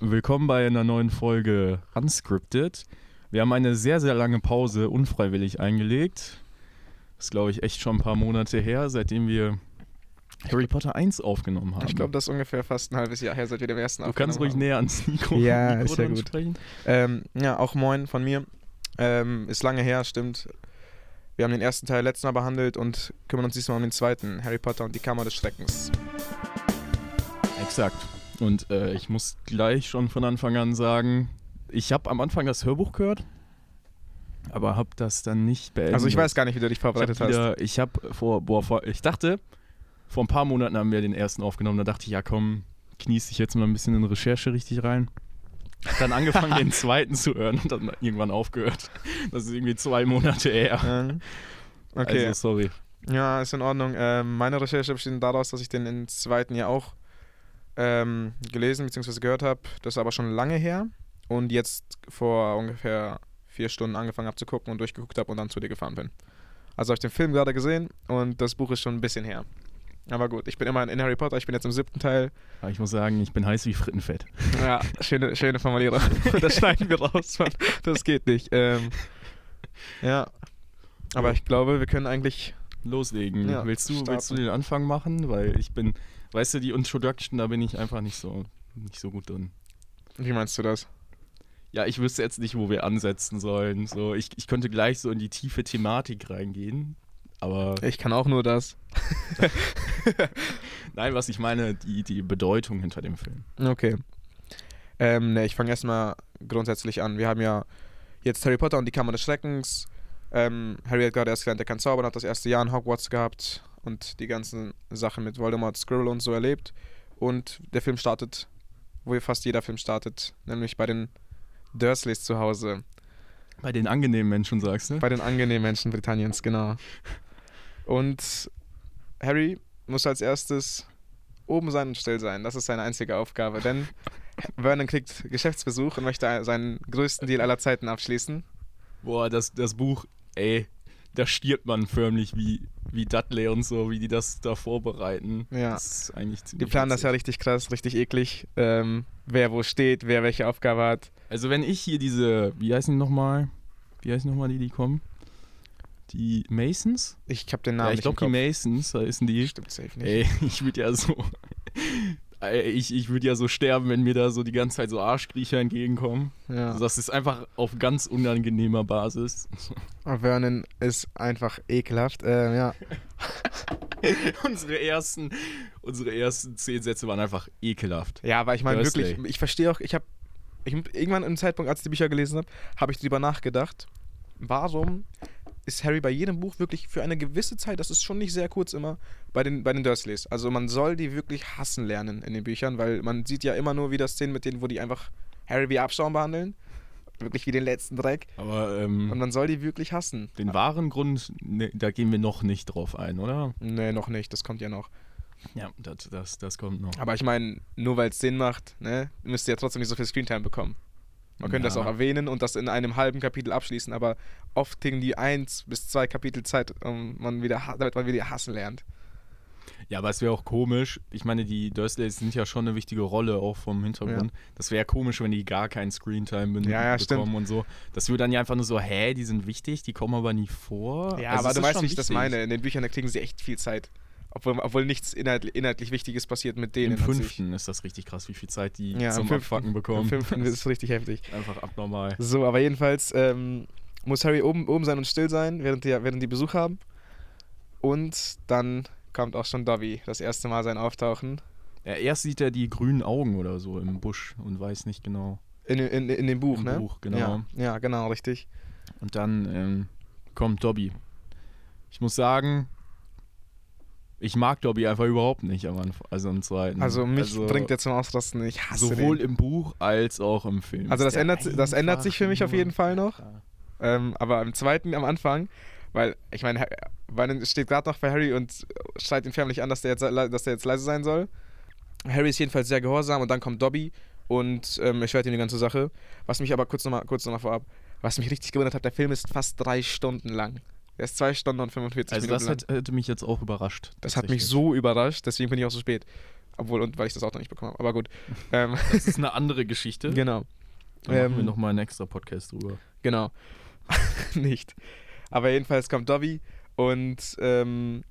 willkommen bei einer neuen Folge Unscripted. Wir haben eine sehr, sehr lange Pause unfreiwillig eingelegt. Das ist, glaube ich, echt schon ein paar Monate her, seitdem wir Harry Potter 1 aufgenommen haben. Ich glaube, das ist ungefähr fast ein halbes Jahr her, seit wir den ersten Du kannst ruhig haben. näher ans Mikro, Ja, Mikro ist ja gut. Ähm, ja, auch moin von mir. Ähm, ist lange her, stimmt. Wir haben den ersten Teil letztes Mal behandelt und kümmern uns diesmal um den zweiten, Harry Potter und die Kammer des Schreckens. Exakt. Und äh, ich muss gleich schon von Anfang an sagen, ich habe am Anfang das Hörbuch gehört, aber habe das dann nicht beendet. Also ich weiß gar nicht, wie du dich Ich vorbereitet hast. wieder, ich habe vor, boah, vor, ich dachte, vor ein paar Monaten haben wir den ersten aufgenommen, da dachte ich, ja komm, knies dich jetzt mal ein bisschen in Recherche richtig rein. Hab Dann angefangen, den zweiten zu hören und dann irgendwann aufgehört. Das ist irgendwie zwei Monate her. Okay, Also sorry. ja, ist in Ordnung. Ähm, meine Recherche besteht daraus, dass ich den im zweiten Jahr auch ähm, gelesen bzw. gehört habe. Das ist aber schon lange her und jetzt vor ungefähr vier Stunden angefangen habe zu gucken und durchgeguckt habe und dann zu dir gefahren bin. Also habe ich den Film gerade gesehen und das Buch ist schon ein bisschen her. Aber gut, ich bin immer in Harry Potter, ich bin jetzt im siebten Teil. Aber ich muss sagen, ich bin heiß wie Frittenfett. Ja, schöne, schöne Formulierung. das schneiden wir raus, Mann. Das geht nicht. Ähm, ja. Aber ich glaube, wir können eigentlich. Loslegen. Ja, willst, du, willst du den Anfang machen? Weil ich bin, weißt du, die Introduction, da bin ich einfach nicht so, nicht so gut drin. Wie meinst du das? Ja, ich wüsste jetzt nicht, wo wir ansetzen sollen. So, ich, ich könnte gleich so in die tiefe Thematik reingehen. Aber Ich kann auch nur das. nein, was ich meine, die, die Bedeutung hinter dem Film. Okay. Ähm, ne, ich fange erstmal grundsätzlich an. Wir haben ja jetzt Harry Potter und die Kammer des Schreckens. Ähm, Harry hat gerade erst gelernt, er kann zaubern, hat das erste Jahr in Hogwarts gehabt und die ganzen Sachen mit Voldemort, Squirrel und so erlebt. Und der Film startet, wo fast jeder Film startet, nämlich bei den Dursleys zu Hause. Bei den angenehmen Menschen, sagst du? Bei den angenehmen Menschen Britanniens, genau. Und Harry muss als erstes oben sein und still sein. Das ist seine einzige Aufgabe, denn Vernon kriegt Geschäftsbesuch und möchte seinen größten Deal aller Zeiten abschließen. Boah, das, das Buch, ey, da stirbt man förmlich wie, wie Dudley und so, wie die das da vorbereiten. Ja. Das ist eigentlich Die ziemlich planen das ja witzig. richtig krass, richtig eklig. Ähm, wer wo steht, wer welche Aufgabe hat. Also wenn ich hier diese, wie heißen die nochmal? Wie heißen nochmal die, die kommen? Die Masons? Ich habe den Namen ja, ich glaube die. Masons, da ist die. Stimmt safe nicht. Ey, ich würde ja so. Ey, Ich, ich würde ja so sterben, wenn mir da so die ganze Zeit so Arschkriecher entgegenkommen. Ja. Also das ist einfach auf ganz unangenehmer Basis. Vernon ist einfach ekelhaft. Ähm, ja. unsere, ersten, unsere ersten zehn Sätze waren einfach ekelhaft. Ja, aber ich meine wirklich, ich verstehe auch, ich habe irgendwann im Zeitpunkt, als ich die Bücher gelesen habe, habe ich drüber nachgedacht, warum ist Harry bei jedem Buch wirklich für eine gewisse Zeit, das ist schon nicht sehr kurz immer, bei den, bei den Dursleys. Also man soll die wirklich hassen lernen in den Büchern, weil man sieht ja immer nur wieder Szenen mit denen, wo die einfach Harry wie Abschaum behandeln. Wirklich wie den letzten Dreck. Aber ähm, Und man soll die wirklich hassen. den wahren Grund, ne, da gehen wir noch nicht drauf ein, oder? Nee, noch nicht, das kommt ja noch. Ja, das, das, das kommt noch. Aber ich meine, nur weil es Sinn macht, ne, müsst ihr ja trotzdem nicht so viel Screentime bekommen. Man könnte das Ja. auch erwähnen und das in einem halben Kapitel abschließen, aber oft kriegen die eins bis zwei Kapitel Zeit, um man wieder, damit man wieder hassen lernt. Ja, aber es wäre auch komisch. Ich meine, die Dursleys sind ja schon eine wichtige Rolle auch vom Hintergrund. Das wäre komisch, wenn die gar keinen Screentime Ja, ja, bekommen stimmt. und so. Das würde dann ja einfach nur so, hä, die sind wichtig, die kommen aber nie vor. Ja, Also aber du weißt, wie ich das meine. In den Büchern da kriegen sie echt viel Zeit. Obwohl, obwohl nichts inhalt, inhaltlich Wichtiges passiert mit denen. Im fünften ist das richtig krass, wie viel Zeit die Ja, zum fünften, Abfacken bekommen. Im fünften Das ist es richtig heftig. einfach abnormal. So, aber jedenfalls ähm, muss Harry oben, oben sein und still sein, während die, während die Besuch haben. Und dann kommt auch schon Dobby, das erste Mal sein Auftauchen. Ja, erst sieht er die grünen Augen oder so im Busch und weiß nicht genau. In, in, in dem Buch, Im ne? Buch, genau. Ja, ja, genau, richtig. Und dann ähm, kommt Dobby. Ich muss sagen, ich mag Dobby einfach überhaupt nicht am Anfang, also im zweiten. Also mich bringt er zum Ausrasten. Ich hasse sowohl den. im Buch als auch im Film. Also das ändert, das ändert sich für mich auf jeden Fall noch. Ähm, aber im zweiten, am Anfang, weil ich meine, Vernon steht gerade noch bei Harry und schreit ihn förmlich an, dass der, jetzt, dass der jetzt leise sein soll. Harry ist jedenfalls sehr gehorsam und dann kommt Dobby und ähm, erschwert ihm die ganze Sache. Was mich aber kurz nochmal kurz noch mal vorab, was mich richtig gewundert hat, der Film ist fast drei Stunden lang. Er ist zwei Stunden und 45 Also Minuten das lang. hätte, mich jetzt auch überrascht. Das hat mich so überrascht, deswegen bin ich auch so spät. Obwohl, und weil ich das Auto nicht bekommen habe. Aber gut. Ähm, Das ist eine andere Geschichte. genau. Da machen wir Ähm, nochmal einen extra Podcast drüber. Genau. nicht. Aber jedenfalls kommt Dobby und ähm,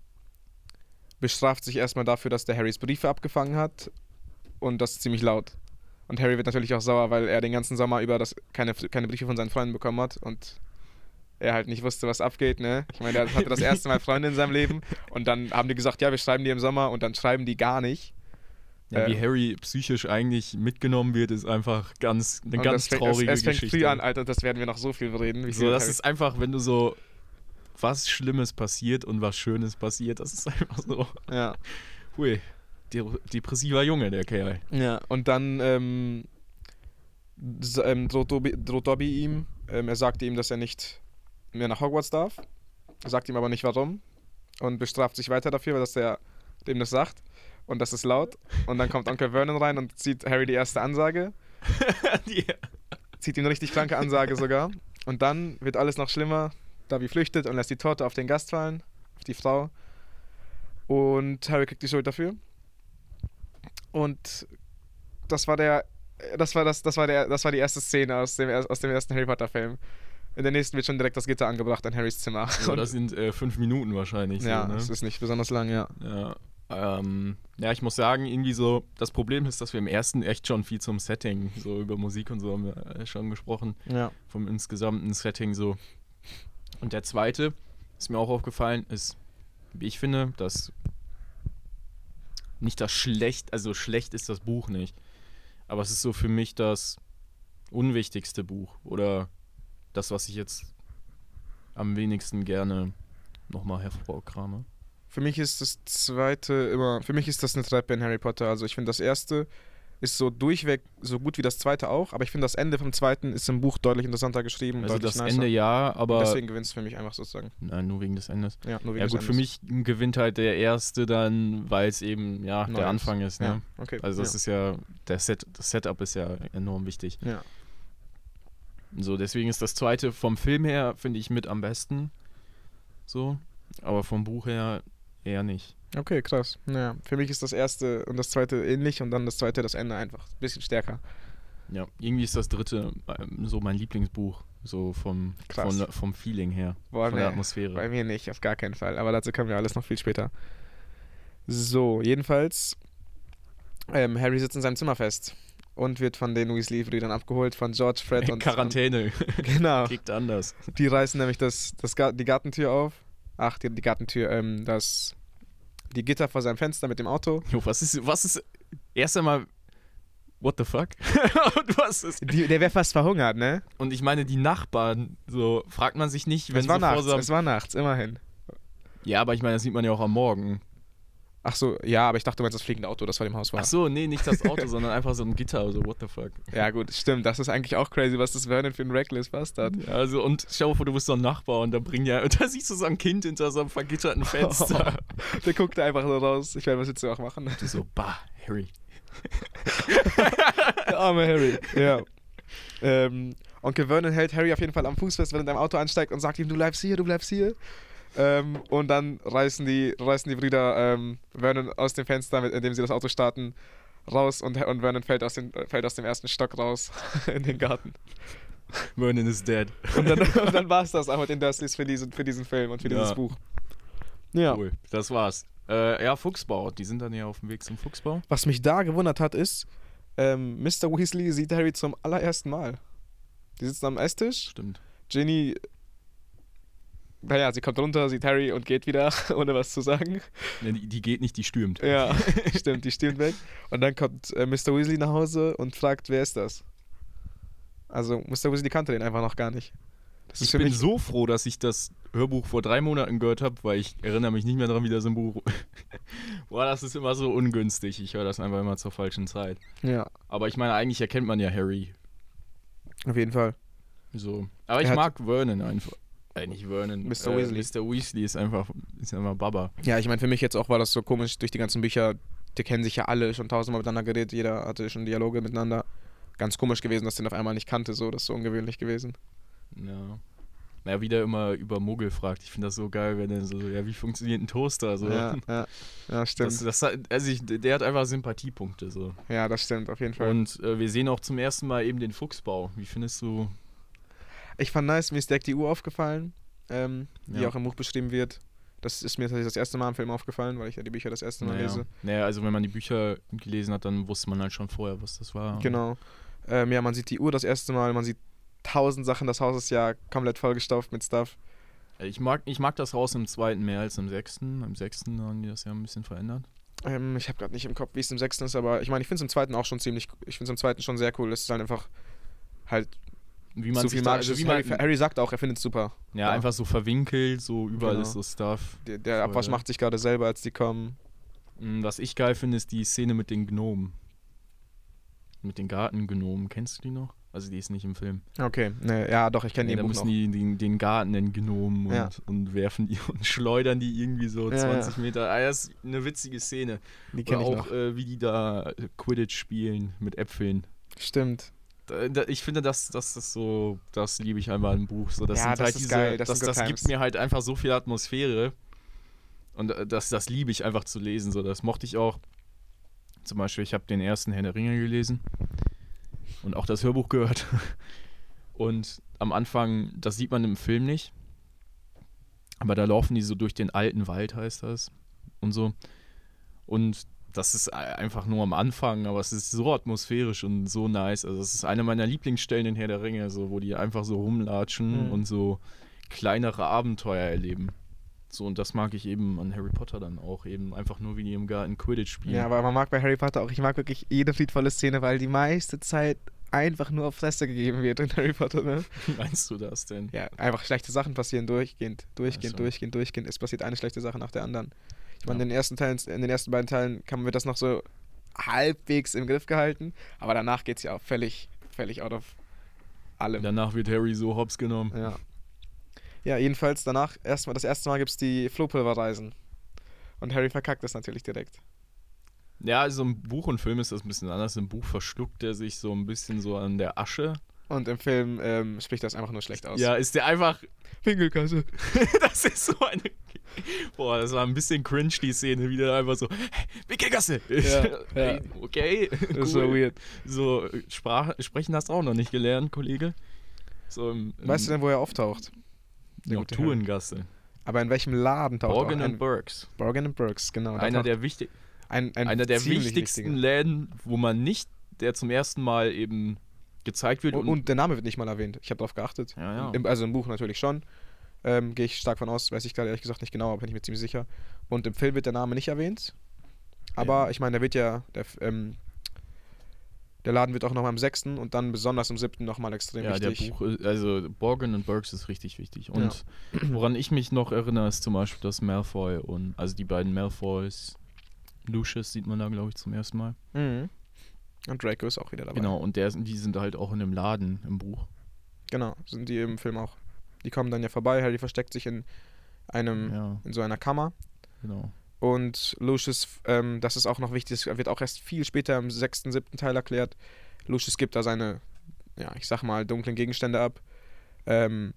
bestraft sich erstmal dafür, dass der Harrys Briefe abgefangen hat. Und das ziemlich laut. Und Harry wird natürlich auch sauer, weil er den ganzen Sommer über das keine, keine Briefe von seinen Freunden bekommen hat und er halt nicht wusste, was abgeht, ne? Ich meine, er hatte das erste Mal Freunde in seinem Leben und dann haben die gesagt, ja, wir schreiben die im Sommer und dann schreiben die gar nicht. Ja, wie äh, Harry psychisch eigentlich mitgenommen wird, ist einfach ganz, eine ganz fängt, traurige es, es fängt Geschichte. früh an, Alter, das werden wir noch so viel reden. So, das Harry- ist einfach, wenn du so was Schlimmes passiert und was Schönes passiert, das ist einfach so, ja. hui, de depressiver Junge, der Kerl. Ja, und dann ähm, ähm, droht, Dobby, droht Dobby ihm. Ähm, er sagte ihm, dass er nicht mehr nach Hogwarts darf. Sagt ihm aber nicht warum. Und bestraft sich weiter dafür, dass er dem das sagt. Und das ist laut. Und dann kommt Onkel Vernon rein und zieht Harry die erste Ansage. Die- Zieht ihm eine richtig kranke Ansage sogar. Und dann wird alles noch schlimmer. Dobby flüchtet und lässt die Torte auf den Gast fallen. Auf die Frau. Und Harry kriegt die Schuld dafür. Und das war der, das war das, das war der, das war die erste Szene aus dem, aus dem ersten Harry Potter Film. In der nächsten wird schon direkt das Gitter angebracht an Harrys Zimmer. So, das sind äh, fünf Minuten wahrscheinlich. ja, so, ne? das ist nicht besonders lang, ja. Ja, ähm, ja, ich muss sagen, irgendwie so, das Problem ist, dass wir im ersten echt schon viel zum Setting, so über Musik und so haben wir äh, schon gesprochen, Ja. vom insgesamten Setting so. Und der zweite, ist mir auch aufgefallen, ist, wie ich finde, dass nicht das schlecht, also schlecht ist das Buch nicht, aber es ist so für mich das unwichtigste Buch oder das, was ich jetzt am wenigsten gerne nochmal hervorkrame. Für mich ist das zweite immer, für mich ist das eine Treppe in Harry Potter. Also ich finde das erste ist so durchweg so gut wie das zweite auch, aber ich finde das Ende vom zweiten ist im Buch deutlich interessanter geschrieben. Also das nicer. Ende ja, aber Deswegen gewinnt es für mich einfach sozusagen. Nein, nur wegen des Endes. Ja, nur wegen Ja des gut, für Endes. mich gewinnt halt der erste dann, weil es eben ja Neu der. Anfang ist. Ne? Ja, okay. Also das ja. ist ja der Set, das Setup ist ja enorm wichtig. Ja. So deswegen ist das zweite vom Film her finde ich mit am besten. So, aber vom Buch her eher nicht. Okay, krass. Naja, für mich ist das erste und das zweite ähnlich und dann das zweite das Ende einfach ein bisschen stärker. Ja, irgendwie ist das dritte ähm, so mein Lieblingsbuch, so vom von, vom Feeling her, Boah, von der nee, Atmosphäre. Bei mir nicht, auf gar keinen Fall. Aber dazu kommen wir alles noch viel später. So, jedenfalls, ähm, Harry sitzt in seinem Zimmer fest und wird von den Weasley-Brüdern abgeholt, von George, Fred und... Quarantäne Und, genau. kickt anders. Die reißen nämlich das, das, die Gartentür auf. Ach, die, die Gartentür, ähm, das... Die Gitter vor seinem Fenster mit dem Auto. Jo, was ist was ist erst einmal What the fuck? und was ist Die, der wäre fast verhungert, ne? Und ich meine, die Nachbarn, so fragt man sich nicht, wenn es war nachts, so einem- es war nachts, immerhin. Ja, aber ich meine, das sieht man ja auch am Morgen. Ach so, ja, aber ich dachte, du meinst das fliegende Auto, das vor dem Haus war. Ach so, nee, nicht das Auto, sondern einfach so ein Gitter, so what the fuck. Ja, gut, stimmt. Das ist eigentlich auch crazy, was das Vernon für ein Reckless Bastard. Ja, also und stell dir vor, du bist so ein Nachbar und da bringen ja, und da siehst du so ein Kind hinter so einem vergitterten Fenster. Der guckt da einfach so raus. Ich werde was jetzt auch machen. du so, bah, Harry. Der arme Harry. Ja. Ähm, Onkel Vernon hält Harry auf jeden Fall am Fuß fest, wenn er in deinem Auto ansteigt und sagt ihm, du bleibst hier, du bleibst hier. Ähm, und dann reißen die, reißen die Brüder ähm, Vernon aus dem Fenster, mit, indem sie das Auto starten, raus und, und Vernon fällt aus, dem, fällt aus dem ersten Stock raus in den Garten. Vernon is dead. Und dann, und dann war es das auch mit den Dursleys für diesen, für diesen Film und für dieses Ja. Buch. Ja. Cool, das war's. Äh, ja, Fuchsbau, die sind dann ja auf dem Weg zum Fuchsbau. Was mich da gewundert hat, ist, ähm, Mr. Weasley sieht Harry zum allerersten Mal. Die sitzen am Esstisch. Stimmt. Ginny, naja, sie kommt runter, sieht Harry und geht wieder, ohne was zu sagen. Die, die geht nicht, die stürmt. Ja, stimmt, die stimmt weg. Und dann kommt äh, Mr. Weasley nach Hause und fragt, wer ist das? Also, Mr. Weasley kannte den einfach noch gar nicht. Das Ich bin so froh, dass ich das Hörbuch vor drei Monaten gehört habe, weil ich erinnere mich nicht mehr daran, wie das im Buch. Boah, das ist immer so ungünstig. Ich höre das einfach immer zur falschen Zeit. Ja, Aber ich meine, eigentlich erkennt man ja Harry. auf jeden Fall. So. Aber ich Er hat- mag Vernon einfach. Äh, nicht Vernon. Mr. Äh, Weasley. Mr. Weasley ist einfach, ist einfach Baba. Ja, ich meine, für mich jetzt auch war das so komisch durch die ganzen Bücher. Die kennen sich ja alle, schon tausendmal miteinander geredet, jeder hatte schon Dialoge miteinander. Ganz komisch gewesen, dass den auf einmal nicht kannte, so, das ist so ungewöhnlich gewesen. Ja. naja, wieder immer über Muggel fragt. Ich finde das so geil, wenn er so, ja, wie funktioniert ein Toaster? So. Ja, ja, ja stimmt. Das, das, hat- also ich, der hat einfach Sympathiepunkte. So. ja, das stimmt, auf jeden Fall. Und äh, wir sehen auch zum ersten Mal eben den Fuchsbau. Wie findest du? Ich fand nice, mir ist direkt die Uhr aufgefallen, ähm, die Ja. auch im Buch beschrieben wird. Das ist mir tatsächlich das erste Mal im Film aufgefallen, weil ich ja die Bücher das erste Mal Naja. lese. naja, also wenn man die Bücher gelesen hat, dann wusste man halt schon vorher, was das war. Genau. Ähm, ja, man sieht die Uhr das erste Mal, man sieht tausend Sachen, das Haus ist ja komplett vollgestopft mit Stuff. Ich mag, ich mag das Haus im zweiten mehr als im sechsten. Im sechsten haben die das ja ein bisschen verändert. Ähm, ich habe gerade nicht im Kopf, wie es im sechsten ist, aber ich meine, ich finde es im zweiten auch schon ziemlich, ich finde es im zweiten schon sehr cool. Es ist halt einfach halt Wie man so sich viel da, magisches. also wie man, Harry, Harry sagt auch, er findet es super. ja, Ja. einfach so verwinkelt, so überall Genau. ist so Stuff. Der, der Abwasch ja. macht sich gerade selber, als die kommen. Mm, Was ich geil finde, ist die Szene mit den Gnomen. Mit den Gartengnomen. Kennst du die noch? Also die ist nicht im Film. Okay, ne, ja, doch, ich kenne Nee, den da Buch müssen noch. die den, den Garten entgnomen und, Ja. und werfen die und schleudern die irgendwie so Ja, 20 Meter. Ah, das ist eine witzige Szene. Die kenne ich auch, noch. äh, wie die da Quidditch spielen mit Äpfeln. Stimmt. Da, ich finde, das, das ist so, das liebe ich einfach im Buch. So, das Ja, das halt ist diese, geil, das das, das, gibt mir halt einfach so viel Atmosphäre. Und äh, das, das liebe ich einfach zu lesen. So, das mochte ich auch. Zum Beispiel, ich habe den ersten Herr der Ringe gelesen und auch das Hörbuch gehört. Und am Anfang, das sieht man im Film nicht, aber da laufen die so durch den alten Wald, heißt das. Und so. Und das ist ei- einfach nur am Anfang, aber es ist so atmosphärisch und so nice. Also, es ist eine meiner Lieblingsstellen in Herr der Ringe, so, wo die einfach so rumlatschen Mhm. und so kleinere Abenteuer erleben. So, und das mag ich eben an Harry Potter dann auch, eben einfach nur, wie die im Garten Quidditch spielen. Ja, aber man mag bei Harry Potter auch, ich mag wirklich jede friedvolle Szene, weil die meiste Zeit einfach nur auf Fresse gegeben wird in Harry Potter, ne? Wie meinst du das denn? Ja, einfach schlechte Sachen passieren durchgehend, durchgehend, Ach so. durchgehend, durchgehend. Es passiert eine schlechte Sache nach der anderen. Ich meine, Ja. in den ersten Teilen, in den ersten beiden Teilen kann, wird das noch so halbwegs im Griff gehalten, aber danach geht es ja auch völlig, völlig out of allem. Danach wird Harry so hops genommen. Ja. Ja, jedenfalls danach, erstmal, das erste Mal gibt es die Flohpulverreisen. Und Harry verkackt das natürlich direkt. Ja, also im Buch und Film ist das ein bisschen anders. Im Buch verschluckt er sich so ein bisschen so an der Asche. Und im Film ähm, spricht das einfach nur schlecht aus. Ja, ist der einfach. Pinkelkasse. das ist so eine. Boah, das war ein bisschen cringe, die Szene, wie der einfach so. Hey, Wickelgasse! Ja, ja. Okay. Das ist so weird. So, äh, Sprach, sprechen hast du auch noch nicht gelernt, Kollege. So im, im Weißt du denn, wo er auftaucht? der? Turengasse. Aber in welchem Laden taucht Borgen er? Ein- Burks. Borgen and Burks, genau. Einer der, wichtig, ein, ein einer der wichtigsten wichtiger. Läden, wo man nicht, der zum ersten Mal eben gezeigt wird. Und, und der Name wird nicht mal erwähnt. Ich habe darauf geachtet. ja, ja. Im, also im Buch natürlich schon. Ähm, Gehe ich stark von aus, weiß ich gerade ehrlich gesagt nicht genau, aber bin ich mir ziemlich sicher. Und im Film wird der Name nicht erwähnt. Aber Ja. ich meine, der wird ja, der, ähm, der Laden wird auch nochmal am 6. und dann besonders am 7. nochmal extrem Ja, der wichtig. Buch, ist- also Borgen und Burks ist richtig wichtig. Und woran ich mich noch erinnere, ist zum Beispiel, dass Malfoy und, also die beiden Malfoys, Lucius sieht man da, glaube ich, zum ersten Mal. Mhm. Und Draco ist auch wieder dabei. Genau, und der, die sind halt auch in dem Laden im Buch. Genau, sind die im Film auch. Die kommen dann ja vorbei, Harry versteckt sich in einem, Ja, in so einer Kammer. genau. Und Lucius, ähm, das ist auch noch wichtig, das wird auch erst viel später im sechsten, siebten Teil erklärt. Lucius gibt da seine, ja, ich sag mal, dunklen Gegenstände ab. Ähm,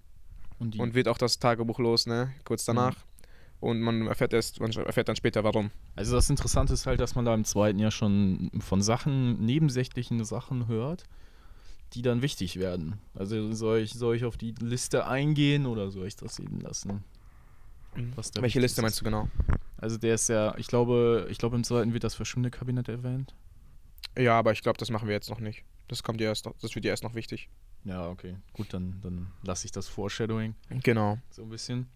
Und und wird auch das Tagebuch los, ne? Kurz danach. Und man erfährt erst, man erfährt dann später warum. also das Interessante ist halt, dass man da im zweiten Jahr schon von Sachen, nebensächlichen Sachen hört, die dann wichtig werden. Also soll ich, soll ich auf die Liste eingehen oder soll ich das eben lassen? Welche Liste ist? meinst du genau? Also der ist ja, ich glaube, ich glaube im zweiten wird das Verschwindekabinett erwähnt. Ja, aber ich glaube, das machen wir jetzt noch nicht. Das kommt ja erst noch, das wird ja erst noch wichtig. Ja, okay. Gut, dann, dann lasse ich das Foreshadowing Genau. so ein bisschen.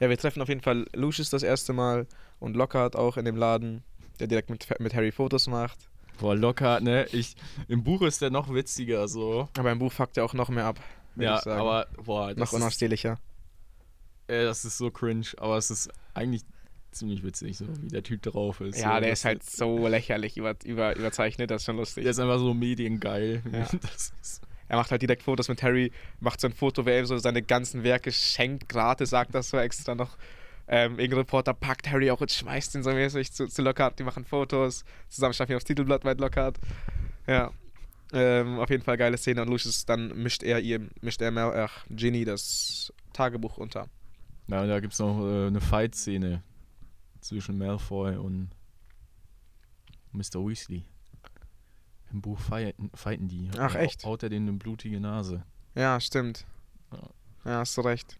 Ja, wir treffen auf jeden Fall Lucius das erste Mal und Lockhart auch in dem Laden, der direkt mit, mit Harry Fotos macht. Boah, locker, ne? Ich, Im Buch ist der noch witziger so. Aber im Buch fuckt er auch noch mehr ab. Ja, ich sagen. aber boah, das noch unausstehlicher. äh, das ist so cringe, aber es ist eigentlich ziemlich witzig, so wie der Typ drauf ist. Ja, so, der ist halt so lächerlich über, über, überzeichnet, das ist schon lustig. Der ist einfach so mediengeil. Ja. Das ist, Er macht halt direkt Fotos mit Harry, macht so ein Foto, wer ihm so seine ganzen Werke schenkt, gratis, sagt das so extra noch. Ähm, irgendein Reporter packt Harry auch und schmeißt ihn so mäßig zu, zu Lockhart. Die machen Fotos, zusammen schaffen ihn aufs Titelblatt bei Lockhart. Ja. Ähm, auf jeden Fall geile Szene und Lucius dann mischt er ihr, mischt er Mel, ach, Ginny das Tagebuch unter. Ja, und da gibt es noch äh, eine Fight-Szene zwischen Malfoy und Mr. Weasley. Im Buch fighten, fighten die. Ach, Da echt? Haut er denen eine blutige Nase. Ja, stimmt. Ja. Ja, hast du recht.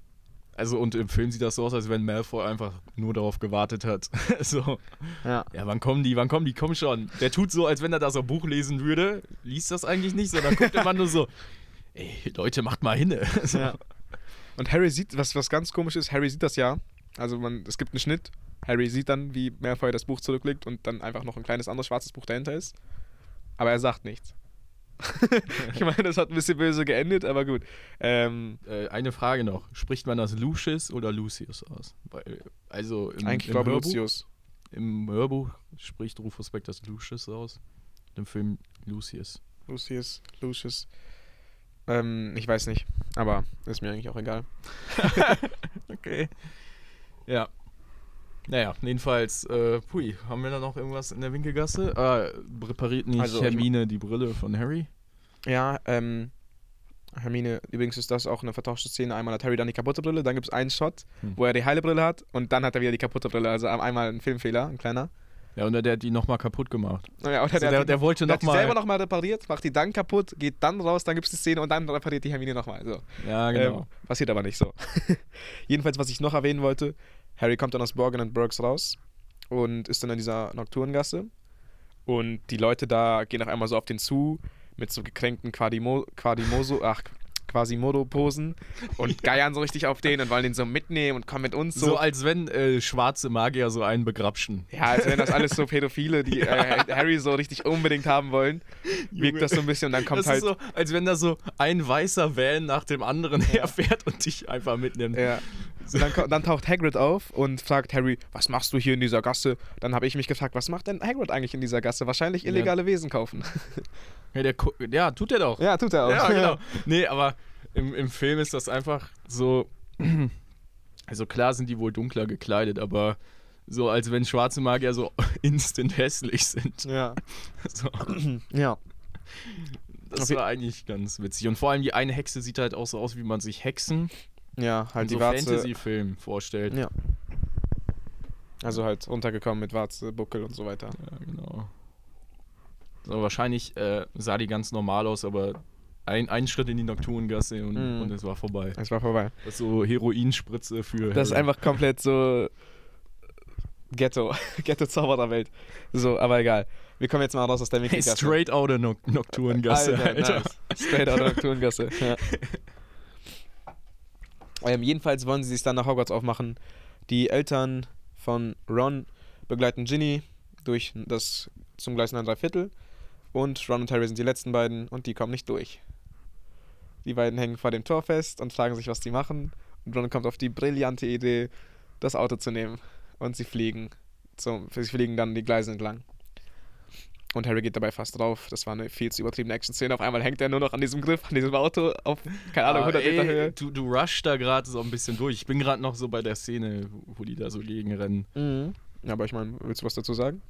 Also und im Film sieht das so aus, als wenn Malfoy einfach nur darauf gewartet hat. so, Ja. ja, wann kommen die, wann kommen die, komm schon. Der tut so, als wenn er das auf Buch lesen würde, liest das eigentlich nicht, sondern guckt immer nur so, ey, Leute, macht mal hin. so. Ja. Und Harry sieht, was, was ganz komisch ist, Harry sieht das ja. Also man, es gibt einen Schnitt. Harry sieht dann, wie Malfoy das Buch zurücklegt und dann einfach noch ein kleines anderes schwarzes Buch dahinter ist. Aber er sagt nichts. ich meine, das hat ein bisschen böse geendet, aber gut. Ähm, Äh, eine Frage noch, spricht man das Lucius oder Lucius aus? Weil, also im, eigentlich im glaube Hörbuch, Lucius. Im Hörbuch spricht Rufus Beck das Lucius aus. Im Film Lucius. Lucius, Lucius. Ähm, ich weiß nicht, aber ist mir eigentlich auch egal. Okay. Ja. Naja, jedenfalls, äh, pui, haben wir da noch irgendwas in der Winkelgasse? Ah, repariert nicht Also, ich Hermine die Brille von Harry? Ja, ähm, Hermine, übrigens ist das auch eine vertauschte Szene. Einmal hat Harry dann die kaputte Brille, dann gibt es einen Shot, Hm. wo er die heile Brille hat und dann hat er wieder die kaputte Brille. Also einmal ein Filmfehler, ein kleiner. Ja, und der hat die nochmal kaputt gemacht. Ja, Also der, hat die- der wollte der hat die selber nochmal repariert, macht die dann kaputt, geht dann raus, dann gibt es die Szene und dann repariert die Hermine nochmal. So. Ja, genau. Ähm, passiert aber nicht so. Jedenfalls, was ich noch erwähnen wollte, Harry kommt dann aus Borgen und Burgs raus und ist dann in dieser Nocturngasse. Und die Leute da gehen auf einmal so auf den zu mit so gekränkten Quadimo, Quadimoso, ach, Quasimodo-Posen und geiern so richtig auf den und wollen den so mitnehmen und kommen mit uns so, so. als wenn äh, schwarze Magier so einen begrapschen. ja, als wären das alles so Pädophile, die äh, Harry so richtig unbedingt haben wollen. Wirkt das so ein bisschen und dann kommt das halt. ist so, als wenn da so ein weißer Van nach dem anderen herfährt und dich einfach mitnimmt. Ja. Dann, dann taucht Hagrid auf und fragt Harry, was machst du hier in dieser Gasse? Dann habe ich mich gefragt, was macht denn Hagrid eigentlich in dieser Gasse? Wahrscheinlich Ja. illegale Wesen kaufen. Ja, der, ja, tut er doch. ja, tut er auch. Ja, genau. Nee, aber im, im Film ist das einfach so. Also klar sind die wohl dunkler gekleidet, aber so als wenn schwarze Magier so instant hässlich sind. Ja. So, ja. das war eigentlich ganz witzig. Und vor allem die eine Hexe sieht halt auch so aus, wie man sich Hexen Ja, halt die so Warze. Fantasy-Filmen vorstellt. Ja. Also halt runtergekommen mit Warze, Buckel und so weiter. Ja, genau. So, wahrscheinlich äh, sah die ganz normal aus, aber ein, ein Schritt in die Nocturngasse und, Mhm. und es war vorbei. Es war vorbei. Das ist so Heroinspritze für. Das ist Harry. einfach komplett so Ghetto. Ghetto-Zaubererwelt. So, aber egal. Wir kommen jetzt mal raus aus der Hey, Winkelgasse. straight out of no Nocturngasse, Alter. Nice. Straight out of Nocturngasse. Ja. ähm, jedenfalls wollen sie sich dann nach Hogwarts aufmachen. Die Eltern von Ron begleiten Ginny durch das zum Gleis 9 Viertel. Und Ron und Harry sind die letzten beiden und die kommen nicht durch. Die beiden hängen vor dem Tor fest und fragen sich, was die machen. Und Ron kommt auf die brillante Idee, das Auto zu nehmen. Und sie fliegen. Zum, sie fliegen dann die Gleise entlang. Und Harry geht dabei fast drauf. Das war eine viel zu übertriebene Action-Szene. Auf einmal hängt er nur noch an diesem Griff, an diesem Auto auf, keine Ahnung, Ah, 100 Meter ey, Höhe. Du, du rushst da gerade so ein bisschen durch. Ich bin gerade noch so bei der Szene, wo die da so gegenrennen. Mhm. Ja, aber ich meine, willst du was dazu sagen?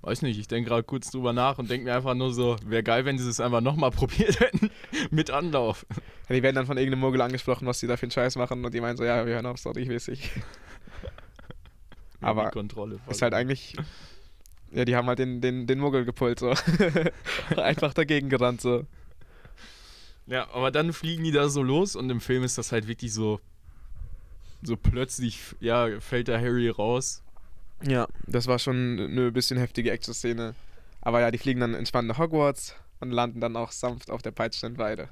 Weiß nicht, ich denke gerade kurz drüber nach und denke mir einfach nur so, wäre geil, wenn sie es einfach nochmal probiert hätten. Mit Anlauf. Ja, die werden dann von irgendeinem Mogel angesprochen, was die da für einen Scheiß machen. Und die meinen so, ja, wir hören auf, sorry, ich weiß nicht. Aber Kontrolle Ist halt eigentlich. Ja, die haben halt den, den, den Muggel gepult, so. Einfach dagegen gerannt, so. Ja, aber dann fliegen die da so los und im Film ist das halt wirklich so. So plötzlich, ja, fällt da Harry raus. Ja, das war schon eine bisschen heftige Action-Szene. Aber ja, die fliegen dann entspannt nach Hogwarts und landen dann auch sanft auf der peitschenden Weide.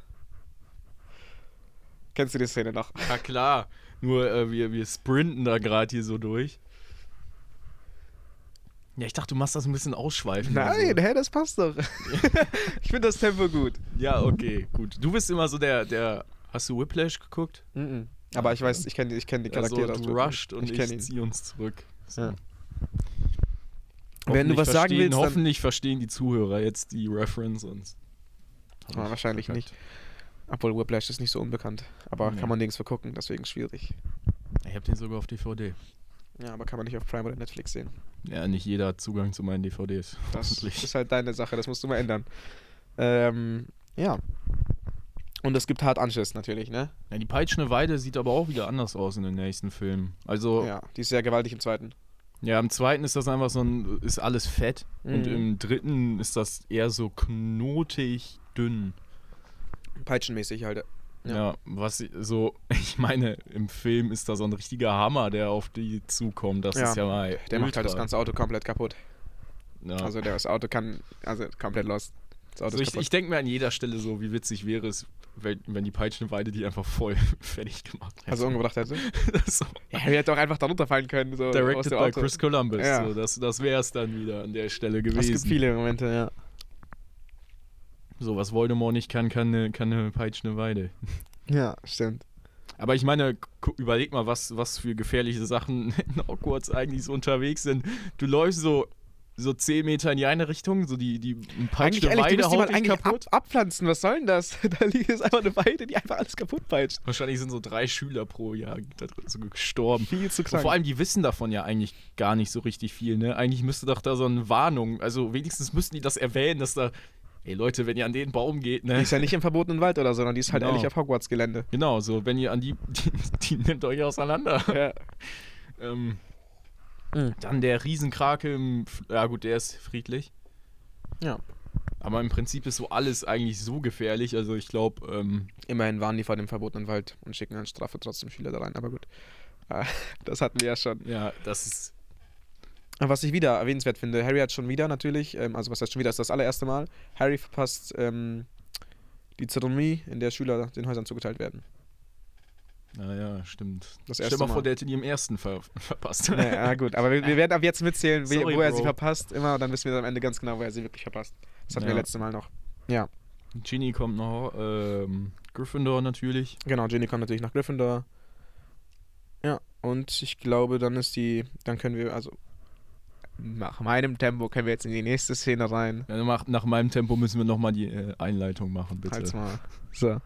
Kennst du die Szene noch? Ja, klar. Nur äh, wir, wir sprinten da gerade hier so durch. Ja, ich dachte, du machst das ein bisschen ausschweifen. Nein, Also. hä, das passt doch. ich finde das Tempo gut. Ja, okay, gut. Du bist immer so der, der. Hast du Whiplash geguckt? Mhm. Aber ich weiß, ich kenne ich kenn die Charaktere. also, du rusht und ich, kenn ihn. zieh uns zurück. So. Ja. Wenn du was sagen willst, dann- Hoffentlich verstehen die Zuhörer jetzt die Reference und. Ah, wahrscheinlich nicht. Obwohl Whiplash ist nicht so unbekannt. Aber Nee. kann man nirgends gucken, deswegen schwierig. Ich hab den sogar auf DVD. Ja, aber kann man nicht auf Prime oder Netflix sehen. Ja, nicht jeder hat Zugang zu meinen DVDs. Das ist halt deine Sache, das musst du mal ändern. Ähm, ja. Und es gibt hart Anschiss natürlich, ne? Ja, die peitschende Weide sieht aber auch wieder anders aus in den nächsten Filmen. Also, ja, Ja, die ist sehr gewaltig im zweiten. im zweiten ist das einfach so ein, ist alles fett. Und Mhm. im dritten ist das eher so knotig dünn. Peitschenmäßig halt. Ja. Ja. was so, ich meine, im Film ist da so ein richtiger Hammer, der auf die zukommt. Das Ja, ist ja mal. Der macht halt das ganze Auto komplett kaputt. Ja. Also das Auto kann, also komplett lost. Also ich, ich denke mir an jeder Stelle so, wie witzig wäre es, wenn, wenn die peitschende Weide die einfach voll fertig gemacht hätte. also umgebracht hätte. so. Ja, er hätte auch einfach darunter fallen können. So Directed by. Chris Columbus. Ja. So, das das wäre es dann wieder an der Stelle gewesen. Es gibt viele Momente, ja. So, was Voldemort nicht kann, kann eine, kann eine peitschende Weide. Ja, stimmt. Aber ich meine, überleg mal, was, was für gefährliche Sachen in Hogwarts eigentlich so unterwegs sind. Du läufst so, so 10 Meter in die eine Richtung, so die, die Eigentlich peitschende ehrlich, du Weide mal haut eigentlich ab, kaputt. abpflanzen. Was soll denn das? Da liegt jetzt einfach eine Weide, die einfach alles kaputt peitscht. Wahrscheinlich sind so drei Schüler pro Jahr da drin so gestorben. Viel zu Und krank. vor allem, die wissen davon ja eigentlich gar nicht so richtig viel, ne? Eigentlich müsste doch da so eine Warnung, also wenigstens müssten die das erwähnen, dass da, ey Leute, wenn ihr an den Baum geht, die ne? ist ja nicht im verbotenen Wald oder so, sondern die ist halt Genau. ehrlich auf Hogwarts-Gelände. Genau, so, wenn ihr an die, die, die nimmt euch auseinander. Ja. Ähm, Mhm. Dann der Riesenkrake im, ja gut, der ist friedlich. Ja. Aber im Prinzip ist so alles eigentlich so gefährlich, also ich glaube, ähm, Immerhin waren die vor dem verbotenen Wald und schicken als Strafe trotzdem Schüler da rein, aber gut. Äh, Das hatten wir ja schon. ja, das ist, Was ich wieder erwähnenswert finde, Harry hat schon wieder natürlich, ähm, also was heißt schon wieder, ist das allererste Mal, Harry verpasst ähm, die Zeremonie, in der Schüler den Häusern zugeteilt werden. naja, stimmt. Das Stell erste mal vor, der hätte die im ersten ver verpasst. Ja, gut, aber wir, wir werden ab jetzt mitzählen, Sorry, wo er Bro. sie verpasst, immer, und dann wissen wir am Ende ganz genau, wo er sie wirklich verpasst. Das hatten wir Ja. letzte Mal noch. Ja, Ginny kommt noch, ähm, Gryffindor natürlich. genau, Ginny kommt natürlich nach Gryffindor. Ja, und ich glaube, dann ist die, dann können wir, also nach meinem Tempo können wir jetzt in die nächste Szene rein. Ja, nach, nach meinem Tempo müssen wir nochmal die äh, Einleitung machen, bitte. Halt's mal. So.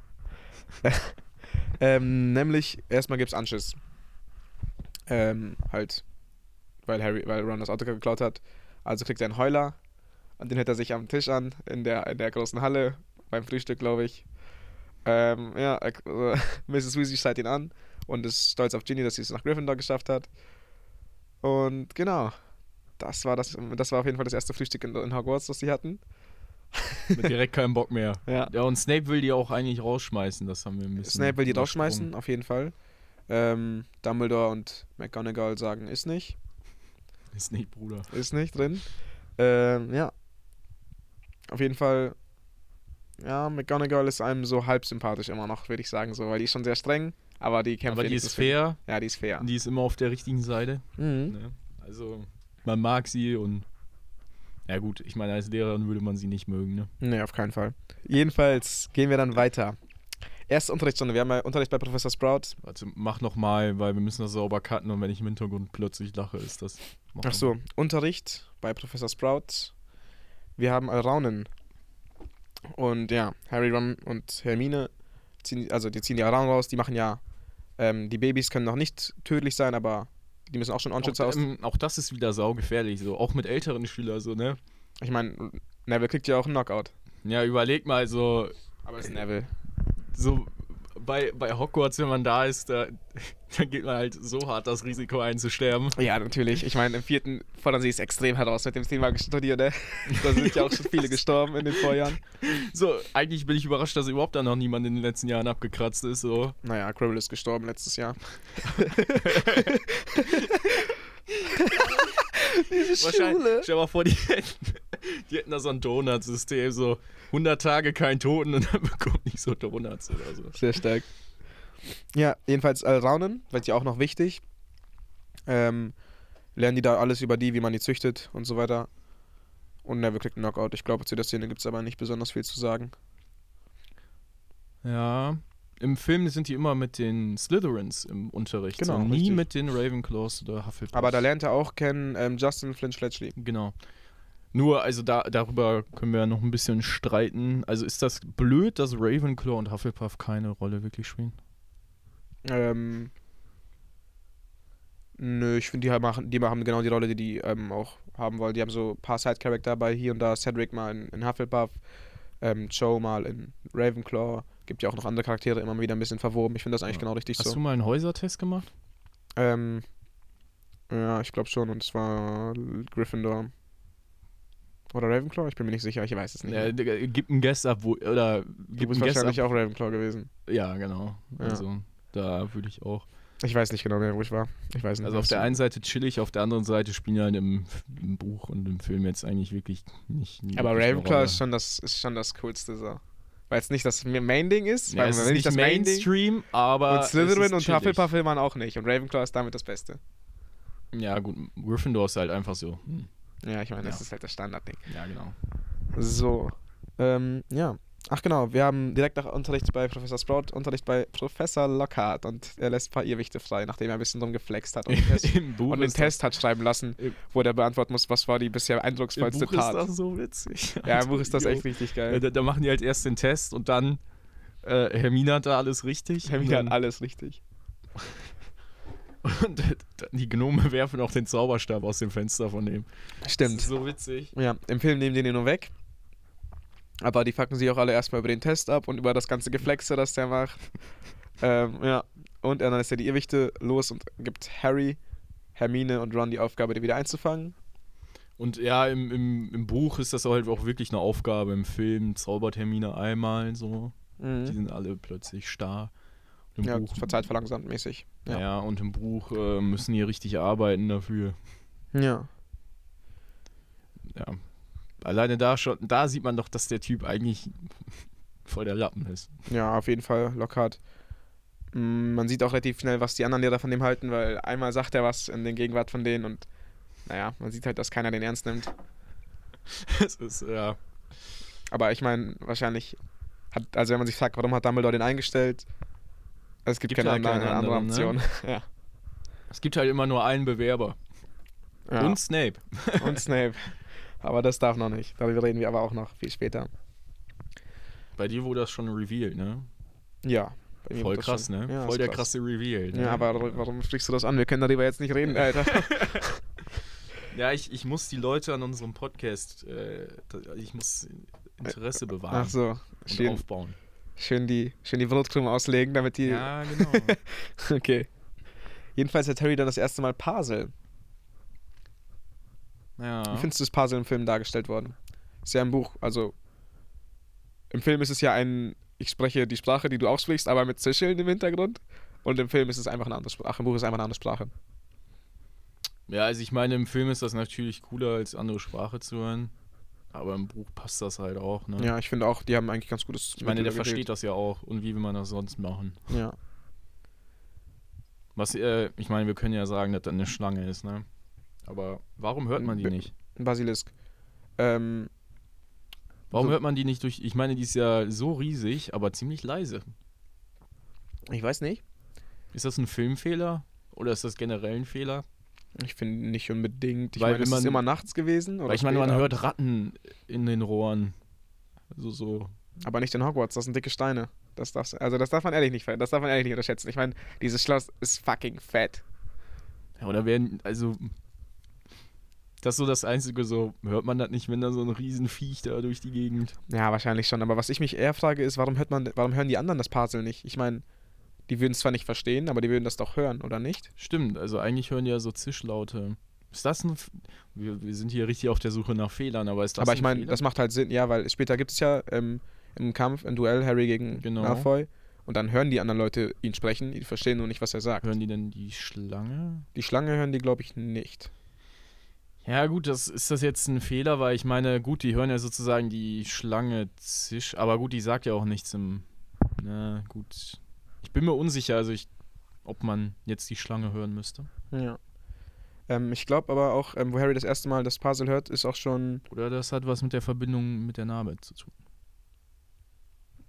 ähm, nämlich, erstmal gibt's Anschiss. Ähm, halt, weil Harry, weil Ron das Auto geklaut hat. Also kriegt er einen Heuler. Und den hält er sich am Tisch an, in der, in der großen Halle, beim Frühstück, glaube ich. Ähm, ja, äh, Mrs. Weasley schreit ihn an und ist stolz auf Ginny, dass sie es nach Gryffindor geschafft hat. Und genau, das war, das, das war auf jeden Fall das erste Frühstück in, in Hogwarts, das sie hatten. Mit direkt keinen Bock mehr. Ja. Ja, und Snape will die auch eigentlich rausschmeißen, das haben wir ein bisschen. Snape will die rausschmeißen, auf jeden Fall. Ähm, Dumbledore und McGonagall sagen, ist nicht. Ist nicht, Bruder. Ist nicht drin. Ähm, ja. Auf jeden Fall, ja, McGonagall ist einem so halb sympathisch immer noch, würde ich sagen, so, weil die ist schon sehr streng, aber die kämpft Aber die ist für- fair, Ja, die ist fair. die ist immer auf der richtigen Seite. Mhm. Ne? Also, man mag sie und. Ja, gut, ich meine, als Lehrerin würde man sie nicht mögen, ne? Nee, auf keinen Fall. Jedenfalls gehen wir dann weiter. Erste Unterrichtsstunde. Wir haben ja Unterricht bei Professor Sprout. Warte, mach nochmal, weil wir müssen das sauber cutten und wenn ich im Hintergrund plötzlich lache, ist das. Ach so, Unterricht bei Professor Sprout. Wir haben Alraunen. Und ja, Harry, Ron und Hermine ziehen, also die ziehen die Alraunen raus, die machen ja, ähm, die Babys können noch nicht tödlich sein, aber die müssen auch schon Onschütze Auch, aus. ähm, auch das ist wieder saugefährlich, so. Auch mit älteren Schülern, so, ne? Ich meine, Neville kriegt ja auch einen Knockout. Ja, überleg mal, so. Aber es ist Neville. so bei, bei Hogwarts, wenn man da ist, da, da geht man halt so hart das Risiko einzusterben. Ja, natürlich. Ich meine, im vierten fordern sie es extrem heraus mit dem Thema Studier, ne? Da sind ja auch schon viele gestorben in den Vorjahren. So, eigentlich bin ich überrascht, dass überhaupt da noch niemand in den letzten Jahren abgekratzt ist. So. Naja, Quirrell ist gestorben letztes Jahr. Diese Wahrscheinlich, stell mal vor, die hätten, die hätten da so ein Donutsystem, so 100 Tage kein Toten und dann bekommt nicht so Donuts oder so. Sehr stark. Ja, jedenfalls Alraunen, wird ja auch noch wichtig. Ähm, lernen die da alles über die, wie man die züchtet und so weiter. Und kriegt einen Knockout. Ich glaube, zu der Szene gibt es aber nicht besonders viel zu sagen. Ja. Im Film sind die immer mit den Slytherins im Unterricht. Genau, so, nie richtig. mit den Ravenclaws oder Hufflepuffs. Aber da lernt er auch kennen ähm, Justin Flynn Fletchley. Genau. Nur, also da, darüber können wir ja noch ein bisschen streiten. Also ist das blöd, dass Ravenclaw und Hufflepuff keine Rolle wirklich spielen? Ähm, nö, ich finde, die machen, die machen genau die Rolle, die die ähm, auch haben wollen. Die haben so ein paar Side-Charakter bei hier und da. Cedric mal in, in Hufflepuff. ähm, Joe mal in Ravenclaw. Gibt ja auch noch andere Charaktere immer wieder ein bisschen verwoben. Ich finde das eigentlich Ja. genau richtig Hast so. du mal einen Häusertest gemacht? Ähm, ja, ich glaube schon. Und es war Gryffindor. Oder Ravenclaw? Ich bin mir nicht sicher. Ich weiß es nicht. Ja, gib einen Guess ab, wo, oder du gib bist Guess ab. wahrscheinlich auch Ravenclaw gewesen. Ja, genau. Ja. Also, da würde ich auch. Ich weiß nicht genau mehr, wo ich war. Ich weiß nicht. Also auf der einen Seite chillig, auf der anderen Seite spielen ja halt im, im Buch und im Film jetzt eigentlich wirklich nicht. nicht Aber Ravenclaw ist schon das, ist schon das Coolste so. Weil es nicht das Main-Ding ist. Ja, weil es ist nicht das Mainstream, aber. Und Slytherin und. Hufflepuff will man auch nicht. Und Ravenclaw ist damit das Beste. Ja, gut, Gryffindor ist halt einfach so. Hm. Ja, ich meine, das Ja. ist halt das Standardding. Ja, genau. So. Ähm, ja. Ach genau, wir haben direkt nach Unterricht bei Professor Sprout Unterricht bei Professor Lockhart und er lässt ein paar Irrwichte frei, nachdem er ein bisschen drum geflext hat und, den Test, Im Buch und den ist Test hat schreiben lassen, Im- wo der beantworten muss, was war die bisher das, im eindrucksvollste Buch ist Tat. das so witzig. Ja, im Buch ist das echt richtig Ja, geil. da, da machen die halt erst den Test und dann äh, Hermine hat da alles richtig. Hermine hat alles richtig. Und die Gnome werfen auch den Zauberstab aus dem Fenster von dem. Stimmt. ist so witzig. Ja, im Film nehmen die den nur weg. Aber die fucken sich auch alle erstmal über den Test ab und über das ganze Geflexe, das der macht. ähm, ja. Und dann ist er die Irrwichte los und gibt Harry, Hermine und Ron die Aufgabe, die wieder einzufangen. Und ja, im, im, im Buch ist das halt auch wirklich eine Aufgabe. Im Film zaubert Hermine einmal so. Die Mhm. sind alle plötzlich starr. Im Ja, Buch, verzeiht verlangsamt mäßig. ja. Ja. und im Buch äh, müssen die richtig arbeiten dafür. Ja. Ja. Alleine da schon, da sieht man doch, dass der Typ eigentlich voll der Lappen ist. Ja, auf jeden Fall Lockhart. Mm, Man sieht auch relativ schnell, was die anderen Lehrer von dem halten, weil einmal sagt er was in den Gegenwart von denen und naja, man sieht halt, dass keiner den ernst nimmt. Es ist, ja. Aber ich meine, wahrscheinlich hat, also wenn man sich fragt, warum hat Dumbledore den eingestellt, es gibt, Gibt keine, ja andere, keine andere ne? Option. ja. Es gibt halt immer nur einen Bewerber. ja. Und Snape. und Snape. Aber das darf noch nicht. Darüber reden wir aber auch noch viel später. Bei dir wurde das schon revealed, ne? Ja. Voll krass, schon- ne? Ja, Voll der krass. krasse Reveal. Ne? Ja, aber warum- sprichst du das an? Wir können darüber jetzt nicht reden, Alter. Ja, ich, ich muss die Leute an unserem Podcast, äh, ich muss Interesse bewahren Ach so, und schön, aufbauen. schön, die, schön die Brotkrume auslegen, damit die. Ja, genau. Okay. Jedenfalls hat Harry dann das erste Mal Parsel. Ja. Wie findest du das Parsel im Film dargestellt worden? Ist ja im Buch, also. Im Film ist es ja ein. Ich spreche die Sprache, die du auch sprichst, aber mit Zischeln im Hintergrund. Und im Film ist es einfach eine andere Sprache. Im Buch ist es einfach eine andere Sprache. ja, also ich meine, im Film ist das natürlich cooler, als andere Sprache zu hören. Aber im Buch passt das halt auch, ne? Ja, ich finde auch, die haben eigentlich ganz gutes. Ich meine, der versteht das ja auch. Und wie will man das sonst machen? Ja. Was, äh, ich meine, wir können ja sagen, dass das eine Schlange ist, ne? Aber warum hört man die nicht? Ein Basilisk. Ähm, Warum so- hört man die nicht durch. Ich meine, die ist ja so riesig, aber ziemlich leise. ich weiß nicht. Ist das ein Filmfehler? Oder ist das generell ein Fehler? Ich finde nicht unbedingt. Ich Weil meine, ist es man- immer nachts gewesen? Oder Weil ich meine, man hört Ratten in den Rohren. Also so. Aber nicht in Hogwarts, das sind dicke Steine. Das darf's, also das darf man ehrlich nicht, das darf man ehrlich nicht unterschätzen. Ich meine, dieses Schloss ist fucking fett. Ja, oder werden, also. Das ist so das Einzige, so hört man das nicht, wenn da so ein Riesenviech da durch die Gegend. Ja, wahrscheinlich schon. Aber was ich mich eher frage, ist, warum hört man, warum hören die anderen das Parsel nicht? Ich meine, die würden es zwar nicht verstehen, aber die würden das doch hören, oder nicht? Stimmt, also eigentlich hören die ja so Zischlaute. Ist das ein. Wir, wir sind hier richtig auf der Suche nach Fehlern, aber ist das aber ich meine, das macht halt Sinn, ja, weil später gibt es ja ähm, im Kampf ein Duell Harry gegen Genau. Malfoy. Und dann hören die anderen Leute ihn sprechen, die verstehen nur nicht, was er sagt. Hören die denn die Schlange? Die Schlange hören die, glaube ich, nicht. Ja, gut, das ist das jetzt ein Fehler, weil ich meine, gut, die hören ja sozusagen die Schlange zisch, aber gut, die sagt ja auch nichts im. Na, gut. Ich bin mir unsicher, also ich, ob man jetzt die Schlange hören müsste. Ja. Ähm, ich glaube aber auch, ähm, wo Harry das erste Mal das Puzzle hört, ist auch schon, Oder das hat was mit der Verbindung mit der Narbe zu tun.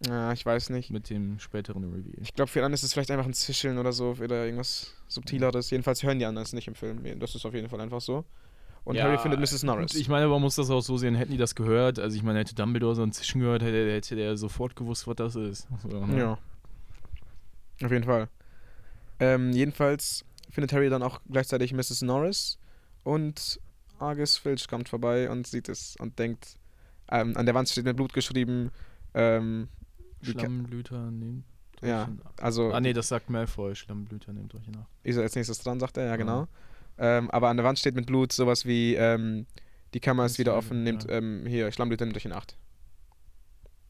ja, ich weiß nicht. Mit dem späteren Reveal. Ich glaube, für andere ist es vielleicht einfach ein Zischeln oder so oder irgendwas Subtileres. Jedenfalls hören die anderen es nicht im Film. Das ist auf jeden Fall einfach so. Und Harry findet Mrs. Norris. Ich meine, man muss das auch so sehen, hätten die das gehört, also ich meine, hätte Dumbledore so ein Zischen gehört, hätte, hätte der sofort gewusst, was das ist. So, ne? ja. Auf jeden Fall. Ähm, jedenfalls findet Harry dann auch gleichzeitig Mrs. Norris und Argus Filch kommt vorbei und sieht es und denkt, Ähm, an der Wand steht mit Blut geschrieben. Ähm, Schlammblüter nehmt euch Ja, also Ah nee, das sagt Malfoy, Schlammblüter nehmt euch in Acht. ist er als nächstes dran, sagt er, ja Ja. Ähm, aber an der Wand steht mit Blut sowas wie, ähm, die Kammer ist wieder offen, nehmt, ja. ähm, hier, Schlammblüter nimmt euch in Acht.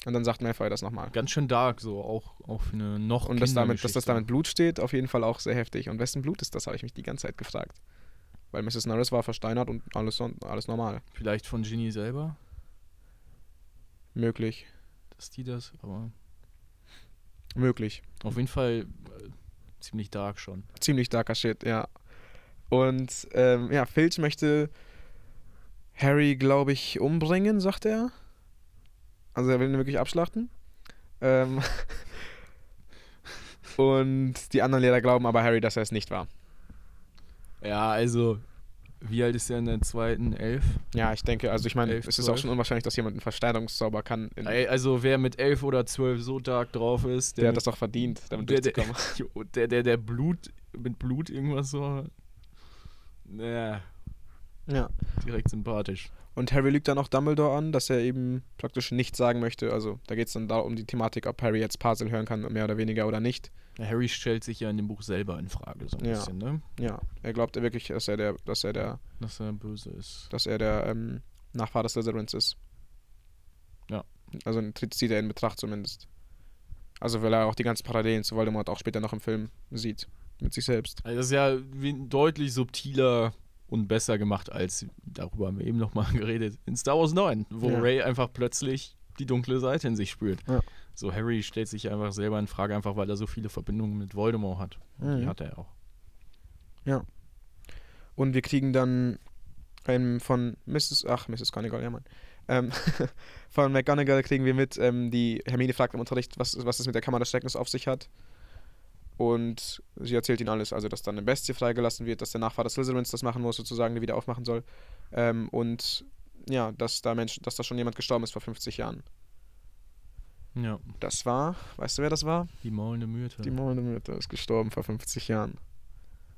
Und dann sagt Malfoy das nochmal. Ganz schön dark, so auch, auch für eine noch Und dass, damit, dass das Kindergeschichte. damit Blut steht, auf jeden Fall auch sehr heftig. Und wessen Blut ist das, habe ich mich die ganze Zeit gefragt. Weil Mrs. Norris war versteinert und alles, alles normal. Vielleicht von Ginny selber, Möglich. dass die das, aber Möglich. auf jeden Fall äh, ziemlich dark schon. Ziemlich darker Shit, ja. Und ähm, ja, Filch möchte Harry, glaube ich, umbringen, sagt er. Also er will ihn wirklich abschlachten. Ähm und die anderen Lehrer glauben aber Harry, dass er es nicht war. Ja, also, wie alt ist er in der zweiten? Elf? Ja, ich denke, also ich meine, es ist auch zwölf. schon unwahrscheinlich, dass jemand einen Versteinerungszauber kann. Also, wer mit elf oder zwölf so dark drauf ist, der hat mit- das doch verdient, damit der, der, durchzukommen. Der, der, der Blut, mit Blut irgendwas so. Naja, Ja. direkt sympathisch. Und Harry lügt dann auch Dumbledore an, dass er eben praktisch nichts sagen möchte. Also da geht es dann da um die Thematik, ob Harry jetzt Parsel hören kann, mehr oder weniger oder nicht. Ja, Harry stellt sich ja in dem Buch selber in Frage, so ein Ja. bisschen, ne? Ja, er glaubt wirklich, dass er der, dass er der, Dass er böse ist. dass er der ähm, Nachfahr des Slytherins ist. Ja. Also tritt- zieht er in Betracht zumindest. Also weil er auch die ganzen Parallelen zu Voldemort auch später noch im Film sieht. Mit sich selbst. Also das ist ja deutlich subtiler und besser gemacht als, darüber haben wir eben nochmal geredet, in Star Wars 9, wo Ja. Ray einfach plötzlich die dunkle Seite in sich spürt. Ja. So, Harry stellt sich einfach selber in Frage, einfach weil er so viele Verbindungen mit Voldemort hat. Und Die Mhm. hat er auch. Und wir kriegen dann ähm, von Mrs. Ach, Mrs. Conigal, ja Mann. Ähm, von McGonagall kriegen wir mit, ähm, die Hermine fragt im Unterricht, was, was es mit der Kammer des Schreckens auf sich hat. Und sie erzählt ihnen alles, also dass dann eine Bestie freigelassen wird, dass der Nachfahr des Slytherins das machen muss, sozusagen, die wieder aufmachen soll. Ähm, und ja, dass da Mensch, dass da schon jemand gestorben ist vor 50 Jahren. Ja, Das war, weißt du, wer das war? die maulende Myrte. Die maulende Myrte ist gestorben vor 50 Jahren.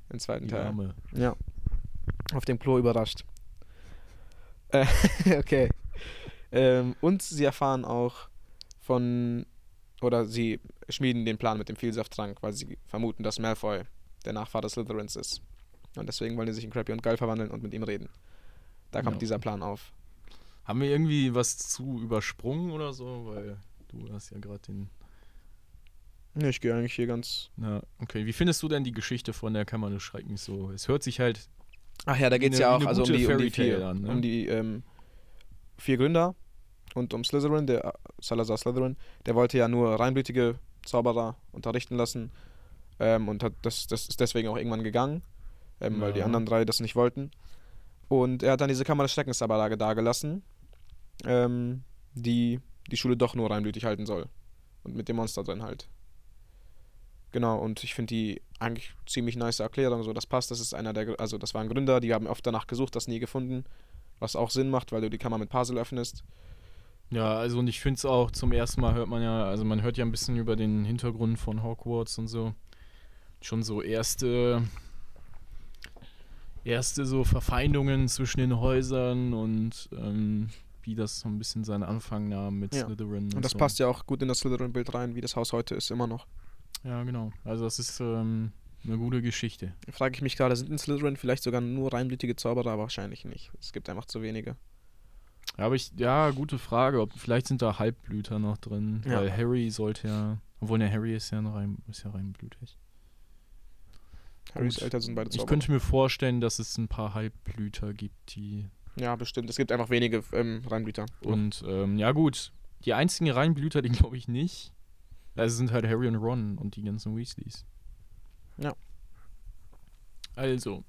Im zweiten die Teil. Arme. Ja. Auf dem Klo überrascht. Äh, okay. Ähm, und sie erfahren auch von, oder sie schmieden den Plan mit dem Vielsafttrank, weil sie vermuten, dass Malfoy der Nachfahr des Slytherins ist. Und deswegen wollen sie sich in Crappy und Gall verwandeln und mit ihm reden. Da kommt Ja. dieser Plan auf. Haben wir irgendwie was zu übersprungen oder so? Weil du hast ja gerade den. Ja, ich gehe eigentlich hier ganz. Na, okay. Wie findest du denn die Geschichte von der Kammer des Schreckens so? Es hört sich halt. Ach ja, da geht es ja auch also um die, um die vier, dann, ne? um die ähm, vier Gründer und um Slytherin, der äh, Salazar Slytherin, der wollte ja nur reinblütige Zauberer unterrichten lassen ähm, und hat das, das ist deswegen auch irgendwann gegangen, ähm, weil die Ja. anderen drei das nicht wollten. Und er hat dann diese Kammer des Schreckens aber da dagelassen, ähm, die die Schule doch nur reinblütig halten soll. Und mit dem Monster drin halt. Genau, und ich finde die eigentlich ziemlich nice Erklärung. So, das passt, das ist einer der, also das waren Gründer, die haben oft danach gesucht, das nie gefunden. Was auch Sinn macht, weil du die Kammer mit Puzzle öffnest. Ja, also und ich finde es auch, zum ersten Mal hört man ja, also man hört ja ein bisschen über den Hintergrund von Hogwarts und so. Schon so erste, erste so Verfeindungen zwischen den Häusern und ähm, wie das so ein bisschen seinen Anfang nahm mit Ja. Slytherin. Und das so. passt ja auch gut in das Slytherin-Bild rein, wie das Haus heute ist, immer noch. Ja, genau. Also das ist ähm, eine gute Geschichte. Frage ich mich gerade, sind in Slytherin vielleicht sogar nur reinblütige Zauberer? Aber wahrscheinlich nicht. Es gibt einfach zu wenige. Ja, aber ich, ja, gute Frage. Ob, vielleicht sind da Halbblüter noch drin, Ja. weil Harry sollte ja, obwohl der Harry ist ja noch rein, ist ja reinblütig. Harrys Gut. Eltern sind beide Ich Zauberer. könnte mir vorstellen, dass es ein paar Halbblüter gibt, die ja, bestimmt. Es gibt einfach wenige ähm, Reinblüter. und ähm, ja gut, die einzigen Reinblüter, die glaube ich nicht. Also sind halt Harry und Ron und die ganzen Weasleys. Ja. Also,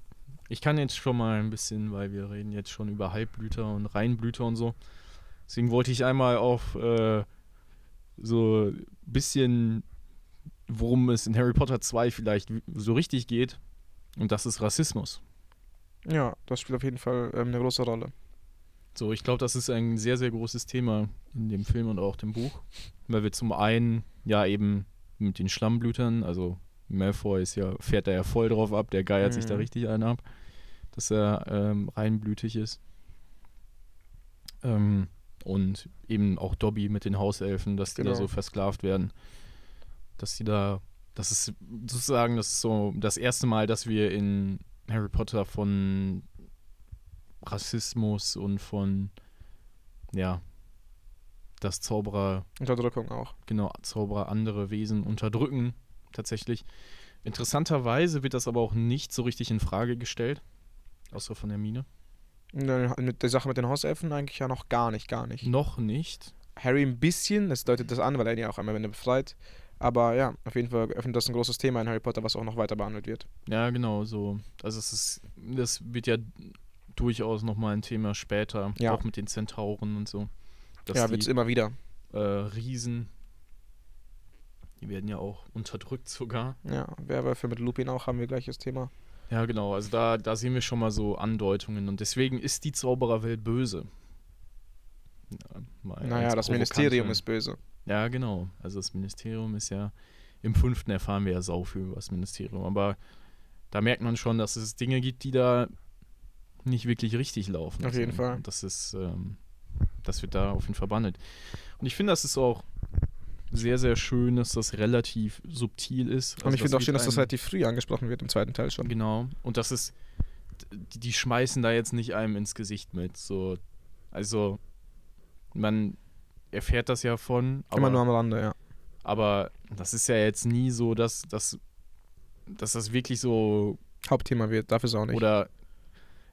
ich kann jetzt schon mal ein bisschen, weil wir reden jetzt schon über Halbblüter und Reinblüter und so. Deswegen wollte ich einmal auf äh, so ein bisschen, worum es in Harry Potter 2 vielleicht so richtig geht. Und das ist Rassismus. Ja, das spielt auf jeden Fall ähm, eine große Rolle. So, ich glaube, das ist ein sehr, sehr großes Thema in dem Film und auch dem Buch. Weil wir zum einen ja eben mit den Schlammblütern, also Malfoy ist ja, fährt da ja voll drauf ab, der geiert sich da Mhm. richtig einen ab, dass er ähm, reinblütig ist. Ähm, Und eben auch Dobby mit den Hauselfen, dass die Genau. da so versklavt werden. Dass die da, das ist sozusagen das ist so das erste Mal, dass wir in Harry Potter von Rassismus und von, ja, dass Zauberer Unterdrückung auch. genau, Zauberer andere Wesen unterdrücken, tatsächlich. Interessanterweise wird das aber auch nicht so richtig in Frage gestellt, außer von der Mine. Ne, Mit der Sache mit den Hauselfen eigentlich ja noch gar nicht, gar nicht. Noch nicht. Harry ein bisschen, das deutet das an, weil er ihn ja auch einmal Ende befreit. Aber ja, auf jeden Fall öffnet das ein großes Thema in Harry Potter, was auch noch weiter behandelt wird. Ja, genau, so. Also es ist, das wird ja durchaus nochmal ein Thema später, Ja. auch mit den Zentauren und so. Ja, wird es immer wieder. äh, Riesen, die werden ja auch unterdrückt sogar. Ja, Werwölfe mit Lupin auch haben wir gleiches Thema. Ja, genau, also da, da sehen wir schon mal so Andeutungen und deswegen ist die Zaubererwelt böse. Ja, Naja, das Ministerium ist böse. Ja, genau. Also das Ministerium ist ja, im fünften erfahren wir ja sau viel über das Ministerium, aber da merkt man schon, dass es Dinge gibt, die da nicht wirklich richtig laufen. Auf jeden So. Fall. Und Das ist, ähm, das wird da auf jeden Fall behandelt. Und ich finde, das ist auch sehr, sehr schön, dass das relativ subtil ist. Und Also ich finde auch schön, dass das relativ früh angesprochen wird im zweiten Teil schon. Genau. Und das ist, die, die schmeißen da jetzt nicht einem ins Gesicht mit. So, also, man erfährt das ja von, aber, Immer nur am Rande, ja. aber das ist ja jetzt nie so, dass, dass, dass das wirklich so, Hauptthema wird, dafür ist auch nicht. oder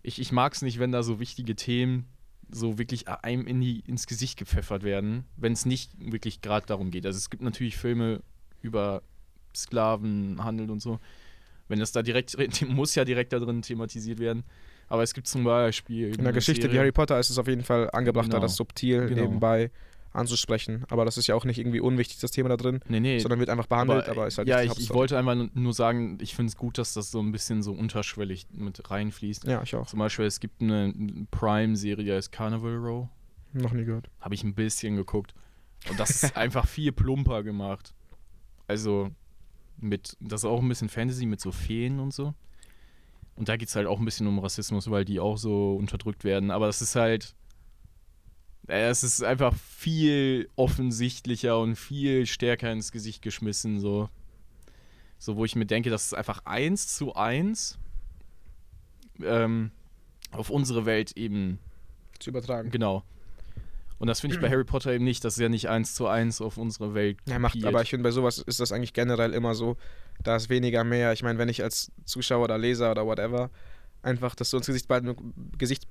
ich, ich mag es nicht, wenn da so wichtige Themen so wirklich einem in die, ins Gesicht gepfeffert werden, wenn es nicht wirklich gerade darum geht. Also es gibt natürlich Filme über Sklavenhandel und so. Wenn das da direkt, muss ja direkt da drin thematisiert werden. Aber es gibt zum Beispiel. In der Geschichte wie Harry Potter ist es auf jeden Fall angebrachter, Genau. das subtil Genau. nebenbei anzusprechen. Aber das ist ja auch nicht irgendwie unwichtig, das Thema da drin, Nee, nee. sondern wird einfach behandelt, aber, ist halt ja, ich, ich wollte einfach nur- nur sagen, ich finde es gut, dass das so ein bisschen so unterschwellig mit reinfließt. Ja, ich auch. Zum Beispiel, es gibt eine Prime-Serie, die heißt Carnival Row. Noch nie gehört. Habe ich ein bisschen geguckt. Und das ist einfach viel plumper gemacht. Also, mit, das ist auch ein bisschen Fantasy mit so Feen und so. Und da geht es halt auch ein bisschen um Rassismus, weil die auch so unterdrückt werden. Aber das ist halt. Es ist einfach viel offensichtlicher und viel stärker ins Gesicht geschmissen. So, so wo ich mir denke, das ist einfach eins zu eins ähm, auf unsere Welt eben Zu übertragen. Genau. Und das finde ich bei Harry Potter eben nicht. Das ist ja nicht eins zu eins auf unsere Welt. Ja, macht, aber ich finde, bei sowas ist das eigentlich generell immer so, da ist weniger mehr. Ich meine, wenn ich als Zuschauer oder Leser oder whatever einfach das so ins Gesicht, Gesicht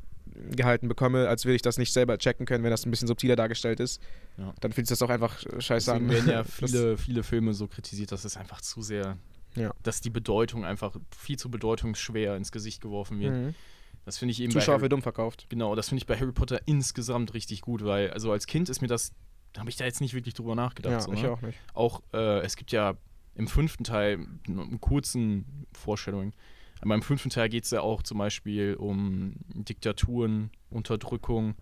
gehalten bekomme, als würde ich das nicht selber checken können, wenn das ein bisschen subtiler dargestellt ist, Ja. dann fühlt sich das auch einfach scheiße Deswegen an. werden ja viele, viele Filme so kritisiert, dass es einfach zu sehr, Ja. dass die Bedeutung einfach viel zu bedeutungsschwer ins Gesicht geworfen wird. Mhm. Das finde ich eben Zuschauer für dumm verkauft. genau, das finde ich bei Harry Potter insgesamt richtig gut, weil also als Kind ist mir das, da habe ich da jetzt nicht wirklich drüber nachgedacht. Ja, so, ich ne? auch nicht. auch, äh, es gibt ja im fünften Teil, in kurzen Vorstellungen, aber im fünften Teil geht es ja auch zum Beispiel um Diktaturen, Unterdrückung,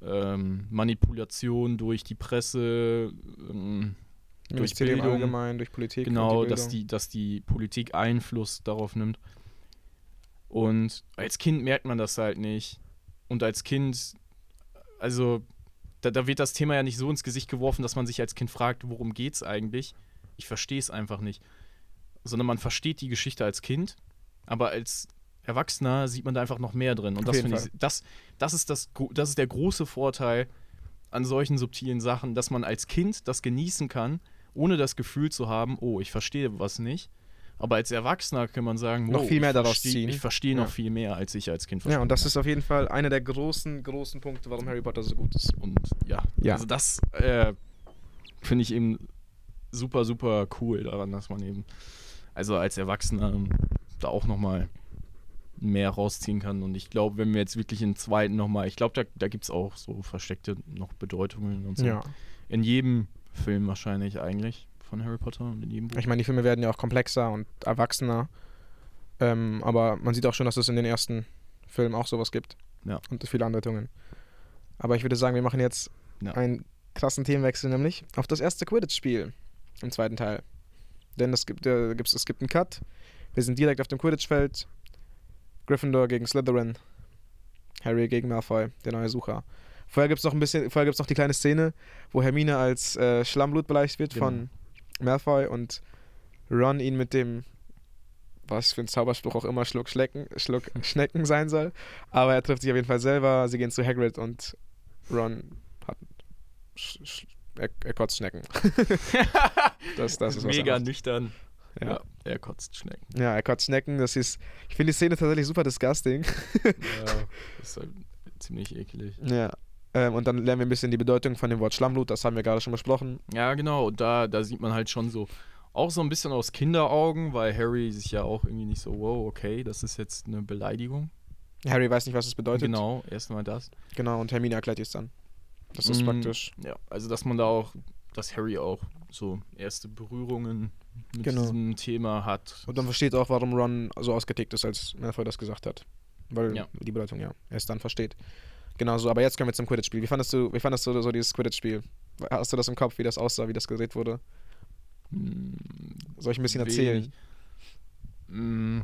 ähm, Manipulation durch die Presse, ähm, durch Bildung, allgemein, durch Politik. genau, die dass die, dass die Politik Einfluss darauf nimmt. Und als Kind merkt man das halt nicht. Und als Kind, also da, da wird das Thema ja nicht so ins Gesicht geworfen, dass man sich als Kind fragt, worum geht's eigentlich? Ich verstehe es einfach nicht. Sondern man versteht die Geschichte als Kind, aber als Erwachsener sieht man da einfach noch mehr drin. Und Auf das finde ich, das, das ist das, das ist der große Vorteil an solchen subtilen Sachen, dass man als Kind das genießen kann, ohne das Gefühl zu haben, oh, ich verstehe was nicht. Aber als Erwachsener kann man sagen, Noch oh, viel mehr ich daraus versteh- ziehen. Ich verstehe Ja. noch viel mehr, als ich als Kind Ja, verstehe. und das ist auf jeden Fall einer der großen, großen Punkte, warum Harry Potter so gut ist. Und ja, Ja. also das äh, finde ich eben super, super cool daran, dass man eben, also als Erwachsener ähm, da auch nochmal mehr rausziehen kann. Und ich glaube, wenn wir jetzt wirklich im zweiten nochmal, ich glaube, da, da gibt es auch so versteckte noch Bedeutungen und so. Ja. In jedem Film wahrscheinlich eigentlich von Harry Potter und in jedem Buch. Ich meine, die Filme werden ja auch komplexer und erwachsener. Ähm, aber man sieht auch schon, dass es in den ersten Filmen auch sowas gibt. Ja. Und viele Andeutungen. Aber ich würde sagen, wir machen jetzt Ja. einen krassen Themenwechsel, nämlich auf das erste Quidditch-Spiel im zweiten Teil. Denn es gibt, äh, gibt's, es gibt einen Cut. Wir sind direkt auf dem Quidditch-Feld. Gryffindor gegen Slytherin. Harry gegen Malfoy, der neue Sucher. Vorher gibt es noch ein bisschen, vorher gibt's noch die kleine Szene, wo Hermine als äh, Schlammblut beleidigt wird Genau. von Malfoy und Ron ihn mit dem, was für ein Zauberspruch auch immer, Schluck, Schlecken, Schluck Schnecken sein soll. Aber er trifft sich auf jeden Fall selber. Sie gehen zu Hagrid und Ron hat. Sch, sch, er, er kotzt Schnecken. das, das ist was Mega nüchtern. Ja. Er kotzt Schnecken. ja, er kotzt Schnecken. Das ist. Ich finde die Szene tatsächlich super disgusting. ja, das ist halt ziemlich eklig. ja. Ähm, und dann lernen wir ein bisschen die Bedeutung von dem Wort Schlammblut. Das haben wir gerade schon besprochen. Ja, genau. Und da, da sieht man halt schon so, auch so ein bisschen aus Kinderaugen, weil Harry sich ja auch irgendwie nicht so, wow, okay, das ist jetzt eine Beleidigung. Harry weiß nicht, was es bedeutet. Genau, erstmal das. Genau, und Hermine erklärt es dann. Das ist Mm, praktisch. Ja, also dass man da auch, dass Harry auch so erste Berührungen mit Genau. diesem Thema hat. Und man versteht auch, warum Ron so ausgetickt ist, als Malfoy das gesagt hat. Weil Ja. die Bedeutung ja er es dann versteht. Genau so, aber jetzt kommen wir zum Quidditch-Spiel. Wie fandest du, wie fandest du so dieses Quidditch-Spiel? Hast du das im Kopf, wie das aussah, wie das gedreht wurde? Hm, Soll ich ein bisschen erzählen? Hm,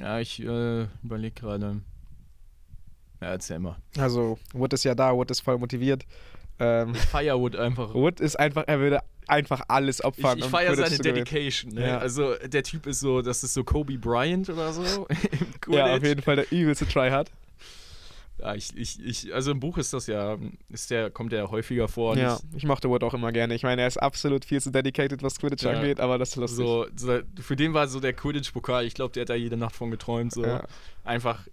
ja, ich äh, überlege gerade. Ja, erzähl mal. Also, Wood ist ja da, Wood ist voll motiviert. Ähm, Firewood einfach. Wood ist einfach, er würde einfach alles Ich, opfern. ich um feiere seine. Dedication. Ne? Ja. Also der Typ ist so, das ist so Kobe Bryant oder so. Ja, auf jeden Fall der übelste Tryhard. Ja, ich, ich, ich, also im Buch ist das ja, ist der, kommt der häufiger vor. Ja, ich- ich mochte Wood auch immer gerne. Ich meine, er ist absolut viel zu dedicated, was Quidditch Ja. angeht, aber das ist lustig. So, so, für den war so der Quidditch-Pokal, ich glaube, der hat da jede Nacht von geträumt. So. Ja. Einfach,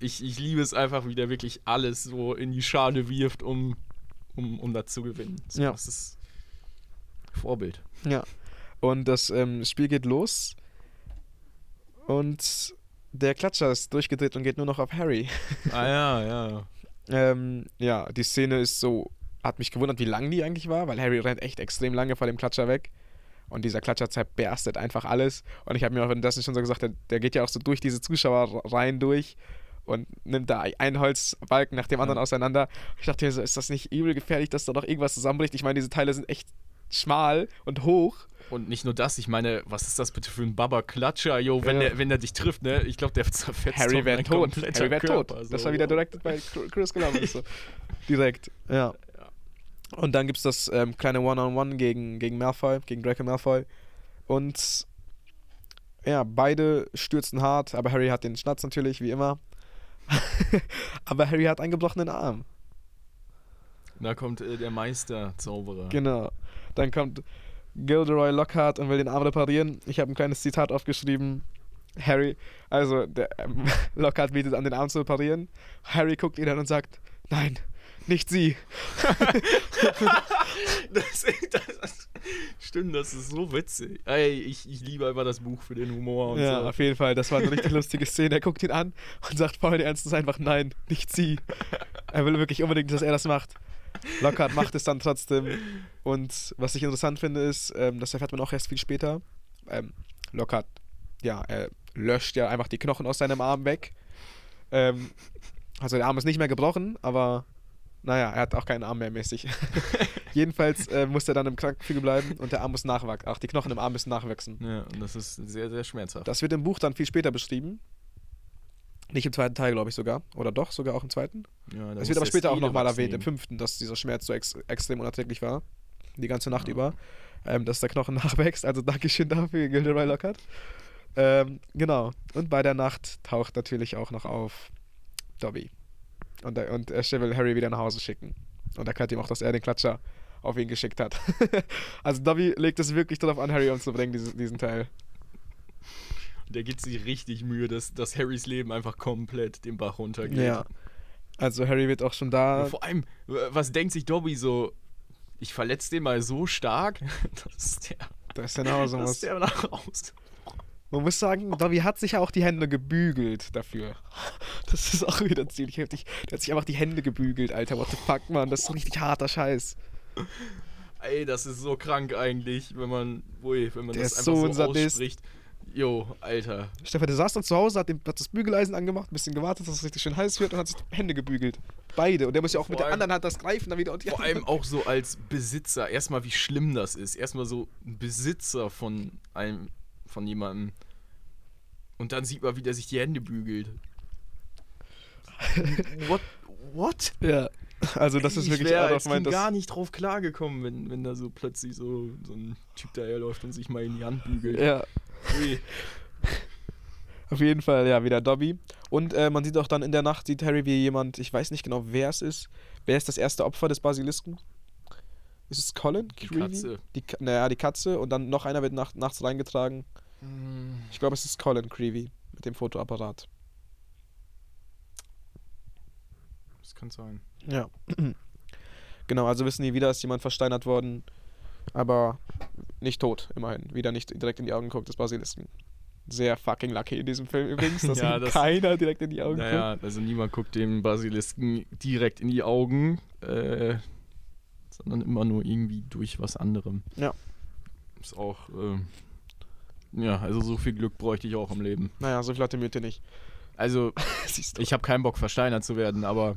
ich, ich liebe es einfach, wie der wirklich alles so in die Schale wirft, um, um, um da zu gewinnen. So, Ja. Das ist Vorbild. Ja. Und das ähm, Spiel geht los. Und der Klatscher ist durchgedreht und geht nur noch auf Harry. Ah ja, ja. ähm, ja, die Szene ist so. Hat mich gewundert, wie lang die eigentlich war, weil Harry rennt echt extrem lange vor dem Klatscher weg. Und dieser Klatscher zerberstet einfach alles. Und ich habe mir auch währenddessen schon so gesagt, der, der geht ja auch so durch diese Zuschauerreihen durch und nimmt da einen Holzbalken nach dem anderen Ja. auseinander. Ich dachte mir so, ist das nicht übel gefährlich, dass da noch irgendwas zusammenbricht? Ich meine, diese Teile sind echt schmal und hoch. Und nicht nur das, ich meine, was ist das bitte für ein Baba-Klatscher, yo, wenn, Ja. der, wenn der dich trifft, ne? Ich glaube, der zerfetzt Harry wäre tot. Harry wäre tot. Körper, Das so. war wieder directed bei Chris Columbus. So. Direkt, ja. Und dann gibt es das ähm, kleine One-on-One gegen, gegen Malfoy, gegen Draco Malfoy. Und ja, beide stürzen hart, aber Harry hat den Schnatz natürlich, wie immer. aber Harry hat einen gebrochenen Arm. Da kommt äh, der Meister-Zauberer. Genau. Dann kommt Gilderoy Lockhart und will den Arm reparieren. Ich habe ein kleines Zitat aufgeschrieben. Harry, also der ähm, Lockhart bietet an, den Arm zu reparieren. Harry guckt ihn an und sagt, nein, nicht sie. das, das, stimmt, das ist so witzig. Ey, ich, ich liebe einfach das Buch für den Humor und Ja, so. auf jeden Fall. Das war eine richtig lustige Szene. Er guckt ihn an und sagt voll ernstes einfach, nein, nicht sie. Er will wirklich unbedingt, dass er das macht. Lockhart macht es dann trotzdem. Und was ich interessant finde, ist, ähm, das erfährt man auch erst viel später. Ähm, Lockhart, ja, er löscht ja einfach die Knochen aus seinem Arm weg. Ähm, also der Arm ist nicht mehr gebrochen, aber naja, er hat auch keinen Arm mehr mäßig. Jedenfalls äh, muss er dann im Krankenflügel bleiben und der Arm muss nachwachsen. Ach, die Knochen im Arm müssen nachwachsen. Ja, und das ist sehr, sehr schmerzhaft. Das wird im Buch dann viel später beschrieben. Nicht im zweiten Teil, glaube ich sogar. Oder doch, sogar auch im zweiten. ja, Es wird aber der später auch nochmal erwähnt, im fünften, dass dieser Schmerz so ex extrem unerträglich war. Die ganze Nacht Ja. über. Ähm, dass der Knochen nachwächst. Also Dankeschön dafür, Gilderoy Lockhart. Ähm, genau. Und bei der Nacht taucht natürlich auch noch auf Dobby. Und, er- und er will Harry wieder nach Hause schicken. Und erklärt ihm auch, dass er den Klatscher auf ihn geschickt hat. also Dobby legt es wirklich darauf an, Harry umzubringen, diesen, diesen Teil. Der gibt sich richtig Mühe, dass, dass Harrys Leben einfach komplett den Bach runtergeht. Ja. Also Harry wird auch schon Und da. vor allem, was denkt sich Dobby so? Ich verletze den mal so stark, dass der, Da ist er nach Hause dass muss. der nach Hause. Man muss sagen, Dobby hat sich ja auch die Hände gebügelt dafür. Das ist auch wieder ziemlich heftig. Der hat sich einfach die Hände gebügelt, Alter. What the fuck, Mann. Das ist so richtig harter Scheiß. Ey, das ist so krank eigentlich, wenn man, ui, wenn man Der das ist einfach so so, ein Sadist. Jo, Alter. Stefan, der saß dann zu Hause, hat, dem, hat das Bügeleisen angemacht, ein bisschen gewartet, dass es richtig schön heiß wird und hat sich die Hände gebügelt. Beide. Und der muss ja auch mit Vor der allem- anderen Hand das greifen, dann wieder und die Vor allem auch so als Besitzer, erstmal wie schlimm das ist. Erstmal so ein Besitzer von einem, von jemandem. Und dann sieht man, wie der sich die Hände bügelt. What? What? Ja. Also das ist ich wirklich out of mind, das- gar nicht drauf klargekommen, wenn, wenn da so plötzlich so, so ein Typ daherläuft und sich mal in die Hand bügelt. Ja, Ui. auf jeden Fall, ja, wieder Dobby. Und äh, man sieht auch dann in der Nacht, sieht Harry wie jemand, ich weiß nicht genau, wer es ist. Wer ist das erste Opfer des Basilisken? Ist es Colin? Die Creevy? Katze. Die, naja, die Katze und dann noch einer wird nach, nachts reingetragen. Hm, Ich glaube, es ist Colin Creevy mit dem Fotoapparat. Das kann sein. Ja. genau, also wissen die, wieder ist jemand versteinert worden, aber nicht tot, immerhin. Wieder nicht direkt in die Augen guckt des Basilisken. Sehr fucking lucky in diesem Film übrigens, dass Ja, das- keiner direkt in die Augen guckt. Naja, also niemand guckt dem Basilisken direkt in die Augen, äh, sondern immer nur irgendwie durch was anderem. Ja. Ist auch, ähm, ja, also so viel Glück bräuchte ich auch im Leben. Naja, so viel hat der Mythe nicht. Also, ich habe keinen Bock, versteinert zu werden, aber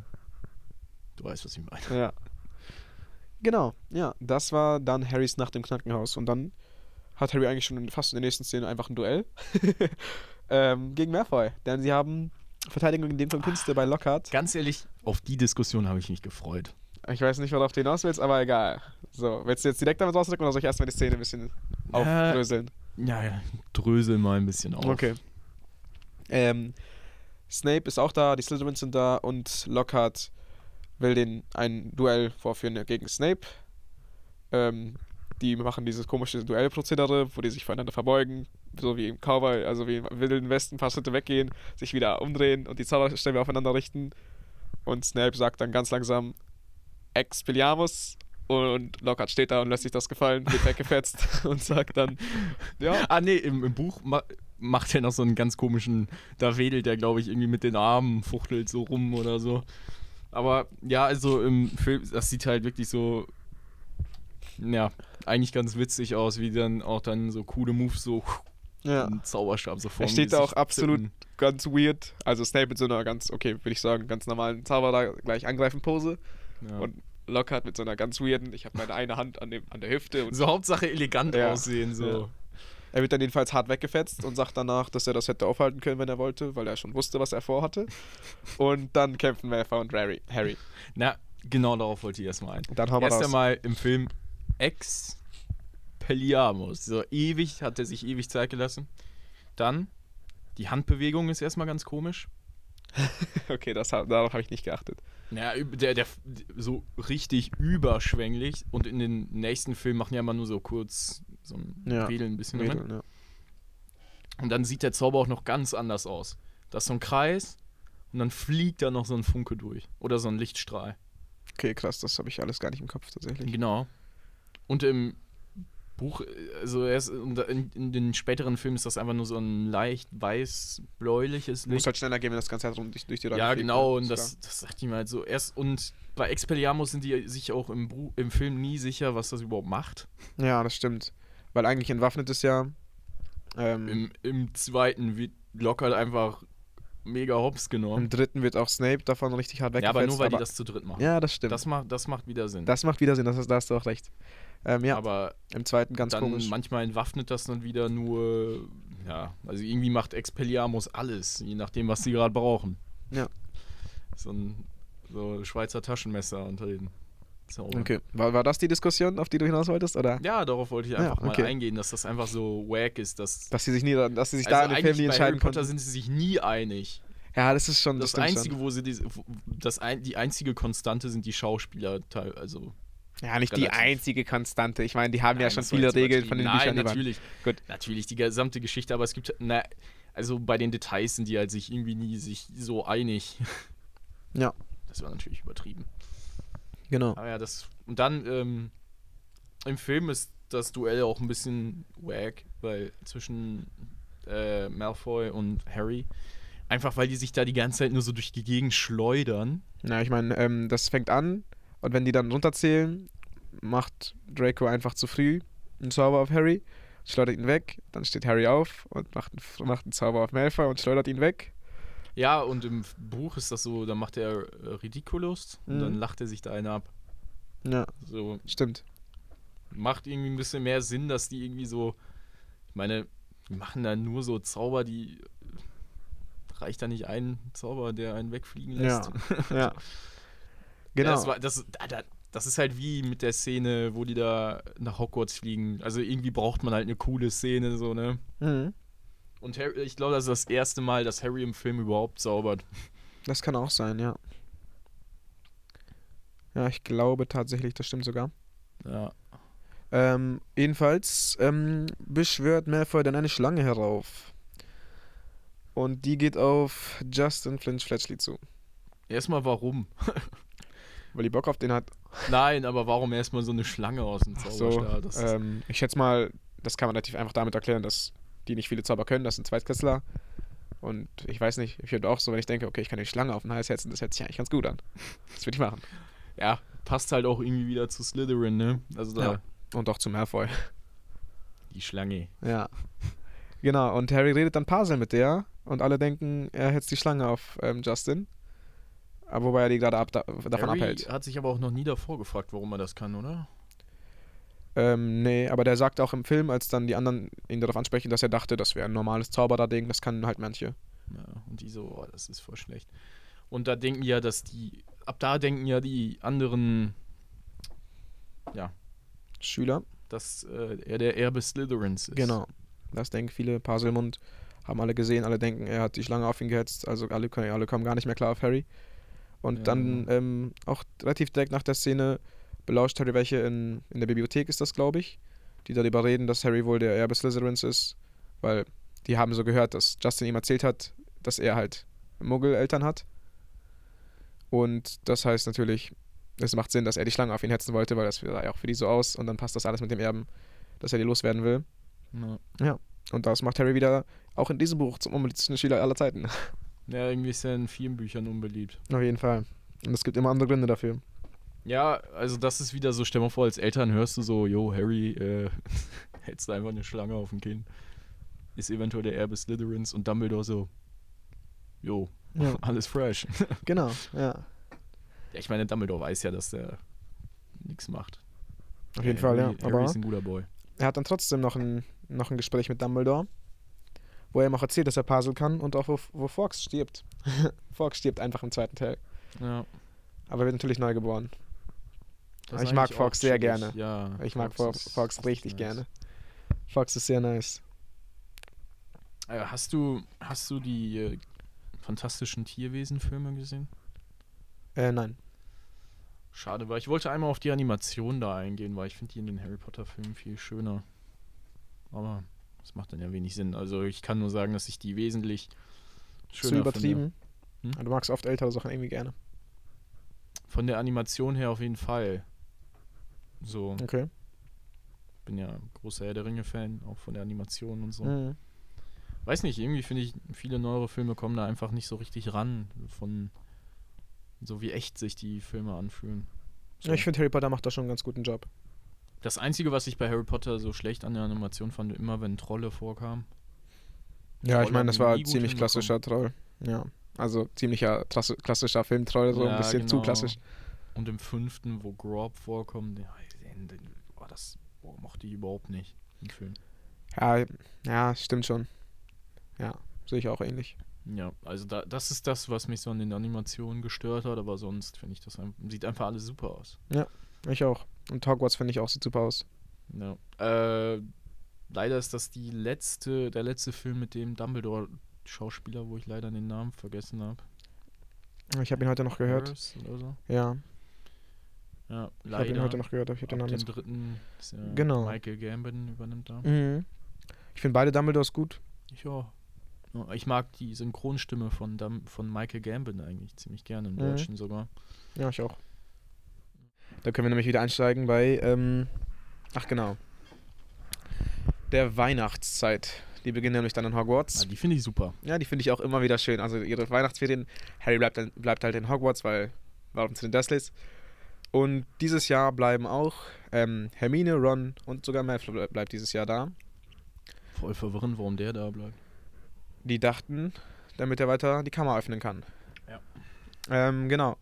du weißt, was ich meine. Ja. Genau, ja. Das war dann Harrys Nacht im Krankenhaus. Und dann hat Harry eigentlich schon fast in der nächsten Szene einfach ein Duell ähm, gegen Malfoy. Denn sie haben Verteidigung in dem von Künste bei Lockhart. Ganz ehrlich, auf die Diskussion habe ich mich gefreut. Ich weiß nicht, worauf du hinaus willst, aber egal. So, willst du jetzt direkt damit rausdrücken oder soll ich erstmal die Szene ein bisschen aufdröseln? Ja, ja, drösel mal ein bisschen auf. Okay. Ähm, Snape ist auch da, die Slytherins sind da und Lockhart will den ein Duell vorführen gegen Snape. Ähm, die machen dieses komische Duellprozedere, wo die sich voneinander verbeugen, so wie im Cowboy, also wie im Wilden Westen, ein paar Schritte weggehen, sich wieder umdrehen und die Zauberstäbe aufeinander richten. Und Snape sagt dann ganz langsam Expelliarmus und Lockhart steht da und lässt sich das gefallen, wird weggefetzt und sagt dann, ja, Ah, nee, im, im Buch ma macht er noch so einen ganz komischen, da wedelt er, glaube ich, irgendwie mit den Armen, fuchtelt so rum oder so. Aber ja, also im Film, das sieht halt wirklich so, ja, eigentlich ganz witzig aus, wie dann auch dann so coole Moves so ja. einen Zauberstab so vor Er steht da auch absolut zippen. ganz weird. Also Snape mit so einer ganz, okay, würde ich sagen, ganz normalen Zauberer gleich angreifen Pose. Ja. Und Lockhart mit so einer ganz weirden, ich habe meine eine Hand an, dem, an der Hüfte und so Hauptsache elegant Ja. aussehen, so. Er wird dann jedenfalls hart weggefetzt und sagt danach, dass er das hätte aufhalten können, wenn er wollte, weil er schon wusste, was er vorhatte. Und dann kämpfen Malfoy und Harry. Harry. Na, genau darauf wollte ich erstmal ein. Dann hauen wir Erst raus. einmal im Film Expelliarmus. So ewig, hat er sich ewig Zeit gelassen. Dann, die Handbewegung ist erstmal ganz komisch. Okay, das, darauf habe ich nicht geachtet. Ja, üb- der, der so richtig überschwänglich und in den nächsten Filmen machen ja immer nur so kurz so ein Ja, Wedeln ein bisschen. Drin. ja. Und dann sieht der Zauber auch noch ganz anders aus. Da ist so ein Kreis und dann fliegt da noch so ein Funke durch. Oder so ein Lichtstrahl. Okay, krass, das habe ich alles gar nicht im Kopf tatsächlich. Genau. Und im Buch, also erst in, in den späteren Filmen ist das einfach nur so ein leicht weiß-bläuliches Muss Licht. halt schneller gehen, wenn das ganze rum durch, durch die Räume Ja, fliegt, genau, ne? und das, das sagt ihm halt so erst. Und bei Expelliarmus sind die sich auch im, Buch, im Film nie sicher, was das überhaupt macht. Ja, das stimmt. Weil eigentlich entwaffnet ist ja. Ähm, Im, Im zweiten wird locker einfach mega hops genommen. Im dritten wird auch Snape davon richtig hart Ja, weggefetzt. aber nur weil die das zu dritt machen. Ja, das stimmt. Das macht, das macht wieder Sinn. Das macht wieder Sinn, das ist, da hast du auch recht. Ähm, ja, Aber im zweiten ganz dann komisch. manchmal entwaffnet das dann wieder nur, ja, also irgendwie macht Expelliarmus alles, je nachdem, was sie gerade brauchen. Ja. So ein so Schweizer Taschenmesser unter den Zaubern. Okay, war, war das die Diskussion, auf die du hinaus wolltest? Oder? Ja, darauf wollte ich Ja, einfach okay. mal eingehen, dass das einfach so wack ist, dass, Dass sie sich nie, dass sie sich also da in dem Film nie bei entscheiden Harry Potter konnten. sind sie sich nie einig. Ja, das ist schon Das, stimmt einzige, wo sie diese, das ein, die einzige Konstante sind die Schauspieler, also schon. Ja, nicht die relativ. einzige Konstante. Ich meine, die haben ja Nein, schon das war viele Regeln von den. Büchern Nein, über. natürlich. Gut. Natürlich die gesamte Geschichte, aber es gibt, na, also bei den Details sind die halt sich irgendwie nie sich so einig. Ja. Das war natürlich übertrieben. Genau. Aber ja, das. Und dann ähm, im Film ist das Duell auch ein bisschen wack, weil zwischen äh, Malfoy und Harry. Einfach weil die sich da die ganze Zeit nur so durch die Gegend schleudern. Ja, ich meine, ähm, das fängt an und wenn die dann runterzählen, macht Draco einfach zu früh einen Zauber auf Harry, schleudert ihn weg, dann steht Harry auf und macht, macht einen Zauber auf Malfoy und schleudert ihn weg. Ja, und im Buch ist das so, da macht er äh, Ridiculous und Mhm. dann lacht er sich da einer ab. Ja, So, stimmt. macht irgendwie ein bisschen mehr Sinn, dass die irgendwie so, ich meine, die machen da nur so Zauber, die reicht da nicht ein Zauber, der einen wegfliegen lässt. Ja. ja. Genau. Ja, das, war, das, da- da- das ist halt wie mit der Szene, wo die da nach Hogwarts fliegen. Also irgendwie braucht man halt eine coole Szene, so, ne? Mhm. Und Harry, ich glaube, das ist das erste Mal, dass Harry im Film überhaupt zaubert. Das kann auch sein, ja. Ja, ich glaube tatsächlich, das stimmt sogar. Ja. Ähm, jedenfalls ähm, beschwört Malfoy dann eine Schlange herauf. Und die geht auf Justin Flinch Fletchley zu. Erstmal warum? Weil die Bock auf den hat. Nein, aber warum erstmal so eine Schlange aus dem so, Zauberstab? Ist- ähm, ich schätze mal, das kann man relativ einfach damit erklären, dass die nicht viele Zauber können. Das sind Zweitklässler. Und ich weiß nicht, ich würde auch so, wenn ich denke, okay, ich kann die Schlange auf den Hals setzen, das hört sich eigentlich ganz gut an. Das würde ich machen. ja, passt halt auch irgendwie wieder zu Slytherin, ne? Also da, Ja. Und auch zu Malfoy. die Schlange. Ja. Genau, und Harry redet dann Parsel mit der und alle denken, er hetzt die Schlange auf ähm, Justin. Aber wobei er die gerade ab, da, davon Harry abhält. hat sich aber auch noch nie davor gefragt, warum er das kann, oder? Ähm, nee, aber der sagt auch im Film, als dann die anderen ihn darauf ansprechen, dass er dachte, das wäre ein normales Zauberer-Ding, das kann halt manche. Ja, und die so, oh, das ist voll schlecht. Und da denken ja, dass die, ab da denken ja die anderen, Schüler. dass äh, er der Erbe Slytherins ist. Genau. Das denken viele. Parselmund haben alle gesehen, alle denken, er hat die Schlange auf ihn gehetzt, also alle, alle kommen gar nicht mehr klar auf Harry. Und Ja. dann ähm, auch relativ direkt nach der Szene belauscht Harry welche in, in der Bibliothek, ist das, glaube ich, die darüber reden, dass Harry wohl der Erbe Slytherins ist, weil die haben so gehört, dass Justin ihm erzählt hat, dass er halt Muggeleltern hat. Und das heißt natürlich, es macht Sinn, dass er die Schlange auf ihn hetzen wollte, weil das sah ja auch für die so aus und dann passt das alles mit dem Erben, dass er die loswerden will. Ja. Und das macht Harry wieder auch in diesem Buch zum unbeliebtesten Schüler aller Zeiten. ja, irgendwie ist er in vielen Büchern unbeliebt. Auf jeden Fall. Und es gibt immer andere Gründe dafür. Ja, also das ist wieder so, stell mal vor, als Eltern hörst du so, yo, Harry, äh, hältst einfach eine Schlange auf dem Kinn. Ist eventuell der Erbe Slytherins und Dumbledore so, jo, Ja, alles fresh. genau, ja. Ja, ich meine, Dumbledore weiß ja, dass der nichts macht. Auf jeden Harry, Fall, ja. Harry Aber ist ein guter Boy. er hat dann trotzdem noch ein, noch ein Gespräch mit Dumbledore, wo er ihm auch erzählt, dass er Puzzle kann und auch wo, wo Fox stirbt. Fox stirbt einfach im zweiten Teil. Ja. Aber er wird natürlich neu geboren. Das Ich mag Fox sehr gerne. Ja, Ich mag Fox, Fox richtig nice. gerne. Fox ist sehr nice. Äh, hast du, hast du die äh, fantastischen Tierwesen-Filme gesehen? Äh, nein. Schade, weil ich wollte einmal auf die Animation da eingehen, weil ich finde die in den Harry Potter-Filmen viel schöner. Aber das macht dann ja wenig Sinn. Also ich kann nur sagen, dass ich die wesentlich schöner Zu übertrieben. Hm? Du magst oft ältere Sachen irgendwie gerne. Von der Animation her auf jeden Fall. So, Okay. bin ja großer Herr der Ringe-Fan, auch von der Animation und so. Mhm. Weiß nicht, irgendwie finde ich, viele neuere Filme kommen da einfach nicht so richtig ran, von so wie echt sich die Filme anfühlen. So. Ich finde, Harry Potter macht da schon einen ganz guten Job. Das Einzige, was ich bei Harry Potter so schlecht an der Animation fand, immer wenn Trolle vorkamen. Ja, ich Trolle meine, haben das war ziemlich klassischer Troll. Ja. Also ziemlicher klassischer Filmtroll, so Ja, ein bisschen zu genau. klassisch. Und im fünften, wo Grob vorkommt, ja, oh, das oh, mochte ich überhaupt nicht im Film. Ja, ja, stimmt schon. Ja, sehe ich auch ähnlich. Ja, also da, das ist das, was mich so an den Animationen gestört hat, aber sonst finde ich das sieht einfach alles super aus. Ich auch. Und Hogwarts finde ich auch, sieht super aus. Ja. Äh, leider ist das die letzte, der letzte Film mit dem Dumbledore-Schauspieler, wo ich leider den Namen vergessen habe. Ich habe ihn heute noch gehört. So. Ja, Ja, ich habe ihn heute noch gehört. aber Ich habe den Namen jetzt. dritten ja Genau. Michael Gambon übernimmt da. Mhm. Ich finde beide Dumbledores gut. Ich auch. Ich mag die Synchronstimme von, von Michael Gambon eigentlich ziemlich gerne, im Mhm. Deutschen sogar. Ja, ich auch. Da können wir nämlich wieder einsteigen bei, ähm, ach genau, der Weihnachtszeit. Die beginnen nämlich dann in Hogwarts. Ja, die finde ich super. Ja, die finde ich auch immer wieder schön. Also ihre Weihnachtsferien. Harry bleibt, dann- bleibt halt in Hogwarts, weil warum zu den Dursleys? Und dieses Jahr bleiben auch ähm, Hermine, Ron und sogar Malfoy ble- bleibt dieses Jahr da. Voll verwirrend, warum der da bleibt. Die dachten, damit er weiter die Kammer öffnen kann. Ja. Ähm, genau.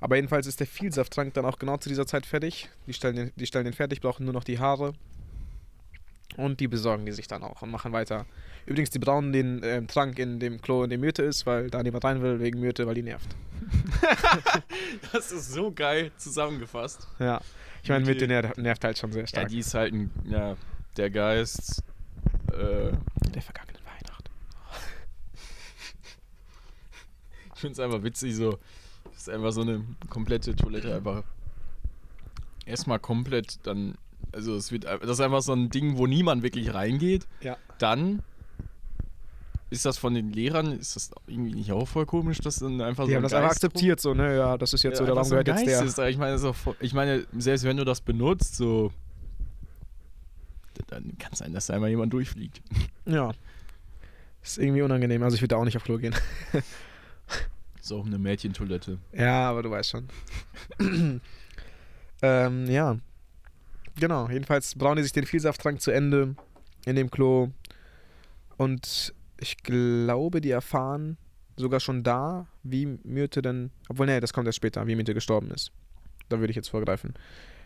Aber jedenfalls ist der Vielsafttrank dann auch genau zu dieser Zeit fertig. Die stellen den, die stellen den fertig, brauchen nur noch die Haare. Und die besorgen die sich dann auch und machen weiter. Übrigens, die brauen den ähm, Trank in dem Klo, in dem Myrte ist, weil da niemand rein will wegen Myrte, weil die nervt. das ist so geil zusammengefasst. Ja. Ich meine, den nervt, nervt halt schon sehr Ja, stark. die ist halt ein, ja, der Geist. Äh, der vergangenen Weihnacht. ich finde es einfach witzig, so. Das ist einfach so eine komplette Toilette, einfach. Erstmal komplett, dann. Also, es wird. Das ist einfach so ein Ding, wo niemand wirklich reingeht. Ja. Dann. Ist das von den Lehrern, ist das irgendwie nicht auch voll komisch, dass dann einfach Die so haben ein das einfach Geist akzeptiert, so, ne? Ja, das ist jetzt so, der einfach Raum so gehört jetzt Geist der. Ist, ich meine, voll- ich meine, selbst wenn du das benutzt, so. Dann kann es sein, dass da einmal jemand durchfliegt. Ja. Ist irgendwie unangenehm. Also ich würde da auch nicht auf Klo gehen. Ist auch eine Mädchentoilette. Ja, aber du weißt schon. ähm, ja. Genau. Jedenfalls brauen die sich den Vielsafttrank zu Ende in dem Klo. Und ich glaube, die erfahren sogar schon da, wie Myrte denn. Obwohl, nee, das kommt erst später, wie Myrte gestorben ist. Da würde ich jetzt vorgreifen.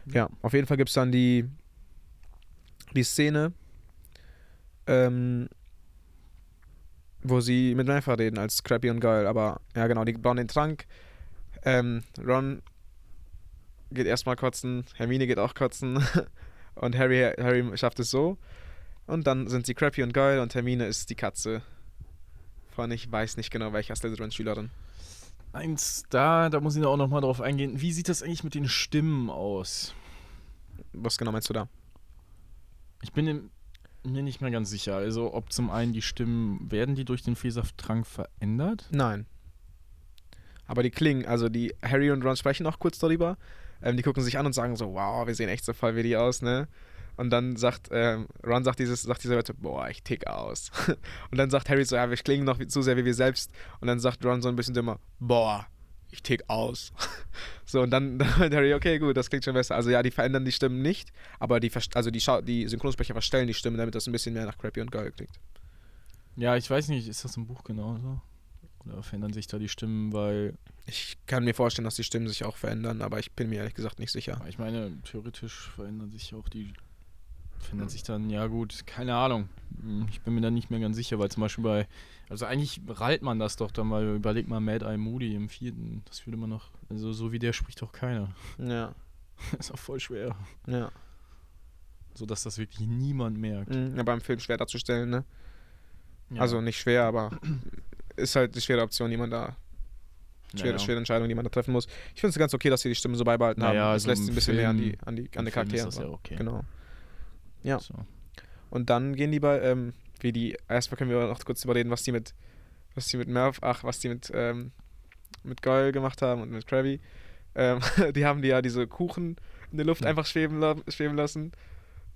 Ja, auf jeden Fall gibt es dann die, die Szene, ähm, wo sie mit Malfoy reden als Scrappy und Goyle. Aber ja, genau, die bauen den Trank. Ähm, Ron geht erstmal kotzen, Hermine geht auch kotzen und Harry, Harry schafft es so. Und dann sind sie Crappy und Goyle und Hermine ist die Katze von ich weiß nicht genau welcher Slytherin-Schülerin. Eins da, da muss ich auch nochmal drauf eingehen. Wie sieht das eigentlich mit den Stimmen aus? Was genau meinst du da? Ich bin mir nicht mehr ganz sicher. Also, ob zum einen die Stimmen, werden die durch den Fehlsafttrank verändert? Nein. Aber die klingen, also die Harry und Ron sprechen auch kurz darüber. Ähm, die gucken sich an und sagen so, wow, wir sehen echt so voll wie die aus, ne? Und dann sagt, ähm, Ron sagt dieses, sagt diese Leute, boah, ich tick aus. und dann sagt Harry so, ja, wir klingen noch zu sehr wie wir selbst. Und dann sagt Ron so ein bisschen dümmer, boah, ich tick aus. so, und dann, dann Harry, okay, gut, das klingt schon besser. Also ja, die verändern die Stimmen nicht, aber die, also die, die Synchronsprecher verstellen die Stimmen, damit das ein bisschen mehr nach Crappy und Goyle klingt. Ja, ich weiß nicht, ist das im Buch genauso? Oder verändern sich da die Stimmen, weil, Ich kann mir vorstellen, dass die Stimmen sich auch verändern, aber ich bin mir ehrlich gesagt nicht sicher. ich meine, theoretisch verändern sich auch die. Verändern sich dann, ja gut, keine Ahnung. Hm, Ich bin mir da nicht mehr ganz sicher, weil zum Beispiel bei. Also eigentlich reilt man das doch dann mal, überleg mal Mad Eye Moody im vierten. Das würde man noch. Also so wie der spricht doch keiner. Ja, ist auch voll schwer. ja. So dass das wirklich niemand merkt. Mhm, aber im Film schwer darzustellen, ne? Ja. Also nicht schwer, aber ist halt die schwere Option, die man da, schwere, Naja. schwere Entscheidung, die man da treffen muss. Ich finde es ganz okay, dass sie die Stimme so beibehalten Naja, haben. Es also lässt ein bisschen mehr an die, Film- an die, an die Film Charaktere. Ist das ja okay. Genau. ja. So. Und dann gehen die bei, ähm, wie die, erstmal können wir noch kurz überreden, was die mit, was die mit Merv, ach, was die mit, ähm, mit Goyle gemacht haben und mit Krabby. Ähm, die haben die ja diese Kuchen in der Luft einfach schweben, schweben lassen.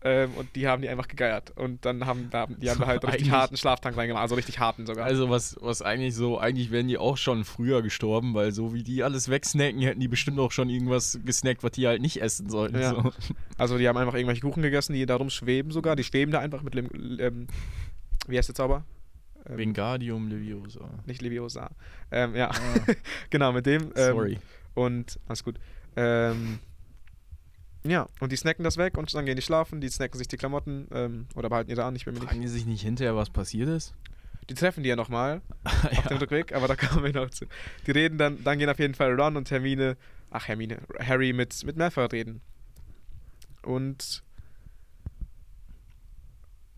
Ähm, und die haben die einfach gegeiert. Und dann haben, da, die haben da halt richtig harten Schlaftank reingemacht, also richtig harten sogar. Also was, was eigentlich so, eigentlich wären die auch schon früher gestorben, weil so wie die alles wegsnacken, hätten die bestimmt auch schon irgendwas gesnackt, was die halt nicht essen sollten. Ja. So. Also die haben einfach irgendwelche Kuchen gegessen, die da rumschweben sogar. Die schweben da einfach mit, ähm, wie heißt der Zauber? Ähm, Wingardium Leviosa. Nicht Leviosa. Ähm, ja, Ah, genau, mit dem. Ähm, sorry. Und alles gut. Ähm, ja, und die snacken das weg und dann gehen die schlafen, die snacken sich die Klamotten ähm, oder behalten ihre an, ich bin mir nicht. Fragen die sich nicht hinterher, was passiert ist? Die treffen die ja nochmal auf dem Rückweg, aber da kommen wir noch zu. Die reden dann, dann gehen auf jeden Fall Ron und Hermine, ach Hermine, Harry mit, mit Malfoy reden. Und,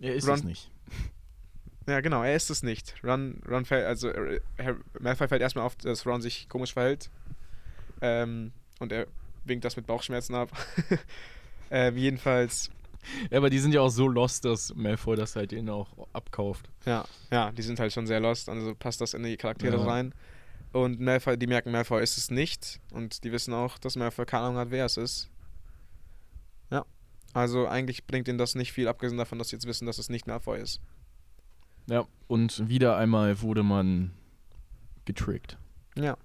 Er ist Ron- es nicht. ja genau, er ist es nicht. Ron, Ron fällt, also äh, Malfoy fällt erstmal auf, dass Ron sich komisch verhält. Ähm, und er winkt das mit Bauchschmerzen ab. ähm, jedenfalls Ja, aber die sind ja auch so lost, dass Malfoy das halt denen auch abkauft. Ja, ja, die sind halt schon sehr lost, also passt das in die Charaktere Ja. rein. Und Malfoy, die merken, Malfoy ist es nicht. Und die wissen auch, dass Malfoy keine Ahnung hat, wer es ist. Ja. Also eigentlich bringt ihnen das nicht viel, abgesehen davon, dass sie jetzt wissen, dass es nicht Malfoy ist. Ja, und wieder einmal wurde man getrickt. Ja.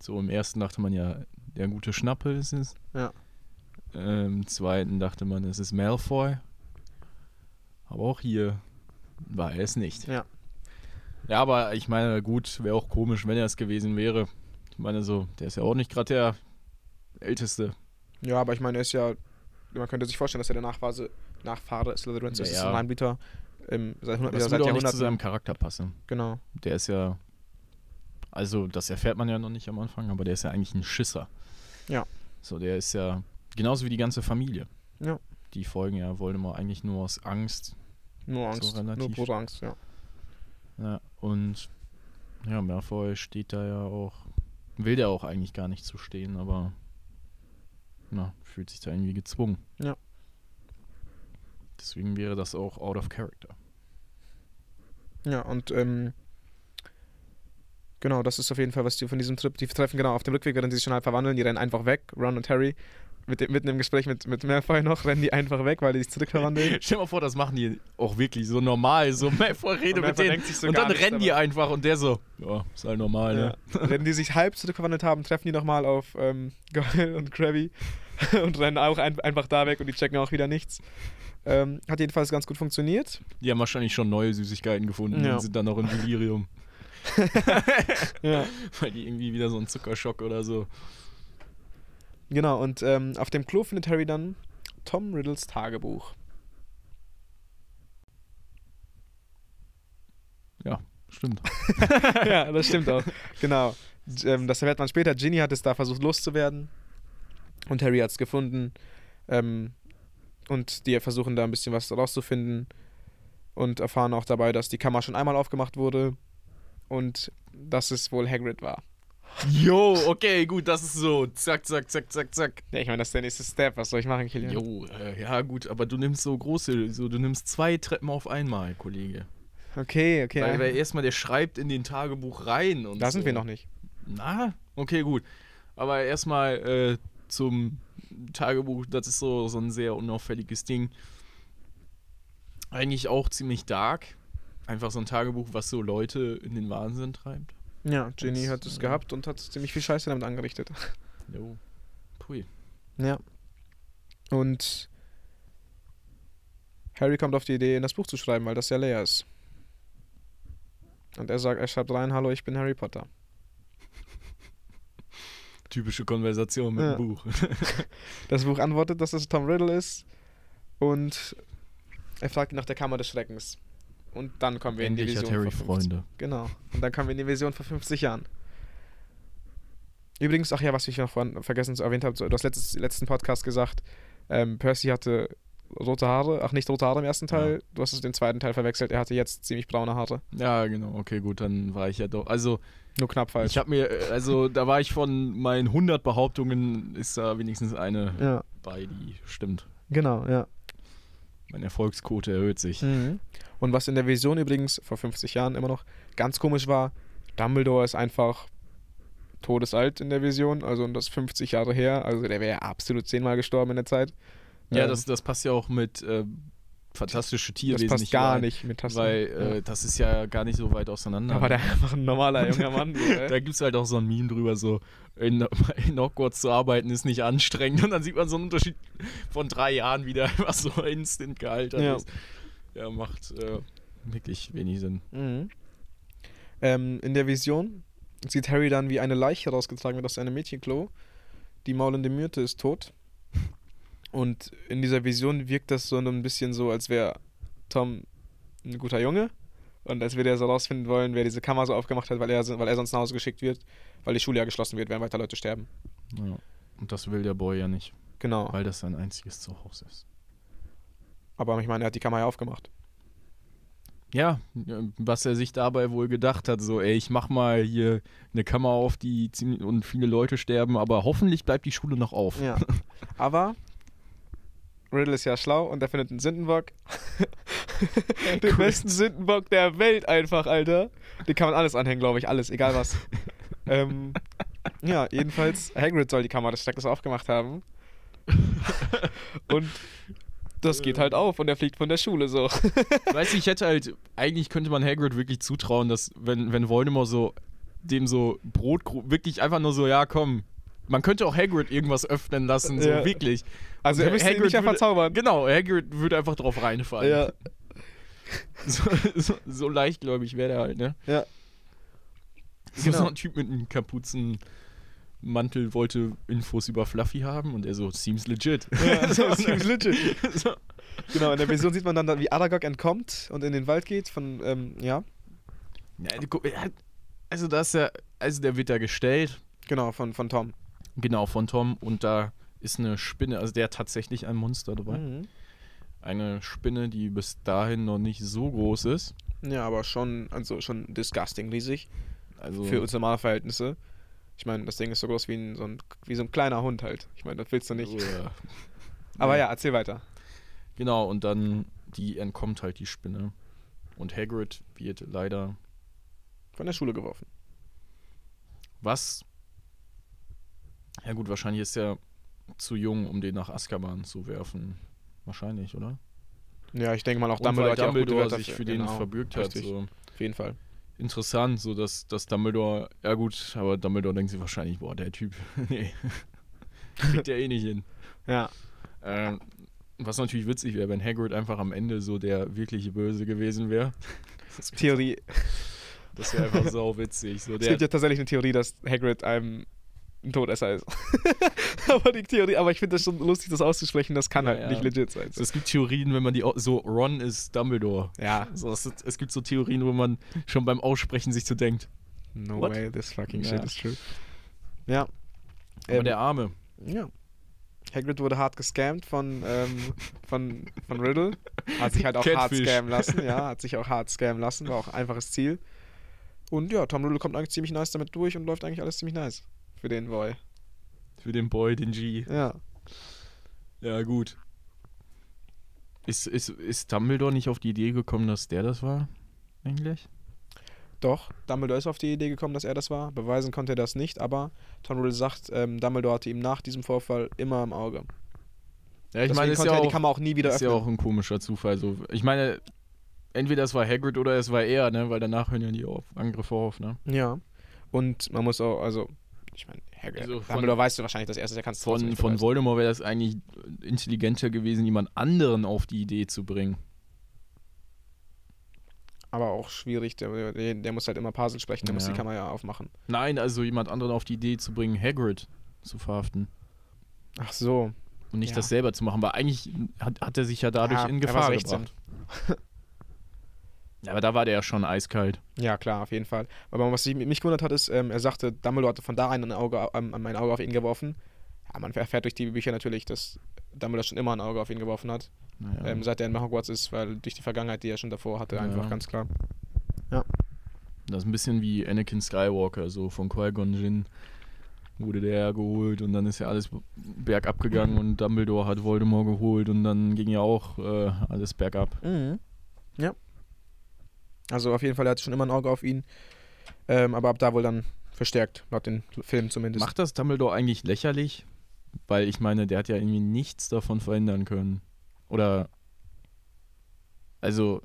So im ersten dachte man ja, der gute Schnappe ist es. Ja. Ähm, Im zweiten dachte man, es ist Malfoy. Aber auch hier war er es nicht. Ja. Ja, aber ich meine, gut, wäre auch komisch, wenn er es gewesen wäre. Ich meine, so, der ist ja auch nicht gerade der Älteste. Ja, aber ich meine, er ist ja, man könnte sich vorstellen, dass er der Nachfahre, Nachfahre Slytherins ist. Ja, Das ist ja. ein Reinblüter im, seit, 100, Das würde auch nicht zu seinem Charakter passen. Genau. Der ist ja Also, das erfährt man ja noch nicht am Anfang, aber der ist ja eigentlich ein Schisser. Ja. So, der ist ja genauso wie die ganze Familie. Ja. Die folgen ja Voldemort eigentlich nur aus Angst. Nur So Angst. nur relativ. pure Angst, ja. Ja, und ja, Malfoy steht da ja auch, will der auch eigentlich gar nicht zu stehen, aber na, fühlt sich da irgendwie gezwungen. Ja. Deswegen wäre das auch out of character. Ja, und ähm, genau, das ist auf jeden Fall, was die von diesem Trip, die treffen genau auf dem Rückweg, während sie sich schon halb verwandeln, die rennen einfach weg, Ron und Harry, mit dem, mitten im Gespräch mit, mit Malfoy noch, rennen die einfach weg, weil die sich zurückverwandeln. Stell dir mal vor, das machen die auch wirklich so normal, so Malfoy redet mit denen so und dann nichts rennen die einfach und der so, ja, ist halt normal, Ja. ne? Wenn die sich halb zurückverwandelt haben, treffen die nochmal auf ähm, Goyle und Krabby und rennen auch ein, einfach da weg und die checken auch wieder nichts. Ähm, hat jedenfalls ganz gut funktioniert. Die haben wahrscheinlich schon neue Süßigkeiten gefunden Ja. und sind dann noch im Delirium, Ja. weil die irgendwie wieder so einen Zuckerschock oder so. Genau, und ähm, auf dem Klo findet Harry dann Tom Riddles Tagebuch. Stimmt. ja, das stimmt auch. Genau. Ähm, das erfährt man später. Ginny hat es da versucht loszuwerden. Und Harry hat es gefunden. Ähm, und die versuchen da ein bisschen was rauszufinden. Und erfahren auch dabei, dass die Kammer schon einmal aufgemacht wurde. Und dass es wohl Hagrid war. Jo, okay, gut, das ist so. Zack, zack, zack, zack, zack. Ja, ich meine, das ist der nächste Step. Was soll ich machen, Kilian? Jo, äh, ja gut, aber du nimmst so große, so du nimmst zwei Treppen auf einmal, Kollege. Okay, okay. Weil, weil erstmal der schreibt in den Tagebuch rein und da so. sind wir noch nicht. Na, okay, gut. Aber erstmal äh, zum Tagebuch, das ist so, so ein sehr unauffälliges Ding. Eigentlich auch ziemlich dark. Einfach so ein Tagebuch, was so Leute in den Wahnsinn treibt. Ja, Ginny Das, hat es äh, gehabt und hat ziemlich viel Scheiße damit angerichtet. Jo. Pui. Ja. Und Harry kommt auf die Idee, in das Buch zu schreiben, weil das ja leer ist. Und er sagt, er schreibt rein, hallo, ich bin Harry Potter. Typische Konversation mit Ja. dem Buch. Das Buch antwortet, dass es Tom Riddle ist. Und er fragt nach der Kammer des Schreckens. Und dann kommen wir in die Endlich Vision hat Harry vor 50 Freunde. Genau. Und dann kommen wir in die Vision vor 50 Jahren. Übrigens, ach ja, was ich noch vorhin vergessen zu erwähnt habe, du hast letztes, letzten Podcast gesagt, ähm, Percy hatte rote Haare, ach nicht rote Haare im ersten Teil, du hast es im zweiten Teil verwechselt, er hatte jetzt ziemlich braune Haare. Ja, genau. Okay, gut, dann war ich ja doch. Also, Nur knapp falsch. ich habe mir, äh, also da war ich von meinen 100 Behauptungen, ist da wenigstens eine ja, bei, die stimmt. genau, ja. Meine Erfolgsquote erhöht sich. Mhm. Und was in der Vision übrigens vor 50 Jahren immer noch ganz komisch war, Dumbledore ist einfach todesalt in der Vision, also und das 50 Jahre her, also der wäre ja absolut zehnmal gestorben in der Zeit. Ja, Ähm, das, das passt ja auch mit äh, fantastische das Tierwesen passt nicht gar rein, nicht mit Tassen. Weil äh, das ist ja gar nicht so weit auseinander. War der einfach ein normaler junger Mann. So, da gibt es halt auch so ein Meme drüber, so in, in Hogwarts zu arbeiten ist nicht anstrengend und dann sieht man so einen Unterschied von drei Jahren wieder, was so instant gealtert Ja. ist. Ja, macht äh, wirklich wenig Sinn. Mhm. Ähm, in der Vision sieht Harry dann, wie eine Leiche rausgetragen wird aus seinem Mädchenklo. Die maulende Myrte ist tot. Und in dieser Vision wirkt das so ein bisschen so, als wäre Tom ein guter Junge. Und als würde er so rausfinden wollen, wer diese Kammer so aufgemacht hat, weil er, weil er sonst nach Hause geschickt wird, weil die Schule ja geschlossen wird, während weiter Leute sterben. Ja. Und das will der Boy ja nicht, Genau. weil das sein einziges Zuhause ist. Aber ich meine, er hat die Kammer ja aufgemacht. Ja, was er sich dabei wohl gedacht hat, so, ey, ich mach mal hier eine Kammer auf, die ziemlich und viele Leute sterben, aber hoffentlich bleibt die Schule noch auf. Ja. Aber Riddle ist ja schlau und er findet einen Sündenbock. Den besten Sündenbock der Welt einfach, Alter. Den kann man alles anhängen, glaube ich. Alles, egal was. ähm, ja, jedenfalls, Hagrid soll die Kammer des Schreckens aufgemacht haben. und das geht halt auf und er fliegt von der Schule so. Weißt du, ich hätte halt, eigentlich könnte man Hagrid wirklich zutrauen, dass, wenn, wenn Voldemort so dem so Brot, wirklich einfach nur so, ja, komm, man könnte auch Hagrid irgendwas öffnen lassen, so Ja. wirklich. Also er müsste ihn nicht ja verzaubern. Genau, Hagrid würde einfach drauf reinfallen. Ja, So, so, so leichtgläubig wäre der halt, ne? ja. So, Genau. so ein Typ mit einem Kapuzenmantel wollte Infos über Fluffy haben und er so, seems legit. Ja, so, seems legit. So. Genau, in der Vision sieht man dann, wie Aragog entkommt und in den Wald geht von, ähm, ja. Ja, Also das ist ja, also der wird da gestellt, Genau, von, von Tom. genau, von Tom und da ist eine Spinne, also der hat tatsächlich ein Monster dabei. Mhm. Eine Spinne, die bis dahin noch nicht so groß ist. Ja, aber schon, also schon disgusting riesig Also für uns normale Verhältnisse. Ich meine, das Ding ist so groß wie, ein, so ein, wie so ein kleiner Hund halt. Ich meine, das willst du nicht. Uah. Aber Nee. ja, erzähl weiter. Genau, und dann die entkommt halt die Spinne. Und Hagrid wird leider Von der Schule geworfen. was? Ja gut, wahrscheinlich ist er zu jung, um den nach Azkaban zu werfen. Wahrscheinlich, oder? Ja, ich denke mal auch Und weil Dumbledore ja Dumbledore sich für- den genau, verbürgt hat. So. Auf jeden Fall. Interessant, so dass, dass Dumbledore, ja gut, aber Dumbledore denkt sich wahrscheinlich, boah, der Typ, nee, kriegt der eh nicht hin. Ja. Ähm, was natürlich witzig wäre, wenn Hagrid einfach am Ende so der wirkliche Böse gewesen wäre. Theorie. Das wäre einfach sau witzig. So Es gibt ja tatsächlich eine Theorie, dass Hagrid ein, ein Todesser ist. aber die Theorie, aber ich finde das schon lustig, das auszusprechen, das kann Ja, halt ja. nicht legit sein. es gibt Theorien, wenn man die so Ron ist Dumbledore. Ja. So, es, es gibt so Theorien, wo man schon beim Aussprechen sich so denkt. No What? way, this fucking Ja. shit is true. Ja. Aber Ähm, der Arme. Ja. Hagrid wurde hart gescammt von, ähm, von, von Riddle. Hat sich halt auch hart Catfish. scammen lassen, ja. Hat sich auch hart scammen lassen, war auch ein einfaches Ziel. Und ja, Tom Riddle kommt eigentlich ziemlich nice damit durch und läuft eigentlich alles ziemlich nice. Für den Boy. Für den Boy, den G. Ja. Ja, gut. Ist, ist, ist Dumbledore nicht auf die Idee gekommen, dass der das war? Eigentlich? Doch, Dumbledore ist auf die Idee gekommen, dass er das war. Beweisen konnte er das nicht, aber Tom Riddle sagt, ähm, Dumbledore hatte ihm nach diesem Vorfall immer im Auge. Ja, ich Deswegen meine, ist ja er die auch, Kammer auch nie wieder ist ja öffnen. auch ein komischer Zufall. So. Ich meine, entweder es war Hagrid oder es war er, ne? Weil danach hören ja die auf, Angriffe auf, ne? Ja. Und man muss auch, also, ich meine, Hagrid, Also von- Dumbledore weißt du wahrscheinlich das erste, der kannst Von, von. Voldemort wäre das eigentlich intelligenter gewesen, jemand anderen auf die Idee zu bringen. Aber auch schwierig, der, der, der muss halt immer Parsel sprechen, der muss Ja. die Kammer ja aufmachen. Nein, also jemand anderen auf die Idee zu bringen, Hagrid zu verhaften. Ach so. Und nicht Ja. das selber zu machen, weil eigentlich hat, hat er sich ja dadurch Ja, in war Gefahr 16. gebracht. Ja, aber da war der ja schon eiskalt. Ja, klar, auf jeden Fall. Aber was mich gewundert hat, ist, ähm, er sagte, Dumbledore hatte von da an ein Auge, ähm, ein Auge auf ihn geworfen. Ja, man erfährt durch die Bücher natürlich, dass Dumbledore schon immer ein Auge auf ihn geworfen hat. Naja. ähm, seit er in Hogwarts ist, weil durch die Vergangenheit, die er schon davor hatte, Ja. einfach ganz klar. Das ist ein bisschen wie Anakin Skywalker, so von Qui-Gon Jinn wurde der ja geholt und dann ist ja alles bergab gegangen und Dumbledore hat Voldemort geholt und dann ging ja auch äh, alles bergab. Ja. Also auf jeden Fall, er hatte schon immer ein Auge auf ihn. Ähm, aber ab da wohl dann verstärkt, laut den Filmen zumindest. Macht das Dumbledore eigentlich lächerlich? Weil ich meine, der hat ja irgendwie nichts davon verändern können. Oder. Also.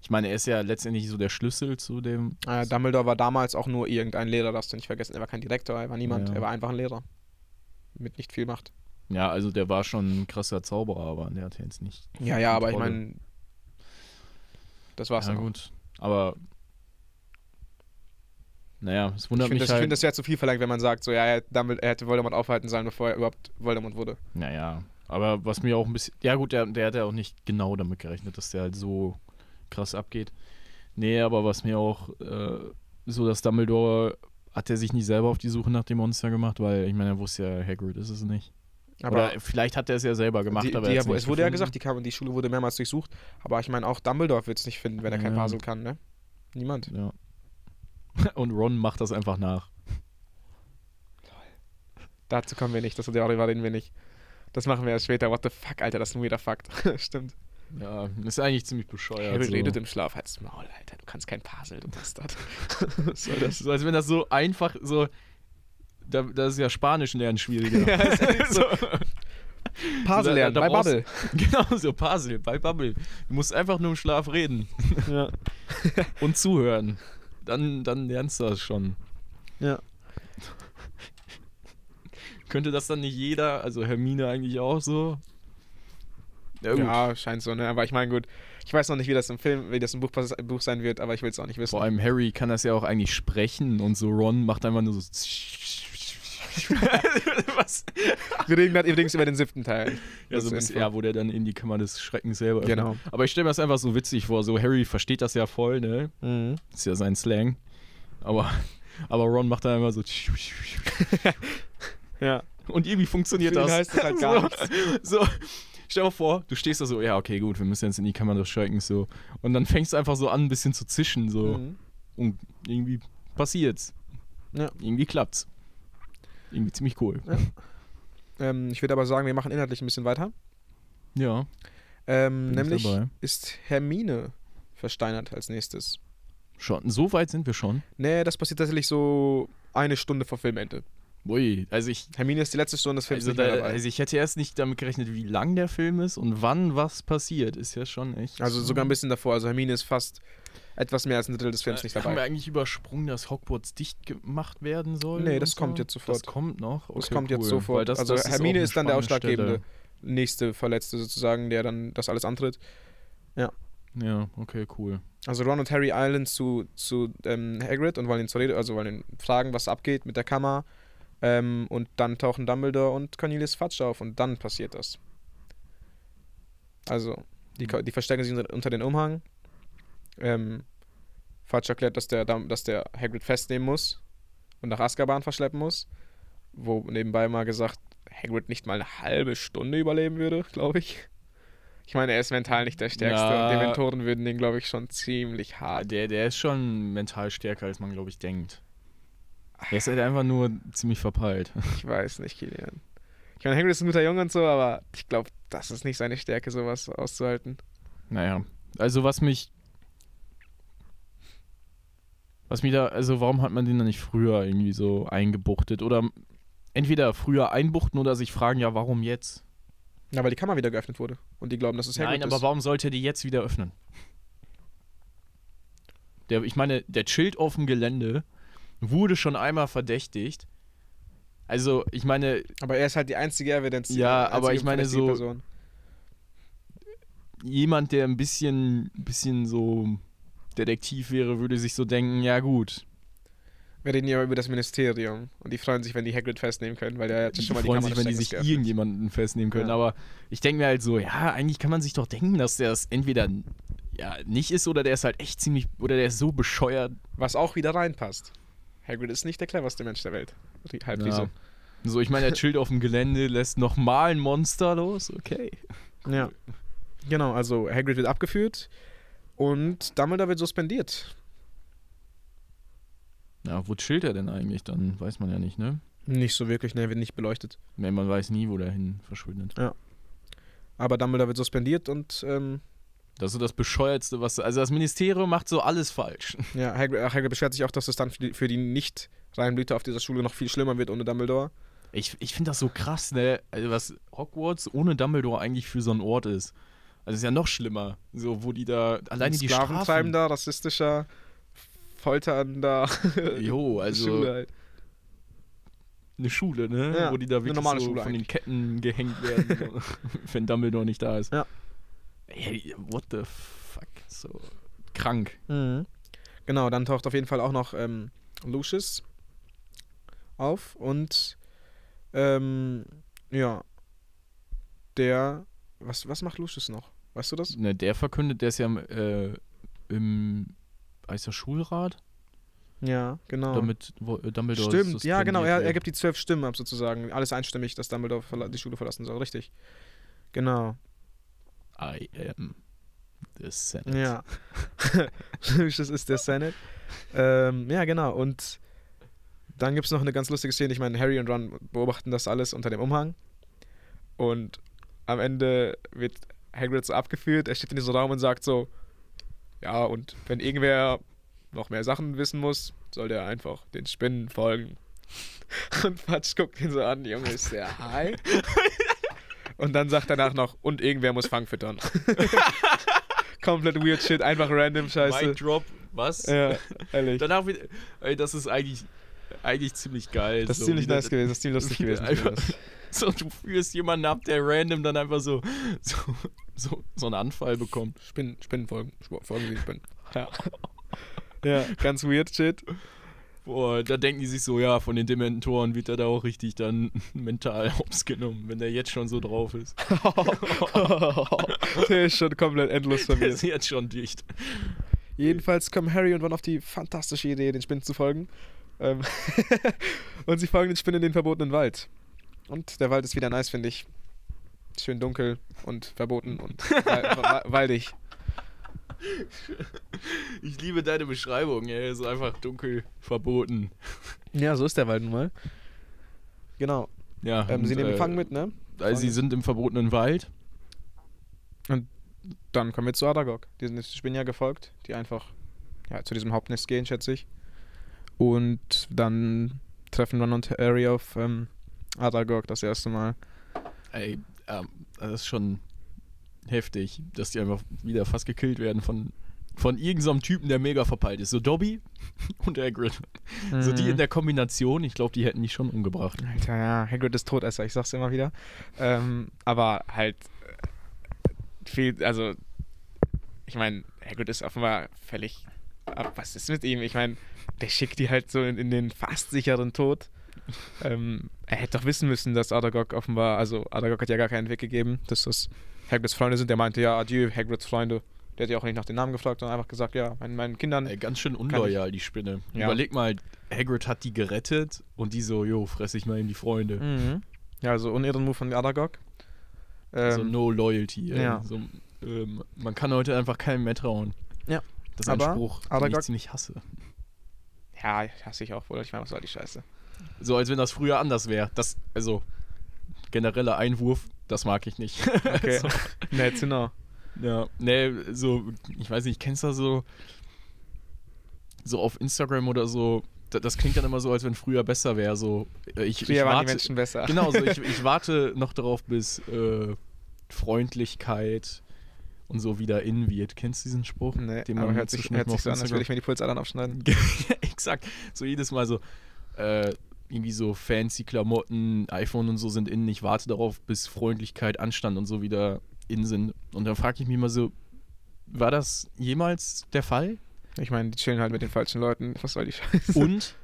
Ich meine, er ist ja letztendlich so der Schlüssel zu dem. Äh, Dumbledore war damals auch nur irgendein Lehrer, darfst du nicht vergessen. Er war kein Direktor, er war niemand, Ja. er war einfach ein Lehrer. Mit nicht viel Macht. Ja, also der war schon ein krasser Zauberer, aber der hat jetzt nicht. Ja, ja, aber ich meine, das war's Ja, dann. gut. Aber. Naja, es Ich wundert finde mich das, ich halt. find das wäre zu viel verlangt, wenn man sagt, so, ja, er, er hätte Voldemort aufhalten sollen, bevor er überhaupt Voldemort wurde. Naja, aber was mir auch ein bisschen. Ja, gut, der, der hat ja auch nicht genau damit gerechnet, dass der halt so krass abgeht. Nee, aber was mir auch. Äh, so, dass Dumbledore. Hat er sich nicht selber auf die Suche nach dem Monster gemacht? Weil ich meine, er wusste ja, Hagrid ist es nicht. Aber Oder vielleicht hat er es ja selber gemacht, die, aber die, es wurde ja gefunden. gesagt, die, Kam die Schule wurde mehrmals durchsucht. Aber ich meine, auch Dumbledore wird es nicht finden, wenn er kein Ja. Puzzle kann, ne? Niemand. Ja. Und Ron macht das einfach nach. Dazu kommen wir nicht, das darüber reden wir nicht. Das machen wir erst später. What the fuck, Alter, das ist ein weirder Fakt. Stimmt. Ja, ist eigentlich ziemlich bescheuert. Harry so. redet im Schlaf, halt's Maul, Alter. Du kannst kein Puzzle, du Bastard. Was soll das? So, als wenn das so einfach so. Da, das ist ja Spanisch lernen schwieriger. Ja, ist echt so. Puzzle lernen, bei Bubble. genau, so Puzzle, bei Bubble. Du musst einfach nur im Schlaf reden Ja. und zuhören. Dann, dann lernst du das schon. Ja. Könnte das dann nicht jeder, also Hermine eigentlich auch so? Ja. Ja, scheint so, ne? Aber ich meine, gut, ich weiß noch nicht, wie das im Film, wie das im Buch, Buch sein wird, aber ich will es auch nicht wissen. Vor allem Harry kann das ja auch eigentlich sprechen und so Ron macht einfach nur so. Was? Wir reden gerade übrigens über den siebten Teil. Ja, so bisschen, ja, wo der dann in die Kammer des Schreckens selber öffnet. Genau. Aber ich stelle mir das einfach so witzig vor. So, Harry versteht das ja voll, ne? Mhm. ist ja sein Slang. Aber, aber Ron macht dann immer so. Ja. Und irgendwie funktioniert das. heißt das halt gar so, so, stell dir mal vor, du stehst da so, ja, okay, gut, wir müssen jetzt in die Kamera schalten, so. Und dann fängst du einfach so an, ein bisschen zu zischen, so. Mhm. Und irgendwie passiert's. Ja. Irgendwie klappt's. Irgendwie ziemlich cool. Ähm, ich würde aber sagen, wir machen inhaltlich ein bisschen weiter. Ja. Ähm, nämlich dabei. ist Hermine versteinert als nächstes. Schon. So weit sind wir schon. Nee, das passiert tatsächlich so eine Stunde vor Filmende. Ui, also ich. Hermine ist die letzte Stunde des Films Also, da, dabei. also ich hätte erst nicht damit gerechnet, wie lang der Film ist und wann was passiert. Ist ja schon echt. Also sogar ein bisschen davor. Also Hermine ist fast etwas mehr als ein Drittel des Films nicht Haben wir dabei. eigentlich übersprungen, dass Hogwarts dicht gemacht werden soll? Nee, das so? kommt jetzt sofort. Das kommt noch. Das Okay, kommt jetzt cool. sofort. Weil das, also das ist Hermine auch ist, dann der ausschlaggebende Stelle. nächste Verletzte sozusagen, der dann das alles antritt. Ja, okay, cool. Also Ron und Harry eilen zu, zu ähm, Hagrid und wollen ihn zur Rede, also wollen ihn fragen, was abgeht mit der Kammer. Ähm, und dann tauchen Dumbledore und Cornelius Fudge auf und dann passiert das. Also, die, ko- die verstecken sich unter, unter den Umhang. Ähm, Fudge erklärt, dass der, dass der Hagrid festnehmen muss und nach Azkaban verschleppen muss. Wo nebenbei mal gesagt, Hagrid nicht mal eine halbe Stunde überleben würde, glaube ich. Ich meine, er ist mental nicht der Stärkste Ja. und Dementoren würden den, glaube ich, schon ziemlich hart. der, der ist schon mental stärker, als man, glaube ich, denkt. Er ist halt einfach nur ziemlich verpeilt. Ich weiß nicht, Kilian. Ich meine, Hagrid ist ein guter Junge und so, aber ich glaube, das ist nicht seine Stärke, sowas auszuhalten. Naja, also was mich. Was mich da, also warum hat man den dann nicht früher irgendwie so eingebuchtet? Oder entweder früher einbuchten oder sich fragen, ja, warum jetzt? Ja, weil die Kammer wieder geöffnet wurde. Und die glauben, dass es Nein, aber ist. warum sollte er die jetzt wieder öffnen? Der, ich meine, der chillt auf dem Gelände, wurde schon einmal verdächtigt. Also, ich meine, Aber er ist halt die einzige Evidenz. die Ja, aber ich meine so- Person. jemand, der ein bisschen, bisschen so Detektiv wäre, würde sich so denken, ja gut, Wir reden ja über das Ministerium. Und die freuen sich, wenn die Hagrid festnehmen können, weil der hat die schon mal die freuen Kammer sich, wenn die sich geöffnet. irgendjemanden festnehmen können. Ja. Aber ich denke mir halt so, ja, eigentlich kann man sich doch denken, dass der es entweder ja, nicht ist oder der ist halt echt ziemlich, oder der ist so bescheuert. Was auch wieder reinpasst. Hagrid ist nicht der cleverste Mensch der Welt. Halbriese. Ja. So, ich meine, er chillt auf dem Gelände, lässt nochmal ein Monster los, okay. Ja. Genau, also Hagrid wird abgeführt und Dumbledore wird suspendiert. Ja, wo chillt er denn eigentlich? Dann weiß man ja nicht, ne? Nicht so wirklich, ne, wird nicht beleuchtet. Nee, man weiß nie, wo der hin verschwindet. Aber Dumbledore wird suspendiert und ähm, Das ist so das Bescheuertste, was. Also, das Ministerium macht so alles falsch. ja, Hagrid, Hagrid beschwert sich auch, dass es dann für die, für die nicht Reinblüter auf dieser Schule noch viel schlimmer wird ohne Dumbledore. Ich, ich finde das so krass, ne? Also, was Hogwarts ohne Dumbledore eigentlich für so ein Ort ist. Also, ist ja noch schlimmer. So, wo die da. Alleine die Strafen. Sklaventreibender, rassistischer, folternder Jo, also. Schule halt. eine Schule, ne? Ja, Wo die da wirklich so Schule von den eigentlich. Ketten gehängt werden, wenn Dumbledore nicht da ist. Ja. Ey, what the fuck? So krank. Mhm. Genau, dann taucht auf jeden Fall auch noch ähm, Lucius auf und ähm, ja, der, was, was macht Lucius noch? Weißt du das? Ne, der verkündet, der ist ja im, äh, im heißt Schulrat, Ja, genau. damit wo, äh, Dumbledore Stimmt, ja genau, er, er gibt die zwölf Stimmen ab sozusagen. Alles einstimmig, dass Dumbledore die Schule verlassen soll, richtig. Genau. I am the Senate. ja. Lucius ist der Senate. Ähm, ja, genau, und dann gibt es noch eine ganz lustige Szene. Ich meine, Harry und Ron beobachten das alles unter dem Umhang. Und am Ende wird Hagrid so abgeführt. Er steht in diesem Raum und sagt so: Ja, und wenn irgendwer noch mehr Sachen wissen muss, soll der einfach den Spinnen folgen. Und Fatsch guckt ihn so an: Junge, ist der high? Und dann sagt er danach noch: Und irgendwer muss Fang füttern. Komplett weird shit, einfach random Scheiße. Mic Drop, was? Ja, ehrlich. Danach wieder, ey, das ist eigentlich, eigentlich ziemlich geil. Das ist so, ziemlich nice gewesen, das ist ziemlich lustig gewesen. einfach- So, du führst jemanden ab, der random dann einfach so, so, so, so einen Anfall bekommt. Spinnen, Spinnenfolgen, Folgen Sie Spinnen. Ja. ja, ganz weird shit. Boah, da denken die sich so, ja, von den Dementoren wird er da auch richtig dann mental hops genommen, wenn der jetzt schon so drauf ist. Der ist schon komplett endlos Der verwirrt. ist jetzt schon dicht. Jedenfalls kommen Harry und Ron auf die fantastische Idee, den Spinnen zu folgen. Ähm und sie folgen den Spinnen in den verbotenen Wald. Und der Wald ist wieder nice, finde ich. Schön dunkel und verboten und wa waldig. Ich liebe deine Beschreibung, ey. So einfach dunkel, verboten. Ja, so ist der Wald nun mal. Genau. Ja. Ähm, sie und, nehmen äh, den Fang mit, ne? Also sie sind im verbotenen Wald. Dann kommen wir zu Aragog. Die sind jetzt Spinnen ja gefolgt, die einfach ja, zu diesem Hauptnest gehen, schätze ich. Und dann treffen Ron und Harry auf ähm, Aragog das erste Mal. Ey, ähm, das ist schon heftig, dass die einfach wieder fast gekillt werden von, von irgendeinem Typen, der mega verpeilt ist. So Dobby und Hagrid. So die in der Kombination, ich glaube, die hätten die schon umgebracht. Alter, ja, Hagrid ist Todesser, ich sag's immer wieder. Ähm, aber halt äh, viel, also ich meine, Hagrid ist offenbar völlig. ab- Was ist mit ihm? Ich meine, der schickt die halt so in, in den fast sicheren Tod. Ähm, er hätte doch wissen müssen, dass Aragog offenbar, also Aragog hat ja gar keinen Weg gegeben, dass das Hagrids Freunde sind. Der meinte ja, adieu, Hagrids Freunde. Der hat ja auch nicht nach den Namen gefragt, sondern einfach gesagt, ja, meinen, meinen Kindern. Ey, ganz schön unloyal, die Spinne. Ja. Überleg mal, Hagrid hat die gerettet und die so, jo, fress ich mal eben die Freunde. Mhm. Ja, also Unehrenmove von Aragog. Ähm, so no loyalty. Ey. ja. So, ähm, man kann heute einfach keinem mehr trauen. Ja. Das ist ein Aber Spruch, den Aragog- ich ziemlich hasse. ja, hasse ich auch wohl. Ich meine, was soll die Scheiße? So, als wenn das früher anders wäre. Das, also, genereller Einwurf, das mag ich nicht. Okay. so, ne, genau. ja, nee, so, ich weiß nicht, kennst du so, so auf Instagram oder so, da- das klingt dann immer so, als wenn früher besser wäre. So, äh, ich, Früher ich waren warte, die Menschen besser. Genau, so, ich, ich warte noch darauf, bis äh, Freundlichkeit und so wieder in wird. Kennst du diesen Spruch? Nee, Den man hört sich, hört sich so an, als würde ich mir die Pulsadern aufschneiden. Exakt. So jedes Mal so, äh, irgendwie so fancy Klamotten, iPhone und so sind innen. Ich warte darauf, bis Freundlichkeit, Anstand und so wieder in sind. Und dann frage ich mich mal so, war das jemals der Fall? Ich meine, die chillen halt mit den falschen Leuten. Was soll die Scheiße? Und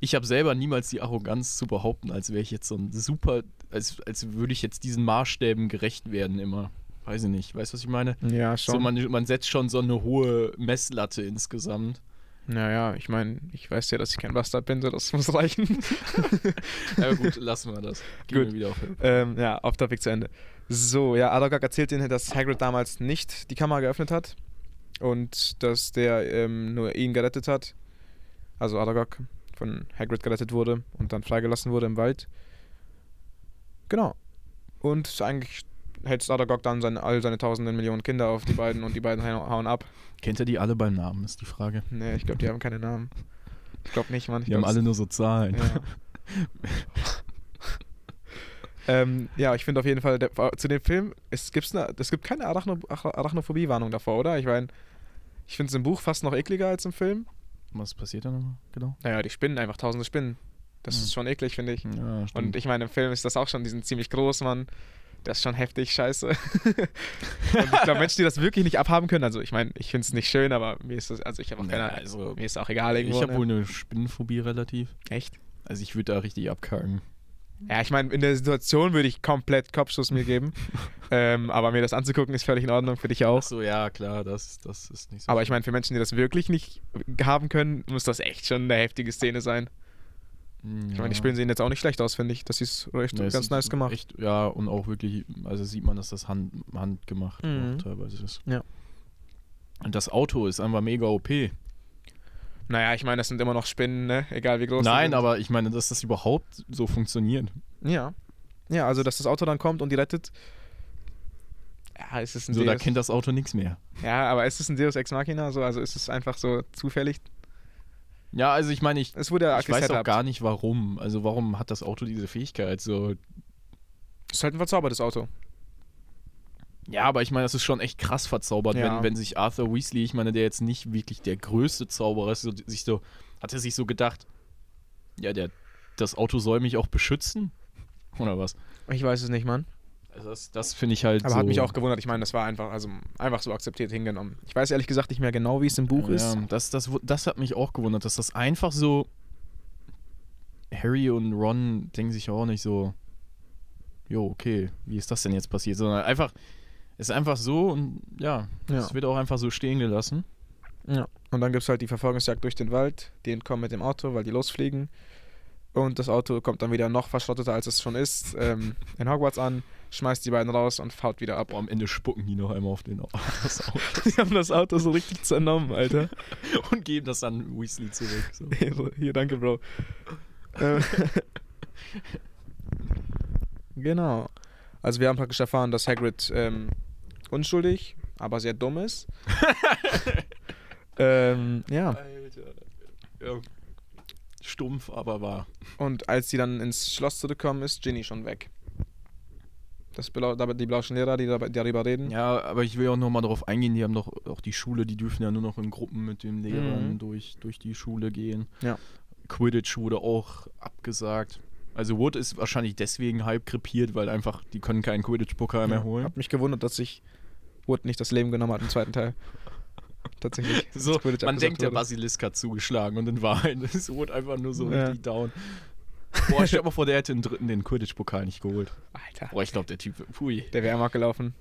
ich habe selber niemals die Arroganz zu behaupten, als wäre ich jetzt so ein super, als, als würde ich jetzt diesen Maßstäben gerecht werden immer. Weiß ich nicht. Weißt du, was ich meine? Ja, So, schon. man, man setzt schon so eine hohe Messlatte insgesamt. Naja, ich meine, ich weiß ja, dass ich kein Bastard bin, so das muss reichen. Aber gut, lassen wir das. Gehen Gut. wir wieder auf. ähm, ja, auf Topic zu Ende. So, ja, Aragog erzählt ihnen, dass Hagrid damals nicht die Kammer geöffnet hat und dass der ähm, nur ihn gerettet hat. Also Aragog von Hagrid gerettet wurde und dann freigelassen wurde im Wald. Genau. Und eigentlich hetzt Aragog dann seine, all seine tausenden Millionen Kinder auf die beiden und die beiden hau- hauen ab. Kennt ihr die alle beim Namen, ist die Frage. Nee, ich glaube, die haben keine Namen. Ich glaube nicht, Mann. Ich Die haben alle nur so Zahlen. Ja. ähm, ja, ich finde auf jeden Fall, der, zu dem Film, es, gibt's ne, es gibt keine Arachno, Ach- Arachnophobie-Warnung davor, oder? Ich meine, ich finde es im Buch fast noch ekliger als im Film. Was passiert da nochmal? Genau. Naja, die Spinnen, einfach tausende Spinnen. Das Hm. ist schon eklig, finde ich. Ja. Und ich meine, im Film ist das auch schon, die sind ziemlich groß, Mann. Das ist schon heftig, scheiße. und ich glaube, Menschen, die das wirklich nicht abhaben können, also ich meine, ich finde es nicht schön, aber mir ist das, also ich habe auch Naja, keine, also, mir ist auch egal irgendwo. ich habe ne? wohl eine Spinnenphobie relativ. Echt? Also ich würde da richtig abkacken. Ja, ich meine, in der Situation würde ich komplett Kopfschuss mir geben. ähm, aber mir das anzugucken ist völlig in Ordnung, für dich auch. Ach so, ja, klar, das, das ist nicht so. Aber ich meine, für Menschen, die das wirklich nicht haben können, muss das echt schon eine heftige Szene sein. Ich meine, die Spinnen sehen jetzt auch nicht schlecht aus, finde ich. Das ist recht Nee, ganz nice gemacht. Echt, ja, und auch wirklich, also sieht man, dass das hand, handgemacht Mhm. teilweise ist. Ja. Und das Auto ist einfach mega OP. Naja, ich meine, das sind immer noch Spinnen, ne? Egal wie groß Nein, aber ich meine, dass das überhaupt so funktioniert. Ja. Ja, also, dass das Auto dann kommt und die rettet. Ja, ist es ein So, da Deus, kennt das Auto nichts mehr. Ja, aber ist es ein Deus Ex Machina? So, also ist es einfach so zufällig? Ja, also ich meine, ich, Es wurde ja ich weiß auch gar nicht warum. Also warum hat das Auto diese Fähigkeit? So, Es ist halt ein verzaubertes Auto. ja, aber ich meine, das ist schon echt krass verzaubert, Ja. wenn, wenn sich Arthur Weasley, ich meine, der jetzt nicht wirklich der größte Zauberer ist, so, sich so, hat er sich so gedacht, ja, der, das Auto soll mich auch beschützen? Oder was? Ich weiß es nicht, Mann. Also das, das finde ich halt Aber so. hat mich auch gewundert. Ich meine, das war einfach, also einfach so akzeptiert hingenommen. Ich weiß ehrlich gesagt nicht mehr genau, wie es im Buch ja, ist. Das, das, das hat mich auch gewundert, dass das einfach so. Harry und Ron denken sich auch nicht so, jo, okay, wie ist das denn jetzt passiert? Sondern einfach, es ist einfach so und ja, Ja. es wird auch einfach so stehen gelassen. Ja. Und dann gibt es halt die Verfolgungsjagd durch den Wald. Die entkommen mit dem Auto, weil die losfliegen. Und das Auto kommt dann wieder noch verschrotteter, als es schon ist, ähm, in Hogwarts an, schmeißt die beiden raus und haut wieder ab. Boah, am Ende spucken die noch einmal auf den Auto Die haben das Auto so richtig zernommen, Alter. und geben das dann Weasley zurück. So. Hier, danke, Bro. Ähm, genau. Also wir haben praktisch erfahren, dass Hagrid ähm, unschuldig, aber sehr dumm ist. ähm, ja. Alter. Ja. Stumpf, aber wahr. Und als sie dann ins Schloss zurückkommen, ist Ginny schon weg. Das Blau, die blauen Lehrer, die darüber reden. Ja, aber ich will auch nochmal darauf eingehen, die haben doch auch die Schule, die dürfen ja nur noch in Gruppen mit den Lehrern Mhm. durch, durch die Schule gehen. Ja. Quidditch wurde auch abgesagt. Also Wood ist wahrscheinlich deswegen halb krepiert, weil einfach, die können keinen Quidditch-Pokal mehr holen. Hab mich gewundert, dass sich Wood nicht das Leben genommen hat im zweiten Teil. Tatsächlich. So, man denkt, der wurde. Basilisk hat zugeschlagen und in Wahrheit ist Wood einfach nur so Ja. richtig down. Boah, stell mal vor, der hätte den dritten den Quidditch-Pokal nicht geholt. Alter. Boah, ich glaube, der Typ, pui. Der wäre amok gelaufen.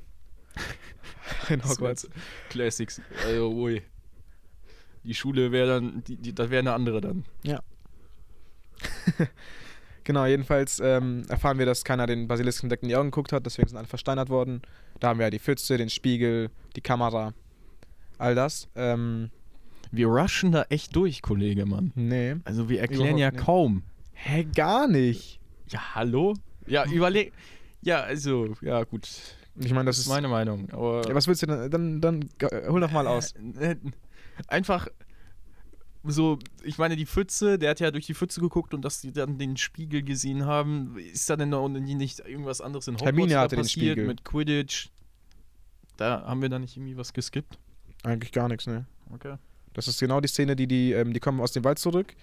In Hogwarts. Classics. Also, ui. Die Schule wäre dann, die, die, das wäre eine andere dann. Genau, jedenfalls ähm, erfahren wir, dass keiner den Basilisken direkt in die Augen geguckt hat, deswegen sind alle versteinert worden. Da haben wir ja die Pfütze, den Spiegel, die Kamera, all das. Ähm, Wir rushen da echt durch, Kollege, Mann. nee. Also wir erklären ja nicht. kaum. Hä, gar nicht. Ja, hallo? Ja, überleg. Ja, also, ja, gut. Ich meine, das ist meine Meinung. Aber Ja, was willst du denn? Dann, dann hol doch mal aus. Äh, äh, Einfach so, ich meine, die Pfütze, der hat ja durch die Pfütze geguckt und dass die dann den Spiegel gesehen haben. Ist da denn noch nicht irgendwas anderes in Hogwarts Hermine hatte den passiert Spiegel. mit Quidditch? Da haben wir da nicht irgendwie was geskippt? Eigentlich gar nichts, ne? Okay. Das ist genau die Szene, die die, ähm, die kommen aus dem Wald zurück,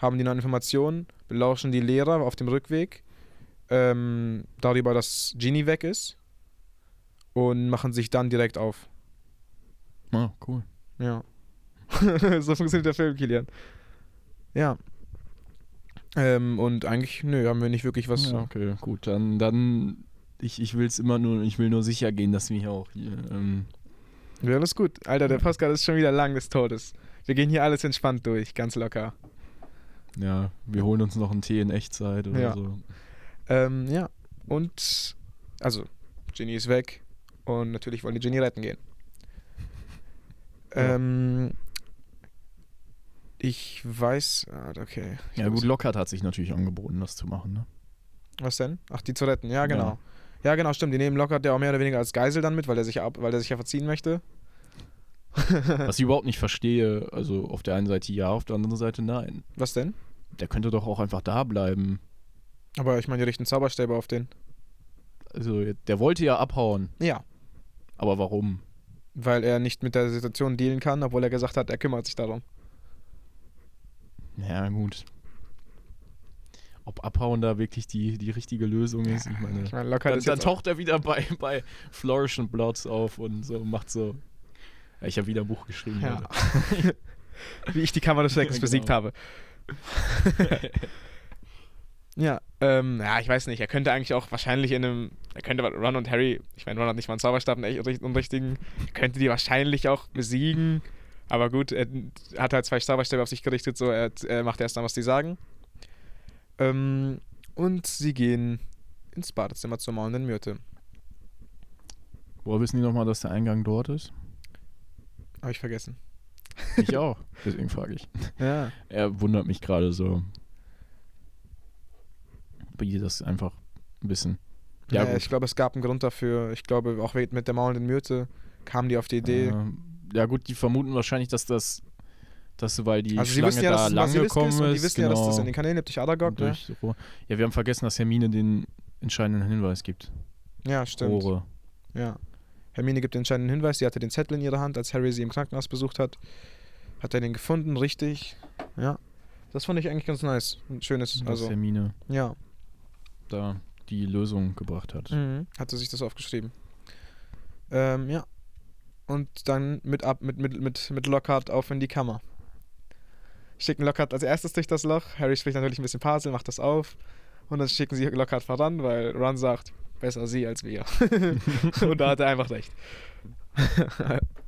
haben die neuen Informationen, belauschen die Lehrer auf dem Rückweg ähm, darüber, dass Genie weg ist und machen sich dann direkt auf. Ah, cool. Ja. so funktioniert der Film, Kilian. Ja. Ähm, und eigentlich, nö, haben wir nicht wirklich was. Ja, okay, gut. Dann, dann ich, ich will es immer nur, ich will nur sicher gehen, dass wir hier auch hier, ähm, Ja, alles gut. Alter, der Podcast ist schon wieder lang des Todes. Wir gehen hier alles entspannt durch, ganz locker. ja, wir holen uns noch einen Tee in Echtzeit oder Ja. so. Ähm, ja. Und, also, Ginny ist weg und natürlich wollen die Ginny retten gehen. Ja. Ähm, ich weiß, ah, okay. Ich Ja gut, Lockhart hat sich natürlich angeboten, das zu machen, ne? Was denn? Ach, die zu retten, ja, genau. Ja, genau, stimmt. Die nehmen Lockhart ja auch mehr oder weniger als Geisel dann mit, weil er sich, ab, weil er sich ja verziehen möchte. Was ich überhaupt nicht verstehe, also auf der einen Seite ja, auf der anderen Seite nein. Was denn? Der könnte doch auch einfach da bleiben. Aber ich meine, die richten Zauberstäbe auf den. Also der wollte ja abhauen, Ja. aber warum? Weil er nicht mit der Situation dealen kann, obwohl er gesagt hat, er kümmert sich darum. Ja gut. Ob abhauen da wirklich die, die richtige Lösung ist, ich meine. Ich meine, Dann, dann taucht er wieder bei, bei Flourish and Bloods auf und so macht so. Ja, ich habe wieder ein Buch geschrieben. Ja. Wie ich die Kammer des Schreckens Genau. besiegt habe. Ja, ähm, ja, ich weiß nicht. Er könnte eigentlich auch wahrscheinlich in einem. Er könnte Ron und Harry. Ich meine, Ron hat nicht mal einen Zauberstab, einen echt unrichtigen. Er könnte die wahrscheinlich auch besiegen. Aber gut, er hat halt zwei Zauberstäbe auf sich gerichtet, so er, er macht erst dann, was die sagen. Ähm, und sie gehen ins Badezimmer zur maulenden Myrte. Woher wissen die nochmal, dass der Eingang dort ist? Habe ich vergessen. Ich auch. Deswegen frage ich. Ja. Er wundert mich gerade so. Wie die das einfach wissen. Ja, Ja, ich glaube, es gab einen Grund dafür. Ich glaube, auch mit der maulenden Myrte kamen die auf die Idee. Ähm, ja, gut, die vermuten wahrscheinlich, dass das. Dass, weil die also sie Schlange wissen ja, da dass lang gekommen ist und die wissen ja, dass das genau. in den Kanälen Aragog, Und ne? Ja, wir haben vergessen, dass Hermine den entscheidenden Hinweis gibt. Ja, stimmt. Rohre. Ja. Hermine gibt den entscheidenden Hinweis, sie hatte den Zettel in ihrer Hand, als Harry sie im Krankenhaus besucht hat. Hat er den gefunden, richtig. Ja. Das fand ich eigentlich ganz nice. Ein schönes, Dass also, Hermine ja. da die Lösung gebracht hat. Mhm. Hatte sich das aufgeschrieben. Ähm, ja. Und dann mit ab, mit, mit, mit, mit Lockhart auf in die Kammer. Schicken Lockhart als erstes durch das Loch. Harry spricht natürlich ein bisschen Parsel, macht das auf. Und dann schicken sie Lockhart voran, weil Ron sagt, besser sie als wir. und da hat er einfach recht.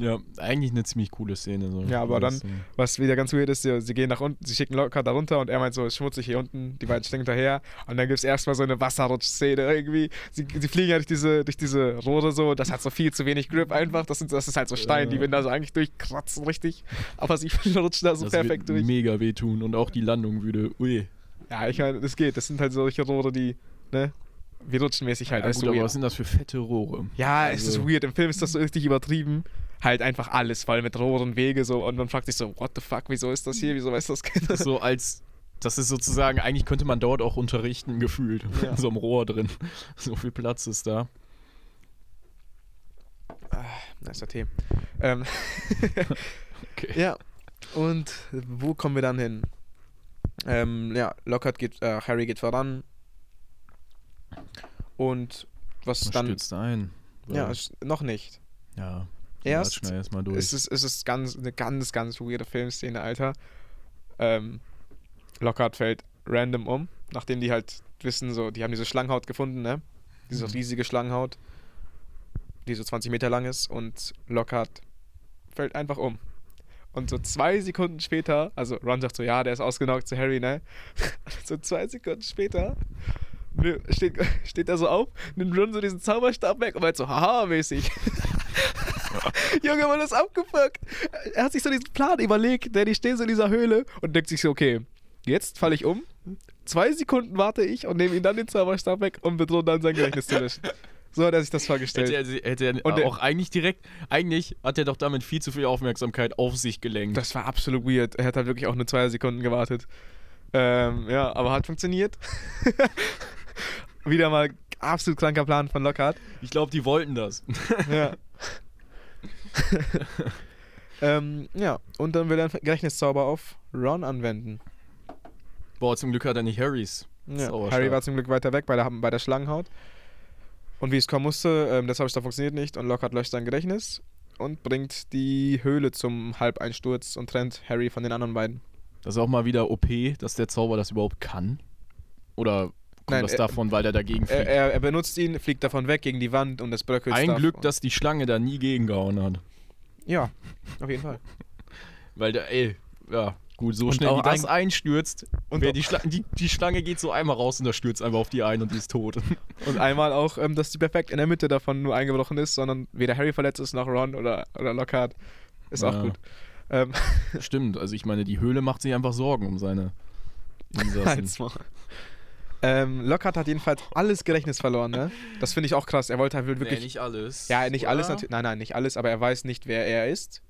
Ja, eigentlich eine ziemlich coole Szene. So. Ja, aber dann- äh, Was wieder ganz weird ist, sie, sie gehen nach unten, sie schicken Lockhart da runter und er meint so, es ist schmutzig hier unten, die beiden stehen hinterher und dann gibt es erstmal so eine Wasserrutschszene irgendwie. Sie, sie fliegen ja durch diese, durch diese Rohre so, das hat so viel zu wenig Grip einfach, das, sind, das ist halt so Stein, die Ja. werden da so eigentlich durchkratzen, richtig, aber sie rutschen da so das perfekt durch. mega wehtun und auch die Landung würde, ui. Ja, ich meine, das geht, das sind halt solche Rohre, die, ne, wie rutschenmäßig halt. Ja, gut, so aber weird. was sind das für fette Rohre? Ja, es ist Also- weird. Im Film ist das so richtig übertrieben. Halt einfach alles voll mit Rohren, Wege so. Und man fragt sich so, what the fuck, wieso ist das hier? Wieso weiß das keiner? so als, das ist sozusagen, eigentlich könnte man dort auch unterrichten, gefühlt. Ja. So einem Rohr drin. So viel Platz ist da. Nicer Tee. Ähm, Okay. ja, und wo kommen wir dann hin? Ähm, ja, Lockhart geht, äh, Harry geht voran. Und was Man dann. stürzt ein. Ja, noch nicht. ja. Erst Schnell erstmal durch. Es ist, es ist ganz, eine ganz, ganz weirde Filmszene, Alter. Ähm, Lockhart fällt random um, nachdem die halt wissen, so, die haben diese Schlangenhaut gefunden, ne? Diese Mhm. riesige Schlangenhaut, die so 20 Meter lang ist und Lockhart fällt einfach um. Und so zwei Sekunden später, also Ron sagt so, ja, der ist ausgenockt zu Harry, ne? so zwei Sekunden später steht, steht er so auf, nimmt Ron so diesen Zauberstab weg und meint so, haha, mäßig. Junge, man ist abgefuckt. Er hat sich so diesen Plan überlegt, der die stehen so in dieser Höhle und denkt sich so, okay, jetzt falle ich um. Zwei Sekunden warte ich und nehme ihm dann den Zauberstab weg und bedrohe dann sein Gedächtnis zu löschen. So hat er sich das vorgestellt. Hätte er, hätte er Und der- auch eigentlich direkt, eigentlich hat er doch damit viel zu viel Aufmerksamkeit auf sich gelenkt. Das war absolut weird. Er hat halt wirklich auch nur zwei Sekunden gewartet. Ähm, ja, aber hat funktioniert. Wieder mal absolut kranker Plan von Lockhart. ich glaube, die wollten das. Ja. ähm, ja, und dann will er einen Gedächtniszauber auf Ron anwenden. Boah, zum Glück hat er nicht Harrys. Ja. Harry war zum Glück weiter weg bei der, bei der Schlangenhaut. Und wie es kommen musste, ähm, der Zauberstab funktioniert nicht und Lockhart löscht sein Gedächtnis und bringt die Höhle zum Halbeinsturz und trennt Harry von den anderen beiden. Das ist auch mal wieder OP, dass der Zauber das überhaupt kann. Oder kommt Nein, das er- davon, weil er dagegen fliegt? er, er benutzt ihn, fliegt davon weg gegen die Wand und es bröckelt. Ein. Glück, dass die Schlange da nie gegengehauen hat. Ja, auf jeden Fall. Weil der, ey, ja, gut, so Und schnell auch wie das ein- einstürzt. Und auch- die, Schla die, die Schlange geht so einmal raus und da stürzt einfach auf die ein und die ist tot. Und einmal auch, ähm, dass die perfekt in der Mitte davon nur eingebrochen ist, sondern weder Harry verletzt ist noch Ron oder, oder Lockhart. Ist auch Ja. gut. Ähm, Stimmt, also ich meine, die Höhle macht sich einfach Sorgen um seine Insassen. Ähm, Lockhart hat jedenfalls alles Gedächtnis verloren, ne? Das finde ich auch krass. Er wollte halt wirklich. nee, nicht alles. ja, nicht alles oder? natürlich. Nein, nein, nicht alles, aber er weiß nicht, wer er ist.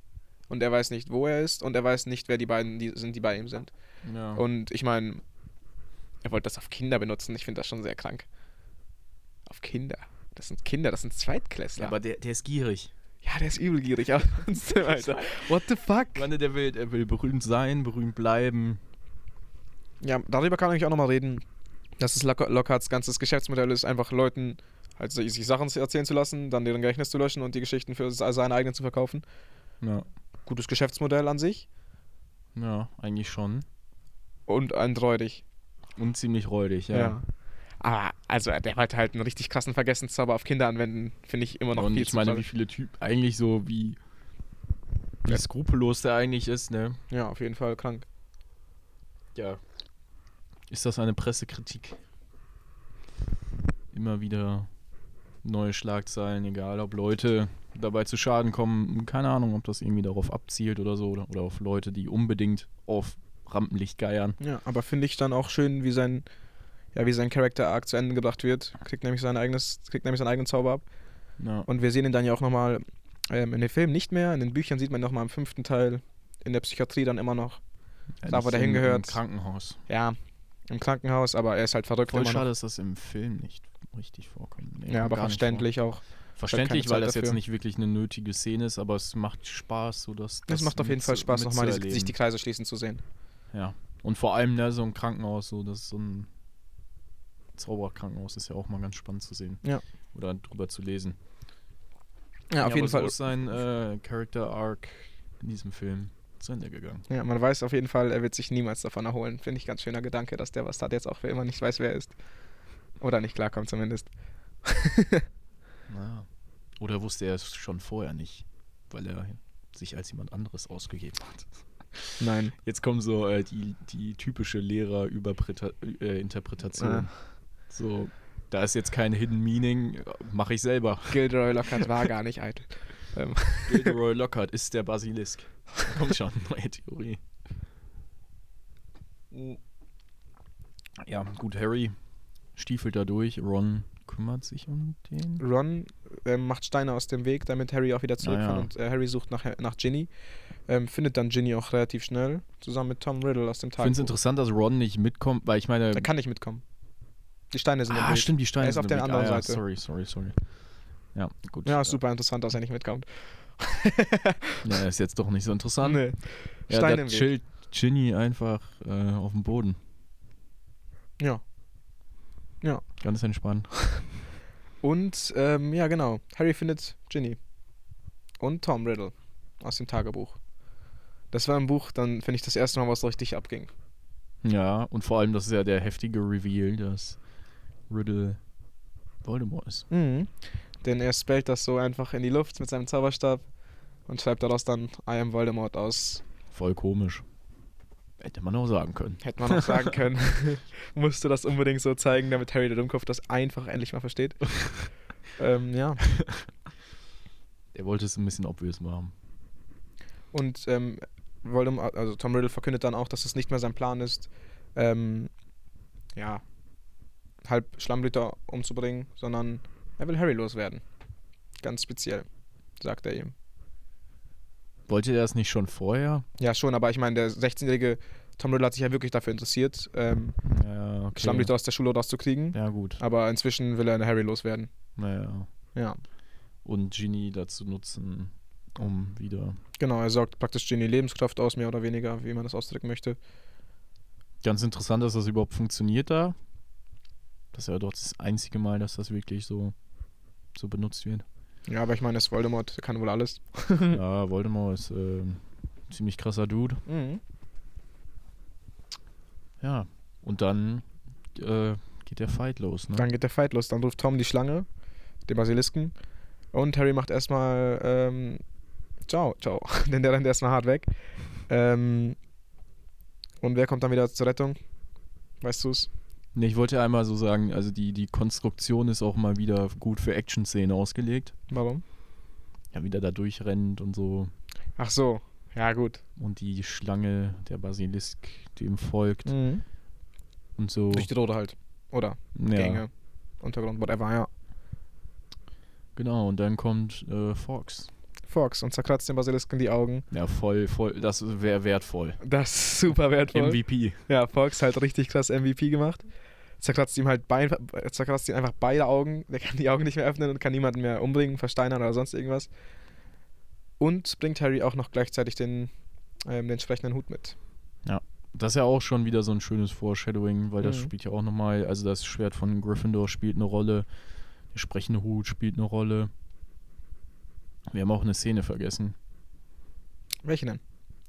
Und er weiß nicht, wo er ist. Und er weiß nicht, wer die beiden die sind, die bei ihm sind. Ja. Und ich meine, er wollte das auf Kinder benutzen. Ich finde das schon sehr krank. Auf Kinder. Das sind Kinder, das sind Zweitklässler. ja, aber der, der ist gierig. Ja, der ist übelgierig, aber trotzdem, Alter. What the fuck? Ich meine, der will, der will berühmt sein, berühmt bleiben. Ja, darüber kann ich auch nochmal reden, dass es Lock Lockharts ganzes Geschäftsmodell ist, einfach Leuten halt sich sich Sachen erzählen zu lassen, dann deren Gedächtnis zu löschen und die Geschichten für se- seine eigenen zu verkaufen. Ja, Gutes Geschäftsmodell an sich ja eigentlich schon. und eindeutig. Und ziemlich räudig, ja. Ja. Aber, also, der wollte halt einen richtig krassen Vergessenszauber auf Kinder anwenden, finde ich immer noch und viel ich zu meine, wie viele Typen, eigentlich so wie, wie Ja. skrupellos der eigentlich ist, ne? Ja, auf jeden Fall krank. Ja. Ist das eine Pressekritik? Immer wieder neue Schlagzeilen, egal ob Leute dabei zu Schaden kommen. Keine Ahnung, ob das irgendwie darauf abzielt oder so. Oder, oder auf Leute, die unbedingt auf Rampenlicht geiern. Ja, aber finde ich dann auch schön, wie sein, ja, wie sein Character-Arc zu Ende gebracht wird. Kriegt nämlich sein eigenes, kriegt nämlich seinen eigenen Zauber ab. Ja. Und wir sehen ihn dann ja auch nochmal ähm, in den Filmen nicht mehr. In den Büchern sieht man nochmal im fünften Teil in der Psychiatrie dann immer noch. da, wo der hingehört. Im Krankenhaus. Ja, im Krankenhaus, aber er ist halt verrückt Voll schade, dass das im Film nicht richtig vorkommt. Nee, Ja, aber verständlich auch. Verständlich, weil das jetzt dafür. nicht wirklich eine nötige Szene ist, aber es macht Spaß, so dass Es macht auf jeden Fall Spaß, nochmal sich die Kreise schließen zu sehen. Ja. Und vor allem, ne, so ein Krankenhaus, so das ist so ein Zauberkrankenhaus ist ja auch mal ganz spannend zu sehen. Ja. Oder drüber zu lesen. Ja, auf jeden aber so Fall. ist sein äh, Character Arc in diesem Film zu Ende gegangen. Ja, man weiß auf jeden Fall, er wird sich niemals davon erholen. Finde ich ganz schöner Gedanke, dass der was hat jetzt auch für immer nicht weiß, wer er ist. Oder nicht klarkommt zumindest. Naja. Oder wusste er es schon vorher nicht? weil er sich als jemand anderes ausgegeben hat. Nein. Jetzt kommen so äh, die, die typische Lehrer-Interpretation. Ah. So, da ist jetzt kein Hidden Meaning, mache ich selber. Gilderoy Lockhart war gar nicht eitel. Ähm, Gilderoy Lockhart ist der Basilisk. Kommt schon, neue Theorie. Ja, gut, Harry stiefelt da durch. Ron kümmert sich um den. Ron ähm, macht Steine aus dem Weg, damit Harry auch wieder zurück Ah, ja. kann. Und äh, Harry sucht nach, nach Ginny. Ähm, findet dann Ginny auch relativ schnell, zusammen mit Tom Riddle aus dem Ich finde es interessant, dass Ron nicht mitkommt, weil ich meine. Er kann nicht mitkommen. Die Steine sind im ah, Weg. stimmt, die Steine Er ist sind auf im der Weg. anderen ah, ja, Seite. Sorry, sorry, sorry. Ja, gut. Ja, super interessant, dass er nicht mitkommt. Ja, ist jetzt doch nicht so interessant. Nee. Ja, Steine da im Weg. chillt Ginny einfach äh, auf dem Boden. Ja. Ja. Ganz entspannt. Und, ähm, ja, genau. Harry findet Ginny. Und Tom Riddle aus dem Tagebuch. Das war ein Buch, dann finde ich das erste Mal, was richtig abging. Ja, und vor allem, das ist ja der heftige Reveal, dass Riddle Voldemort ist. Mhm. Denn er spellt das so einfach in die Luft mit seinem Zauberstab und schreibt daraus dann I am Voldemort aus. Voll komisch. Hätte man auch sagen können. Hätte man auch sagen können. Musste das unbedingt so zeigen, damit Harry der Dummkopf das einfach endlich mal versteht. ähm, ja. Er wollte es ein bisschen obvious machen. Und ähm, Voldemort, also Tom Riddle verkündet dann auch, dass es nicht mehr sein Plan ist, ähm, ja, halb Schlammblüter umzubringen, sondern er will Harry loswerden. Ganz speziell, sagt er ihm. Wollte er das nicht schon vorher? Ja, schon, aber ich meine, der 16-jährige Tom Riddle hat sich ja wirklich dafür interessiert, ähm, Ja, okay. Schlammblüter aus der Schule rauszukriegen. Ja, gut. Aber inzwischen will er Harry loswerden. Naja. Ja. Und Ginny dazu nutzen, um wieder. Genau, er sorgt praktisch Ginny Lebenskraft aus, mehr oder weniger, wie man das ausdrücken möchte. Ganz interessant, dass das überhaupt funktioniert da. Das ist ja doch das einzige Mal, dass das wirklich so, so benutzt wird. Ja, aber ich meine, es ist Voldemort, der kann wohl alles. ja, Voldemort ist äh, ein ziemlich krasser Dude. Mhm. Ja. Und dann äh, geht der Fight los, ne? Dann geht der Fight los. Dann ruft Tom die Schlange, den Basilisken. Und Harry macht erstmal ähm, Ciao, ciao. Denn der rennt erstmal hart weg. Ähm, und wer kommt dann wieder zur Rettung? Weißt du's? Nee, ich wollte einmal so sagen, also die, die Konstruktion ist auch mal wieder gut für Action-Szenen ausgelegt. Warum? Ja, wieder da durchrennt und so. Ach so. Ja, gut. Und die Schlange, der Basilisk, dem folgt Mhm. und so. Durch die Rote halt. Oder ja, Gänge, Untergrund, whatever, ja. genau. Und dann kommt äh, Fox. Fox und zerkratzt den Basilisken die Augen. Ja, voll, voll, das wäre wertvoll. Das ist super wertvoll. MVP. Ja, Fox halt richtig krass MVP gemacht. Zerkratzt ihm halt bein, zerkratzt ihm einfach beide Augen. Der kann die Augen nicht mehr öffnen und kann niemanden mehr umbringen, versteinern oder sonst irgendwas. Und bringt Harry auch noch gleichzeitig den, ähm, den entsprechenden Hut mit. Das ist ja auch schon wieder so ein schönes Foreshadowing, weil das Mhm. spielt ja auch nochmal, also das Schwert von Gryffindor spielt eine Rolle, der sprechende Hut spielt eine Rolle. Wir haben auch eine Szene vergessen. Welche denn?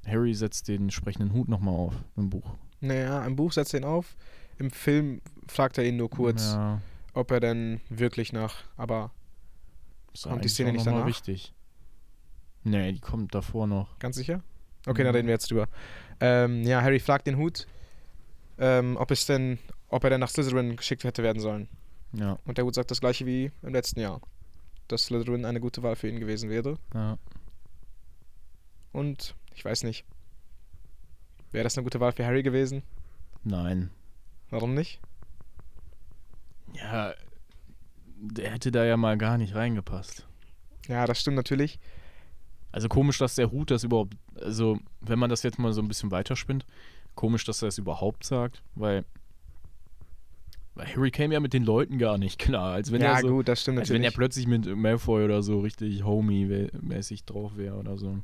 Harry setzt den sprechenden Hut nochmal auf im Buch. Naja, im Buch setzt er ihn auf. Im Film fragt er ihn nur kurz, Ja, ob er denn wirklich nach. Aber ist Kommt die Szene nicht danach? wichtig. Nee, die kommt davor noch. ganz sicher? Okay, dann Mhm. reden wir jetzt drüber. Ähm, ja, Harry fragt den Hut, ähm, ob es denn, ob er denn nach Slytherin geschickt hätte werden sollen. Ja, Und der Hut sagt das gleiche wie im letzten Jahr. Dass Slytherin eine gute Wahl für ihn gewesen wäre. ja. Und ich weiß nicht. Wäre das eine gute Wahl für Harry gewesen? Nein. Warum nicht? Ja, der hätte da ja mal gar nicht reingepasst. Ja, das stimmt natürlich. Also komisch, dass der Hut das überhaupt, also wenn man das jetzt mal so ein bisschen weiterspinnt, komisch, dass er es überhaupt sagt, weil, weil Harry käme ja mit den Leuten gar nicht klar, als wenn ja, er so, gut, das stimmt als wenn er natürlich. plötzlich mit Malfoy oder so richtig Homie-mäßig drauf wäre oder so.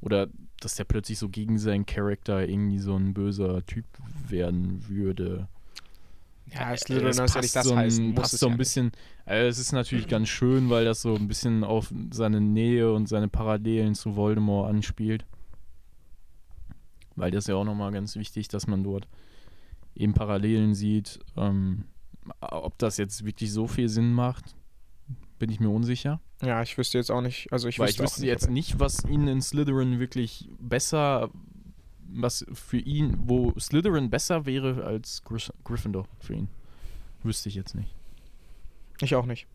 Oder dass der plötzlich so gegen seinen Charakter irgendwie so ein böser Typ werden würde. ja, Äh, Slytherin es ja nicht das so ein, heißen. Passt so ja ein nicht. bisschen. Also es ist natürlich ganz schön, weil das so ein bisschen auf seine Nähe und seine Parallelen zu Voldemort anspielt. Weil das ist ja auch nochmal ganz wichtig, dass man dort eben Parallelen sieht. Ähm, ob das jetzt wirklich so viel Sinn macht, bin ich mir unsicher. Ja, ich wüsste jetzt auch nicht. Also ich Weil wüsste ich wüsste jetzt nicht, was ihn in Slytherin wirklich besser, was für ihn, wo Slytherin besser wäre als Gris Gryffindor für ihn. Wüsste ich jetzt nicht. Ich auch nicht.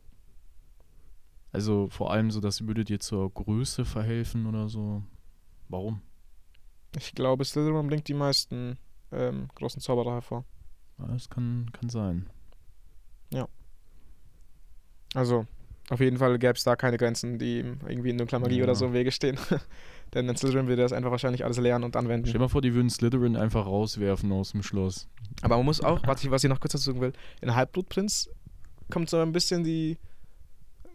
Also vor allem so, das würde dir zur Größe verhelfen oder so. Warum? Ich glaube, Slytherin bringt die meisten ähm, großen Zauberer hervor. Ja, das kann, kann sein. Also, auf jeden Fall gäbe es da keine Grenzen, die ihm irgendwie in dunkler Magie Ja. oder so im Wege stehen. Denn in Slytherin würde er das einfach wahrscheinlich alles lernen und Stell dir anwenden. mal vor, die würden Slytherin einfach rauswerfen aus dem Schloss. Aber man muss auch, was ich, was ich noch kurz dazu sagen will, in Halbblutprinz kommt so ein bisschen die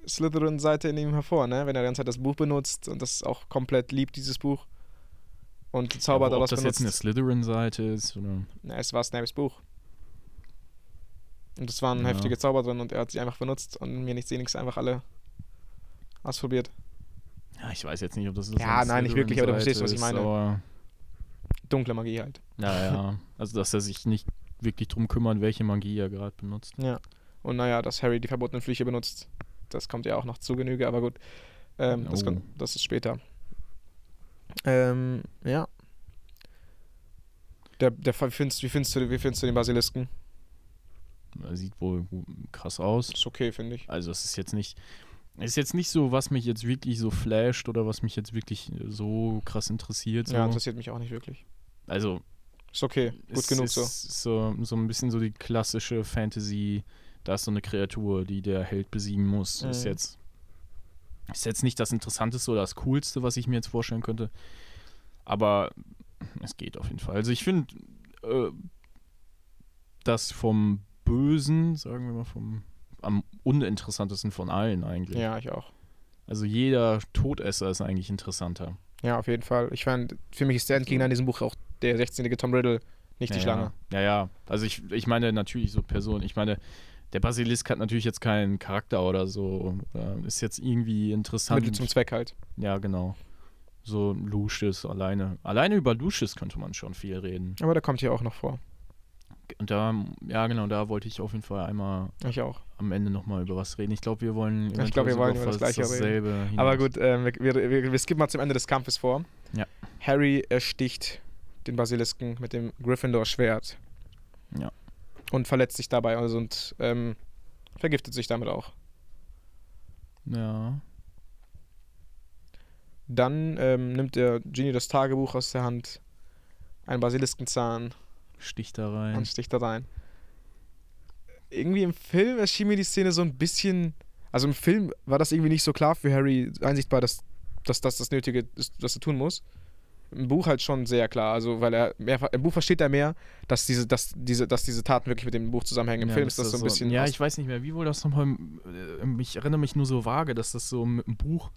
Slytherin-Seite in ihm hervor, ne? Wenn er die ganze Zeit das Buch benutzt und das auch komplett liebt, dieses Buch. Und die Zauber Aber ob das jetzt eine benutzt. Slytherin-Seite ist oder. Na, es war Snapes Buch. Und es waren Ja. heftige Zauber drin und er hat sie einfach benutzt und mir nichts wenigstens einfach alle ausprobiert. Ja, ich weiß jetzt nicht, ob das Ja, eine nein, nicht wirklich, aber du verstehst, was ich ist, meine. Aber Dunkle Magie halt. Ja, ja. Also, dass er sich nicht wirklich drum kümmert, welche Magie er gerade benutzt. Ja. Und naja, dass Harry die verbotenen Flüche benutzt, das kommt ja auch noch zu Genüge, aber gut. Ähm, das, Oh. kommt, das ist später. Ähm, ja. Der, der, wie, findest, wie, findest du, wie findest du den Basilisken? Er sieht wohl krass aus. Ist okay, finde ich. Also, es ist jetzt nicht. Es ist jetzt nicht so, was mich jetzt wirklich so flasht oder was mich jetzt wirklich so krass interessiert. So. Ja, interessiert mich auch nicht wirklich. also, Ist okay, gut es genug ist so. so. So ein bisschen so die klassische Fantasy. Da ist so eine Kreatur, die der Held besiegen muss. Ist Mhm. jetzt. Ist jetzt nicht das Interessanteste oder das Coolste, was ich mir jetzt vorstellen könnte. Aber es geht auf jeden Fall. Also ich finde äh, das vom Bösen, sagen wir mal, vom am uninteressantesten von allen eigentlich. Ja, ich auch. Also jeder Todesser ist eigentlich interessanter. Ja, auf jeden Fall. Ich fand, für mich ist der Endgegner in diesem Buch auch der 16-jährige Tom Riddle, nicht die ja, Schlange. Ja, ja. Also ich, ich meine natürlich so Person. Ich meine, der Basilisk hat natürlich jetzt keinen Charakter oder so. Oder ist jetzt irgendwie interessant. Mittel zum Zweck halt. ja, genau. So Lucius alleine. Alleine über Lucius könnte man schon viel reden. Aber der kommt hier auch noch vor. Und da, ja genau, da wollte ich auf jeden Fall einmal Ich auch. am Ende nochmal über was reden. Ich glaube, wir wollen Ich glaube, wir wollen über das Gleiche reden. hinaus. Aber gut, wir, wir, wir, wir skippen mal zum Ende des Kampfes vor. Ja. Harry ersticht den Basilisken mit dem Gryffindor-Schwert. Ja. Und verletzt sich dabei also und ähm, vergiftet sich damit auch. Ja. Dann ähm, nimmt der Genie das Tagebuch aus der Hand, einen Basiliskenzahn Stich da rein. und sticht da rein. Irgendwie im Film erschien mir die Szene so ein bisschen. Also im Film war das irgendwie nicht so klar für Harry einsichtbar, dass, dass das das Nötige ist, was er tun muss. Im Buch halt schon sehr klar. Also, weil er mehr, im Buch versteht er mehr, dass diese, dass diese, dass diese Taten wirklich mit dem Buch zusammenhängen. Im Ja, Film ist das so ein bisschen. Ja, ich weiß nicht mehr, wie wohl das nochmal. äh, Ich erinnere mich nur so vage, dass das so mit dem Buch.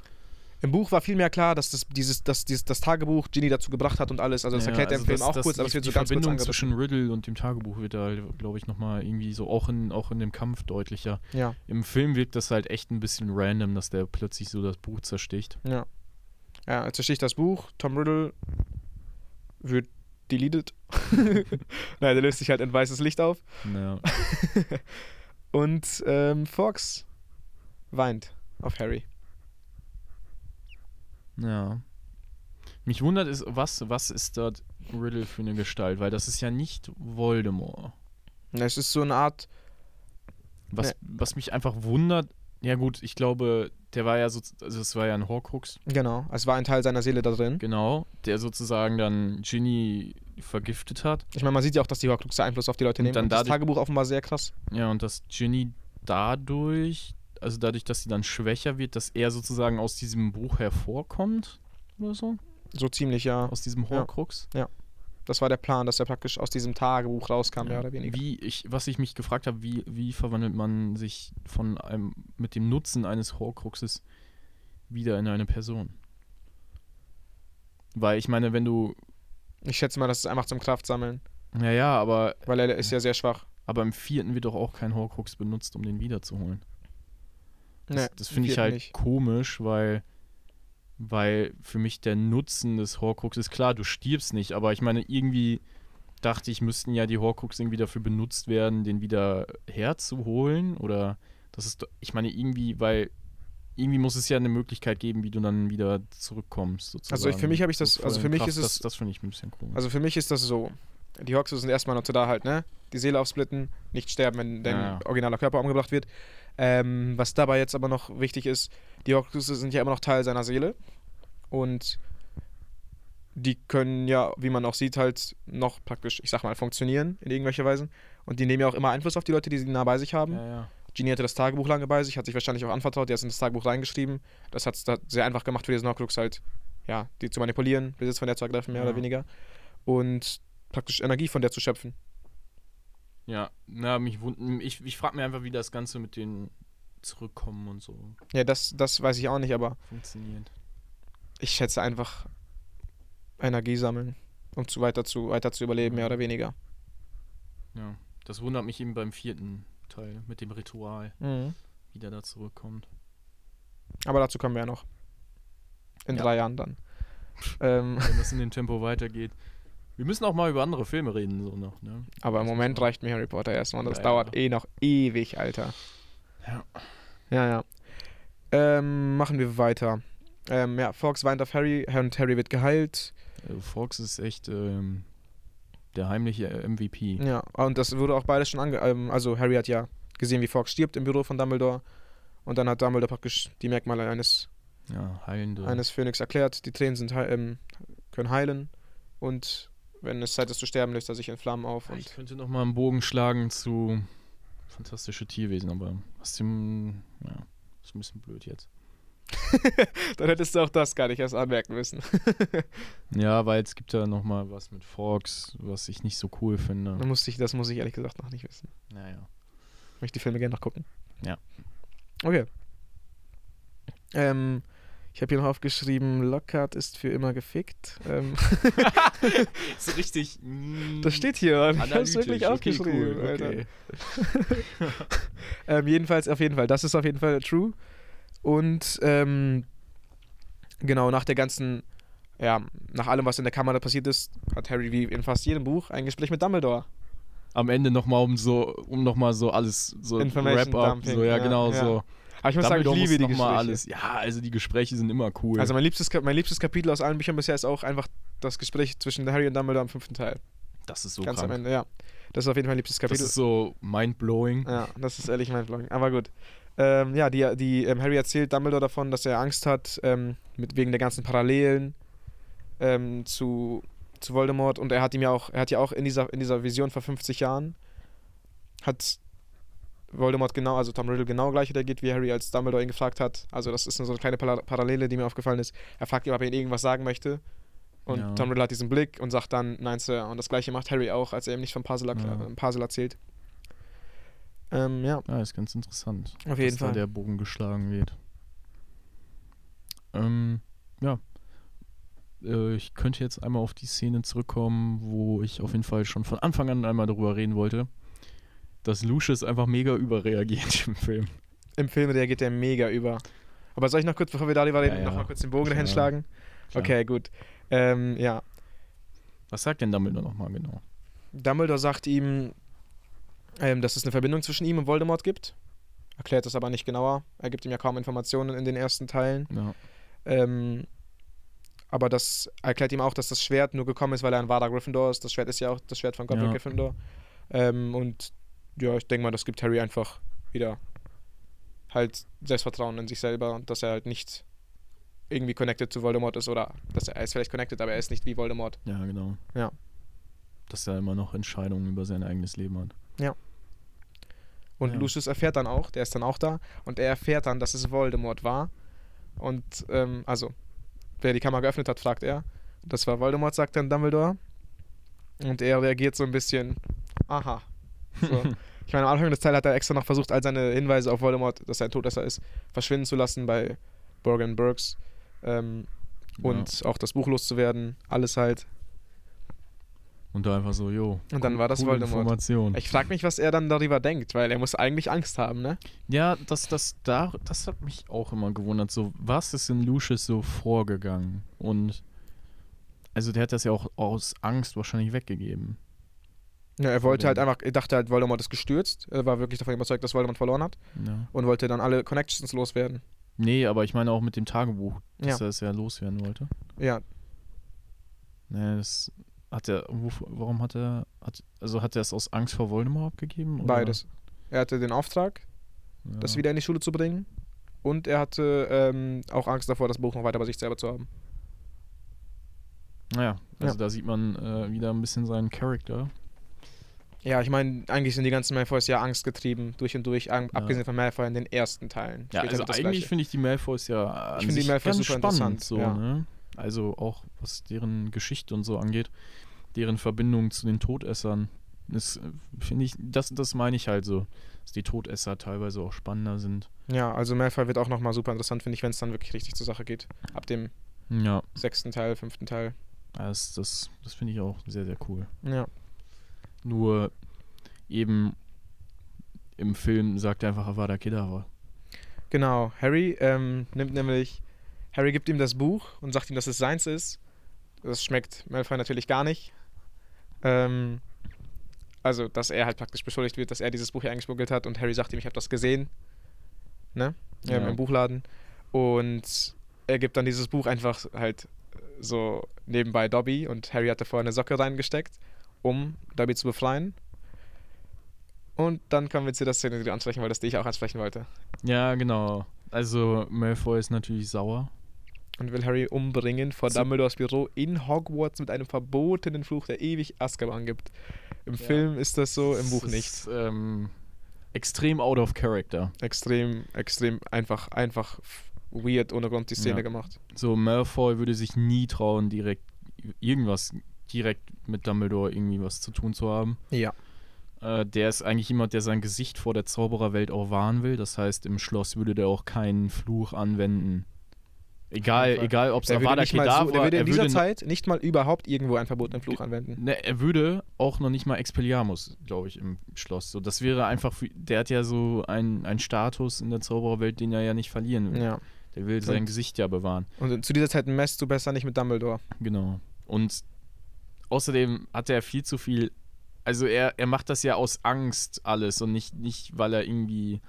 Im Buch war viel mehr klar, dass das, dieses, dass dieses, das Tagebuch Ginny dazu gebracht hat und alles. Also, das Ja, erklärt er im also Film das- auch das- kurz, aber die, es wird so ganz kurz Verbindung angerissen. zwischen Riddle und dem Tagebuch wird da, glaube ich, nochmal irgendwie so auch in, auch in dem Kampf deutlicher. Ja, Im Film wirkt das halt echt ein bisschen random, dass der plötzlich so das Buch zersticht. ja. Ja, er zersticht das Buch. Tom Riddle wird deleted. Nein, der löst sich halt in weißes Licht auf. Ja. Und ähm, Fox weint auf Harry. ja. Mich wundert ist, was, was ist dort Riddle für eine Gestalt? Weil das ist ja nicht Voldemort. Es ist so eine Art. Was, Nee. was mich einfach wundert, ja gut, ich glaube, der war ja so, also es war ja ein Horcrux, Genau, es war ein Teil seiner Seele da drin. genau, der sozusagen dann Ginny vergiftet hat. Ich meine, man sieht ja auch, dass die Horcruxe Einfluss auf die Leute Und nehmen. dann Und das dadurch- Tagebuch offenbar sehr krass. Ja, und dass Ginny dadurch, also dadurch, dass sie dann schwächer wird, dass er sozusagen aus diesem Buch hervorkommt oder so, So ziemlich, ja. aus diesem Ja. Horcrux. Das war der Plan, dass er praktisch aus diesem Tagebuch rauskam, mehr Ja. oder weniger. Wie ich, was ich mich gefragt habe, wie, wie verwandelt man sich von einem, mit dem Nutzen eines Horcruxes wieder in eine Person? Weil ich meine, wenn du, Ich schätze mal, das ist einfach zum Kraftsammeln. naja, aber, Weil er ist ja sehr schwach. aber im vierten wird doch auch kein Horcrux benutzt, um den wiederzuholen. Das, Nee, das finde ich halt nicht. komisch, weil, weil für mich der Nutzen des Horcrux ist klar, du stirbst nicht, aber ich meine, irgendwie dachte ich, müssten ja die Horcrux irgendwie dafür benutzt werden, den wieder herzuholen oder das ist, doch- ich meine, irgendwie, weil irgendwie muss es ja eine Möglichkeit geben, wie du dann wieder zurückkommst. Sozusagen. Also ich- für mich habe ich das- So also für mich Kraft, ist es- Das, das finde ich ein bisschen komisch. Also für mich ist das so. Die Hoxus sind erstmal dazu da halt, ne? Die Seele aufsplitten, nicht sterben, wenn dein ja. originaler Körper umgebracht wird. Ähm, was dabei jetzt aber noch wichtig ist, die Hoxus sind ja immer noch Teil seiner Seele. Und die können ja, wie man auch sieht, halt noch praktisch, ich sag mal, funktionieren in irgendwelcher Weise. Und die nehmen ja auch immer Einfluss auf die Leute, die sie nah bei sich haben. ja, ja. Genie hatte das Tagebuch lange bei sich, hat sich wahrscheinlich auch anvertraut, die hat es in das Tagebuch reingeschrieben. Das hat es da sehr einfach gemacht für diesen Horcrux halt, ja, die zu manipulieren, Besitz von der zu ergreifen, mehr Ja. oder weniger. Und praktisch Energie von der zu schöpfen. Ja, na, mich wund- ich, ich frage mir einfach, wie das Ganze mit den Zurückkommen und so Ja, das, das weiß ich auch nicht, aber funktioniert. ich schätze einfach Energie sammeln, um zu weiter zu, weiter zu überleben, mehr oder weniger. Ja, das wundert mich eben beim vierten Teil mit dem Ritual, wie der da zurückkommt. Aber dazu kommen wir ja noch. In Ja. drei Jahren dann. ähm, Wenn das in dem Tempo weitergeht. Wir müssen auch mal über andere Filme reden, so noch, ne? aber im Moment reicht mir Harry Potter erstmal und das Ja, dauert ja. eh noch ewig, Alter. Ja. Ja, ja. Ähm, machen wir weiter. Ähm, ja, Fox weint auf Harry und Harry wird geheilt. Äh, Fox ist echt ähm, der heimliche äh, MVP. Ja, und das wurde auch beides schon ange... Ähm, also Harry hat ja gesehen, wie Fox stirbt im Büro von Dumbledore. Und dann hat Dumbledore praktisch die Merkmale eines, Ja, heilende. eines Phönix erklärt. Die Tränen sind, heil- ähm, können heilen. Und wenn es Zeit ist zu sterben, löst er sich in Flammen auf. ich könnte noch mal einen Bogen schlagen zu fantastische Tierwesen, aber was dem, ja, ist ein bisschen blöd jetzt. dann hättest du auch das gar nicht erst anmerken müssen. Ja, weil es gibt ja noch mal was mit Fox, was ich nicht so cool finde. Dann musste ich, das muss ich ehrlich gesagt noch nicht wissen. Naja. Ich möchte die Filme gerne noch gucken. Ja. Okay. Ähm, ich habe hier noch aufgeschrieben, Lockhart ist für immer gefickt. Ähm, so richtig. mm, das steht hier. Ich habe es analytisch. wirklich Okay, aufgeschrieben. cool, Alter. okay. Ähm, jedenfalls, auf jeden Fall. Das ist auf jeden Fall true. Und ähm, genau, nach der ganzen, ja, nach allem, was in der Kamera passiert ist, hat Harry wie in fast jedem Buch ein Gespräch mit Dumbledore. Am Ende noch mal um so, um noch mal so alles so Wrap-up, so ja, ja, genau ja. so. Aber ich muss sagen, ich Dumbledore liebe die Gespräche. alles. Ja, also die Gespräche sind immer cool. Also mein liebstes, mein liebstes Kapitel aus allen Büchern bisher ist auch einfach das Gespräch zwischen Harry und Dumbledore im fünften Teil. das ist so Ganz krank. am Ende, ja. Das ist auf jeden Fall mein liebstes Das Kapitel. ist so mind-blowing. Ja, das ist ehrlich Vlog. Aber gut. Ähm, ja, die, die ähm, Harry erzählt Dumbledore davon, dass er Angst hat, ähm, mit, wegen der ganzen Parallelen ähm, zu, zu Voldemort. Und er hat ihm ja auch, er hat ja auch in dieser, in dieser Vision vor 50 Jahren, hat Voldemort genau, also Tom Riddle genau gleich reagiert, wie Harry als Dumbledore ihn gefragt hat. Also das ist so eine kleine Para- Parallele, die mir aufgefallen ist. Er fragt ihn, ob er ihm irgendwas sagen möchte. Und Ja. Tom Riddle hat diesen Blick und sagt dann, nein, Sir. Und das gleiche macht Harry auch, als er ihm nicht von Puzzle, Ja. Puzzle erzählt. Ähm, ja, Ja, ist ganz interessant. Auf jeden dass Fall. da der Bogen geschlagen wird. Ähm, ja. Äh, ich könnte jetzt einmal auf die Szene zurückkommen, wo ich auf jeden Fall schon von Anfang an einmal darüber reden wollte, dass Lucius einfach mega überreagiert im Film. Im Film reagiert er mega über. Aber soll ich noch kurz, bevor wir darüber reden, Ja, ja. noch mal kurz den Bogen dahin schlagen? Okay, gut. Ähm, ja. Was sagt denn Dumbledore nochmal genau? Dumbledore sagt ihm, ähm, dass es eine Verbindung zwischen ihm und Voldemort gibt. Erklärt das aber nicht genauer. Er gibt ihm ja kaum Informationen in den ersten Teilen. Ja. Ähm, aber das erklärt ihm auch, dass das Schwert nur gekommen ist, weil er ein wahrer Gryffindor ist. Das Schwert ist ja auch das Schwert von Godric Ja. Gryffindor. Ähm, und ja, ich denke mal, das gibt Harry einfach wieder halt Selbstvertrauen in sich selber und dass er halt nicht irgendwie connected zu Voldemort ist oder dass er, er ist vielleicht connected, aber er ist nicht wie Voldemort. Ja, genau. Ja. Dass er immer noch Entscheidungen über sein eigenes Leben hat. Und Ja. Lucius erfährt dann auch, der ist dann auch da, und er erfährt dann, dass es Voldemort war. Und, ähm, also, wer die Kamera geöffnet hat, fragt er. Das war Voldemort, sagt dann Dumbledore. Und er reagiert so ein bisschen, aha. So. ich meine, am Anfang des Teils hat er extra noch versucht, all seine Hinweise auf Voldemort, dass er ein Todesser ist, verschwinden zu lassen bei Borgen Burks. Ähm, und auch das Buch loszuwerden. Alles halt. Und da einfach so, jo. Und dann war das Voldemort. Information. Ich frage mich, was er dann darüber denkt, weil er muss eigentlich Angst haben, ne? Ja, das, das, da, das hat mich auch immer gewundert. So, was ist in Lucius so vorgegangen? Und also der hat das ja auch aus Angst wahrscheinlich weggegeben. Ja, er wollte halt einfach, er dachte halt, Voldemort ist gestürzt. Er war wirklich davon überzeugt, dass Voldemort verloren hat Ja. und wollte dann alle Connections loswerden. Nee, aber ich meine auch mit dem Tagebuch, dass Ja. er es ja loswerden wollte. Ja, Nee, das hat er, wo- warum hat er, hat, also hat er es aus Angst vor Voldemort abgegeben? oder? beides. Er hatte den Auftrag, Ja. das wieder in die Schule zu bringen. Und er hatte ähm, auch Angst davor, das Buch noch weiter bei sich selber zu haben. Naja, also da sieht man äh, wieder ein bisschen seinen Charakter. Ja, ich meine, eigentlich sind die ganzen Malfoys ja angstgetrieben, durch und durch, an, Ja. abgesehen von Malfoy in den ersten Teilen. Ja, also eigentlich finde ich die Malfoys ja Ich finde die Malfoys ganz super spannend, interessant, so, ja. ne? Also auch was deren Geschichte und so angeht, deren Verbindung zu den Todessern. Das äh, finde ich, das, das meine ich halt so, dass die Todesser teilweise auch spannender sind. Ja, also Malfoy wird auch nochmal super interessant, finde ich, wenn es dann wirklich richtig zur Sache geht. Ab dem Ja, sechsten Teil, fünften Teil. das, das, das finde ich auch sehr, sehr cool. Ja. Nur eben im Film sagt er einfach Avada Kedavra. Genau, Harry ähm, nimmt nämlich, Harry gibt ihm das Buch und sagt ihm, dass es seins ist. Das schmeckt Malfoy natürlich gar nicht. Ähm, also, dass er halt praktisch beschuldigt wird, dass er dieses Buch hier eingeschmuggelt hat und Harry sagt ihm, ich habe das gesehen, ne, ähm, Ja. im Buchladen. Und er gibt dann dieses Buch einfach halt so nebenbei Dobby und Harry hatte vorher eine Socke reingesteckt, um Dobby zu befreien. Und dann kommen wir zu der Szene, die du ansprechen wolltest, die ich auch ansprechen wollte. Ja, genau. Also Malfoy ist natürlich sauer. und will Harry umbringen vor So- Dumbledores Büro in Hogwarts mit einem verbotenen Fluch, der ewig Azkaban gibt. Im Ja. Film ist das so, im Buch Das nicht. Ist, ähm, extrem out of character. Extrem, extrem einfach, einfach weird ohne Grund die Szene Ja. gemacht. So, Malfoy würde sich nie trauen, direkt irgendwas direkt mit Dumbledore irgendwie was zu tun zu haben. Ja. Äh, der ist eigentlich jemand, der sein Gesicht vor der Zaubererwelt auch wahren will. Das heißt, im Schloss würde der auch keinen Fluch anwenden. Egal, egal ob es Avada mal so, Kedavra, der würde in er dieser würde Zeit nicht mal überhaupt irgendwo einen verbotenen Fluch anwenden. Ne, er würde auch noch nicht mal Expelliarmus, glaube ich, im Schloss. So, das wäre einfach, der hat ja so einen, einen Status in der Zaubererwelt, den er ja nicht verlieren will. Ja. Der will sein Gesicht ja bewahren. Und zu dieser Zeit messt du besser nicht mit Dumbledore. Genau. Und außerdem hat er viel zu viel. Also er, er macht das ja aus Angst alles und nicht, nicht, weil er irgendwie.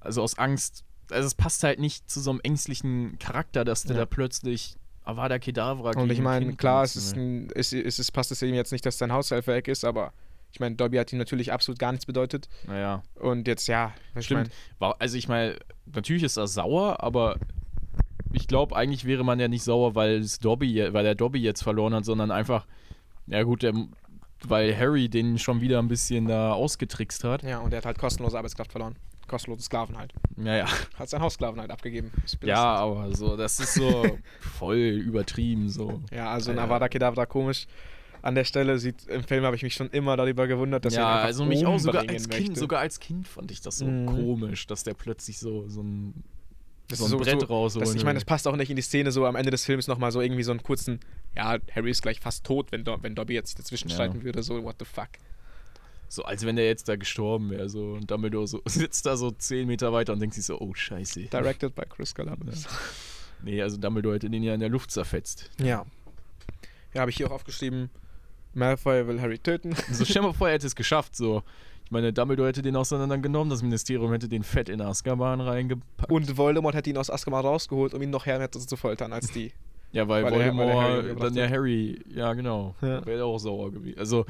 Also aus Angst. Also es passt halt nicht zu so einem ängstlichen Charakter, dass der Ja. da plötzlich Avada Kedavra Und ich meine, klar, es benutzen ist, ein, es, es ist, passt es ihm jetzt nicht, dass sein Haushelfer weg ist, aber ich meine, Dobby hat ihm natürlich absolut gar nichts bedeutet. Naja. Und jetzt, ja, was ich Stimmt. mein, also ich meine, natürlich ist er sauer, aber ich glaube, eigentlich wäre man ja nicht sauer, weil es Dobby, weil er Dobby jetzt verloren hat, sondern einfach, ja gut, der, weil Harry den schon wieder ein bisschen da ausgetrickst hat. Ja, und er hat halt kostenlose Arbeitskraft verloren. Kostenlose Sklaven halt. Naja, Hat sein Haussklaven halt abgegeben. Ja, aber so, das ist so voll übertrieben so. Ja, also Ja. Avada Kedavra komisch. An der Stelle sieht, im Film habe ich mich schon immer darüber gewundert, dass er ja, einfach also mich auch sogar als Kind, möchte. sogar als Kind fand ich das so Mhm. komisch, dass der plötzlich so, so ein, Das so ein Brett so- rausholen Das, ich meine, das passt auch nicht in die Szene, so am Ende des Films nochmal so irgendwie so einen kurzen, ja, Harry ist gleich fast tot, wenn, Do wenn Dobby jetzt sich dazwischen Ja. streiten würde, so, what the fuck. So, als wenn der jetzt da gestorben wäre, so. Und Dumbledore so, sitzt da so 10 Meter weiter und denkt sich so, oh, scheiße. Directed by Chris Columbus. Nee, also Dumbledore hätte den ja in der Luft zerfetzt. Ja. Ja, habe ich hier auch aufgeschrieben, Malfoy will Harry töten. So, stell mal vor, er hätte es geschafft, so. Ich meine, Dumbledore hätte den auseinandergenommen, das Ministerium hätte den fett in Azkaban reingepackt. Und Voldemort hat ihn aus Azkaban rausgeholt, um ihn noch härter zu foltern als die. ja, weil, weil er- weil er Voldemort Harry umgebracht dann ja. Harry, ja genau, Ja. wäre auch sauer gewesen. Also,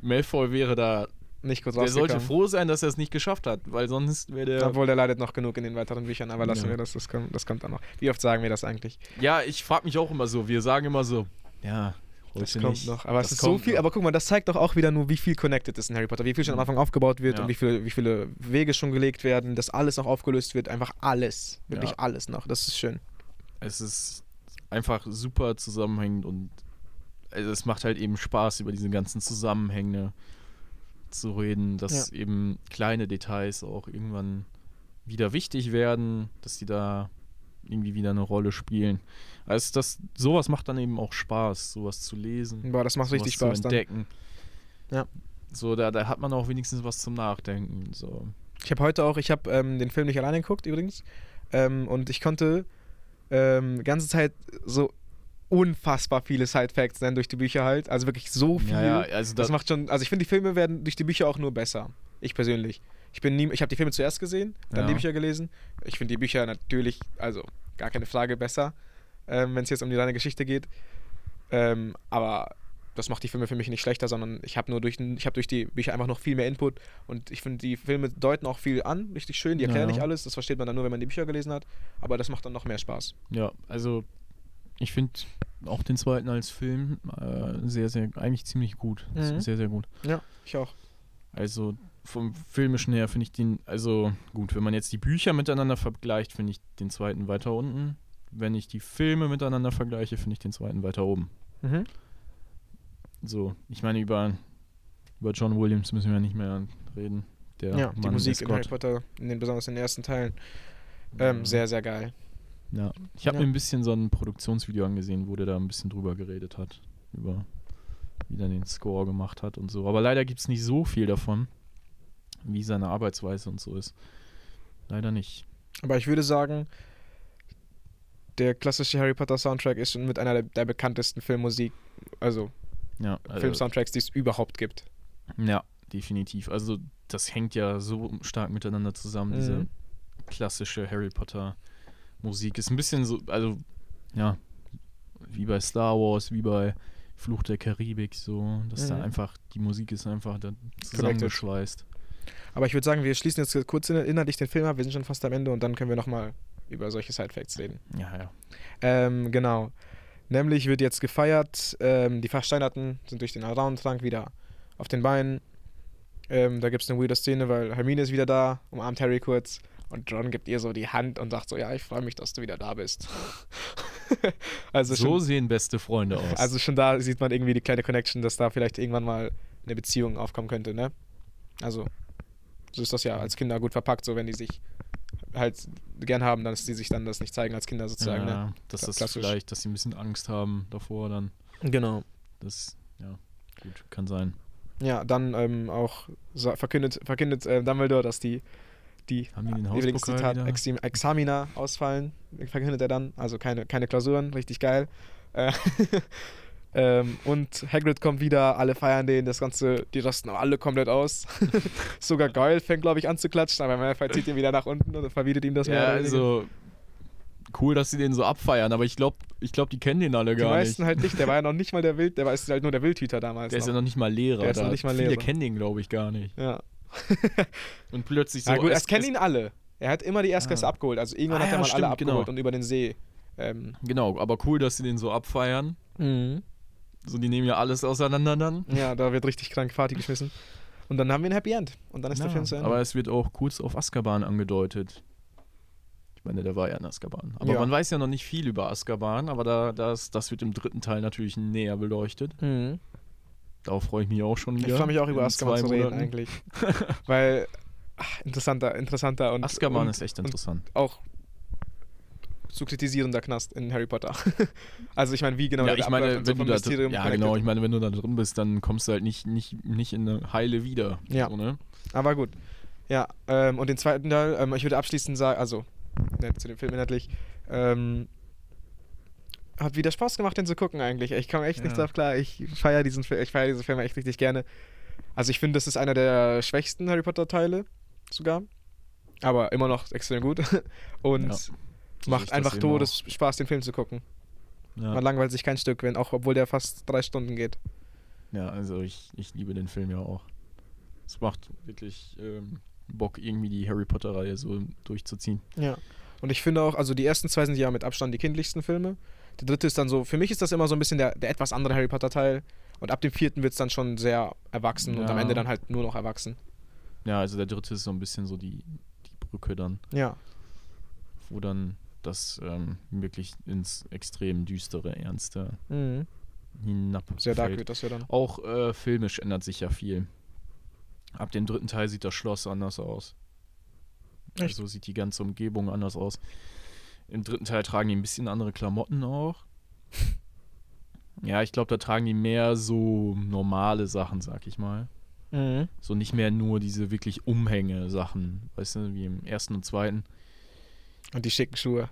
Malfoy wäre da, Nicht kurz der sollte froh sein, dass er es nicht geschafft hat, weil sonst wäre der... Obwohl, der leidet noch genug in den weiteren Büchern, aber lassen Ja. wir das, das kommt, das kommt dann noch. Wie oft sagen wir das eigentlich? Ja, ich frage mich auch immer so, wir sagen immer so, ja, Das kommt nicht. noch. Aber es Das ist so viel, noch. aber guck mal, das zeigt doch auch wieder nur, wie viel connected ist in Harry Potter, wie viel schon am Mhm. Anfang aufgebaut wird Ja. und wie viele, wie viele Wege schon gelegt werden, dass alles noch aufgelöst wird, einfach alles. Wirklich Ja. alles noch. Das ist schön. es ist einfach super zusammenhängend und also es macht halt eben Spaß, über diese ganzen Zusammenhänge zu reden, dass eben kleine Details auch irgendwann wieder wichtig werden, dass die da irgendwie wieder eine Rolle spielen. Also das, sowas macht dann eben auch Spaß, sowas zu lesen, Boah, das macht richtig zu Spaß dann. entdecken. Ja. So, da, da hat man auch wenigstens was zum Nachdenken. So. Ich habe heute auch, ich habe ähm, den Film nicht alleine geguckt übrigens ähm, und ich konnte ähm, ganze Zeit so unfassbar viele Side-Facts nennen durch die Bücher halt, also wirklich so viel. Ja, ja, also Das da, macht schon, also ich finde, die Filme werden durch die Bücher auch nur besser. Ich persönlich. Ich bin nie, ich habe die Filme zuerst gesehen, dann Ja. die Bücher gelesen. Ich finde die Bücher natürlich, also gar keine Frage besser, ähm, wenn es jetzt um die reine Geschichte geht. Ähm, aber das macht die Filme für mich nicht schlechter, sondern ich habe nur durch, ich habe durch die Bücher einfach noch viel mehr Input und ich finde, die Filme deuten auch viel an, richtig schön, die erklären Ja. nicht alles, das versteht man dann nur, wenn man die Bücher gelesen hat, aber das macht dann noch mehr Spaß. Ja, also ich finde auch den zweiten als Film äh, sehr, sehr, eigentlich ziemlich gut. Mhm. Sehr, sehr gut. Ja, ich auch. Also vom filmischen her finde ich den, also gut, wenn man jetzt die Bücher miteinander vergleicht, finde ich den zweiten weiter unten. Wenn ich die Filme miteinander vergleiche, finde ich den zweiten weiter oben. Mhm. So, ich meine, über, über John Williams müssen wir nicht mehr reden. Der Ja, die Mann Musik ist in. Harry Potter, in den, besonders in den ersten Teilen, ähm, Ja. sehr, sehr geil. Ja, ich habe Ja. mir ein bisschen so ein Produktionsvideo angesehen, wo der da ein bisschen drüber geredet hat. Über wie der den Score gemacht hat und so. Aber leider gibt es nicht so viel davon, wie seine Arbeitsweise und so ist. Leider nicht. Aber ich würde sagen, der klassische Harry Potter Soundtrack ist schon mit einer der, der bekanntesten Filmmusik, also Ja, also, Filmsoundtracks, die es überhaupt gibt. ja, definitiv. Also das hängt ja so stark miteinander zusammen, diese Mhm. klassische Harry Potter Musik. Ist ein bisschen so, also ja, wie bei Star Wars, wie bei Fluch der Karibik, so, dass da Mhm. einfach, die Musik ist einfach da zusammengeschweißt. Aber ich würde sagen, wir schließen jetzt kurz in- inhaltlich den Film ab, wir sind schon fast am Ende und dann können wir nochmal über solche Side-Facts reden. Ja, ja. Ähm, genau. Nämlich wird jetzt gefeiert, ähm, die Versteinerten sind durch den Around-Trank wieder auf den Beinen. Ähm, da gibt es eine weirde Szene, weil Hermine ist wieder da, umarmt Harry kurz und Ron gibt ihr so die Hand und sagt so, ja, ich freue mich, dass du wieder da bist. also so schon, sehen beste Freunde aus. also schon da sieht man irgendwie die kleine Connection, dass da vielleicht irgendwann mal eine Beziehung aufkommen könnte, ne? Also, so ist das ja als Kinder gut verpackt, so wenn die sich halt gern haben, dass die sich dann das nicht zeigen als Kinder sozusagen, ne? ja, dass das Klassisch. vielleicht, dass sie ein bisschen Angst haben davor dann. Genau. Das, ja, gut, kann sein. Ja, dann ähm, auch verkündet, verkündet äh, Dumbledore, dass die, die übrigens Zitat? Exim Examina ausfallen, verkündet er dann. Also keine, keine Klausuren, richtig geil. Äh, ähm, und Hagrid kommt wieder, alle feiern den, das Ganze, die rasten alle komplett aus. Sogar Goyle fängt, glaube ich, an zu klatschen, aber Malfoy zieht ihn wieder nach unten und verwiedert ihm das ja, mehr weniger. also cool, dass sie den so abfeiern, aber ich glaube, ich glaub, die kennen den alle Die gar meisten nicht. halt nicht, der war ja noch nicht mal der Wild, der war halt nur der Wildhüter damals. Der ist ja noch. noch nicht mal Lehrer. Der ist noch nicht mal Viele Lehrer. kennen den, glaube ich, gar nicht. ja. Und plötzlich so. ja gut, es- kennen ihn alle. Er hat immer die Erstklasse Ah. abgeholt, also irgendwann Ah, hat er ja, mal stimmt, alle abgeholt genau. und über den See. Ähm, Genau, aber cool, dass sie den so abfeiern. So, die nehmen ja alles auseinander dann. Ja, da wird richtig krank Party geschmissen. Und dann haben wir ein Happy End. Und dann ist der Ja, Film zu Ende. aber es wird auch kurz auf Azkaban angedeutet. Ich meine, der war ja in Azkaban. Aber Ja. man weiß ja noch nicht viel über Azkaban, aber da, das, das wird im dritten Teil natürlich näher beleuchtet. Mhm. Darauf freue ich mich auch schon Ich wieder. freue mich auch über Azkaban zu reden Monaten. eigentlich. Weil, ach, interessanter, interessanter und, Azkaban und ist echt interessant. auch zu kritisierender Knast in Harry Potter. also ich meine, wie genau ja, ich meine, und so wenn du da, Mysterium ja connected. genau, ich meine, wenn du da drin bist, dann kommst du halt nicht, nicht, nicht in eine Heile wieder. Ja. So, ne? Aber gut. Ja, ähm, und den zweiten Teil, ähm, ich würde abschließend sagen, also ne, zu dem Film inhaltlich, ähm, hat wieder Spaß gemacht, den zu gucken eigentlich. Ich komme echt nicht Ja. drauf klar. Ich feiere diesen ich feiere diesen Film echt richtig gerne. Also ich finde, das ist einer der schwächsten Harry Potter Teile sogar. Aber immer noch extrem gut. Und Ja. Macht einfach eben todes Spaß, den Film zu gucken. Ja. Man langweilt sich kein Stück, wenn auch obwohl der fast drei Stunden geht. Ja, also ich, ich liebe den Film ja auch. Es macht wirklich ähm, Bock, irgendwie die Harry Potter-Reihe so durchzuziehen. Ja. Und ich finde auch, also die ersten zwei sind ja mit Abstand die kindlichsten Filme. Der dritte ist dann so, für mich ist das immer so ein bisschen der, der etwas andere Harry Potter-Teil. Und ab dem vierten wird es dann schon sehr erwachsen und am Ja. Ende dann halt nur noch erwachsen. Ja, also der dritte ist so ein bisschen so die, die Brücke dann, Ja. wo dann das ähm, wirklich ins extrem düstere, ernste Mhm. hinab. Sehr dark wird das ja dann. Auch äh, filmisch ändert sich ja viel. Ab dem dritten Teil sieht das Schloss anders aus. Echt? Also sieht die ganze Umgebung anders aus. Im dritten Teil tragen die ein bisschen andere Klamotten auch. Ja, ich glaube, da tragen die mehr so normale Sachen, sag ich mal. Mhm. So nicht mehr nur diese wirklich Umhänge-Sachen, weißt du, wie im ersten und zweiten. Und die schicken Schuhe.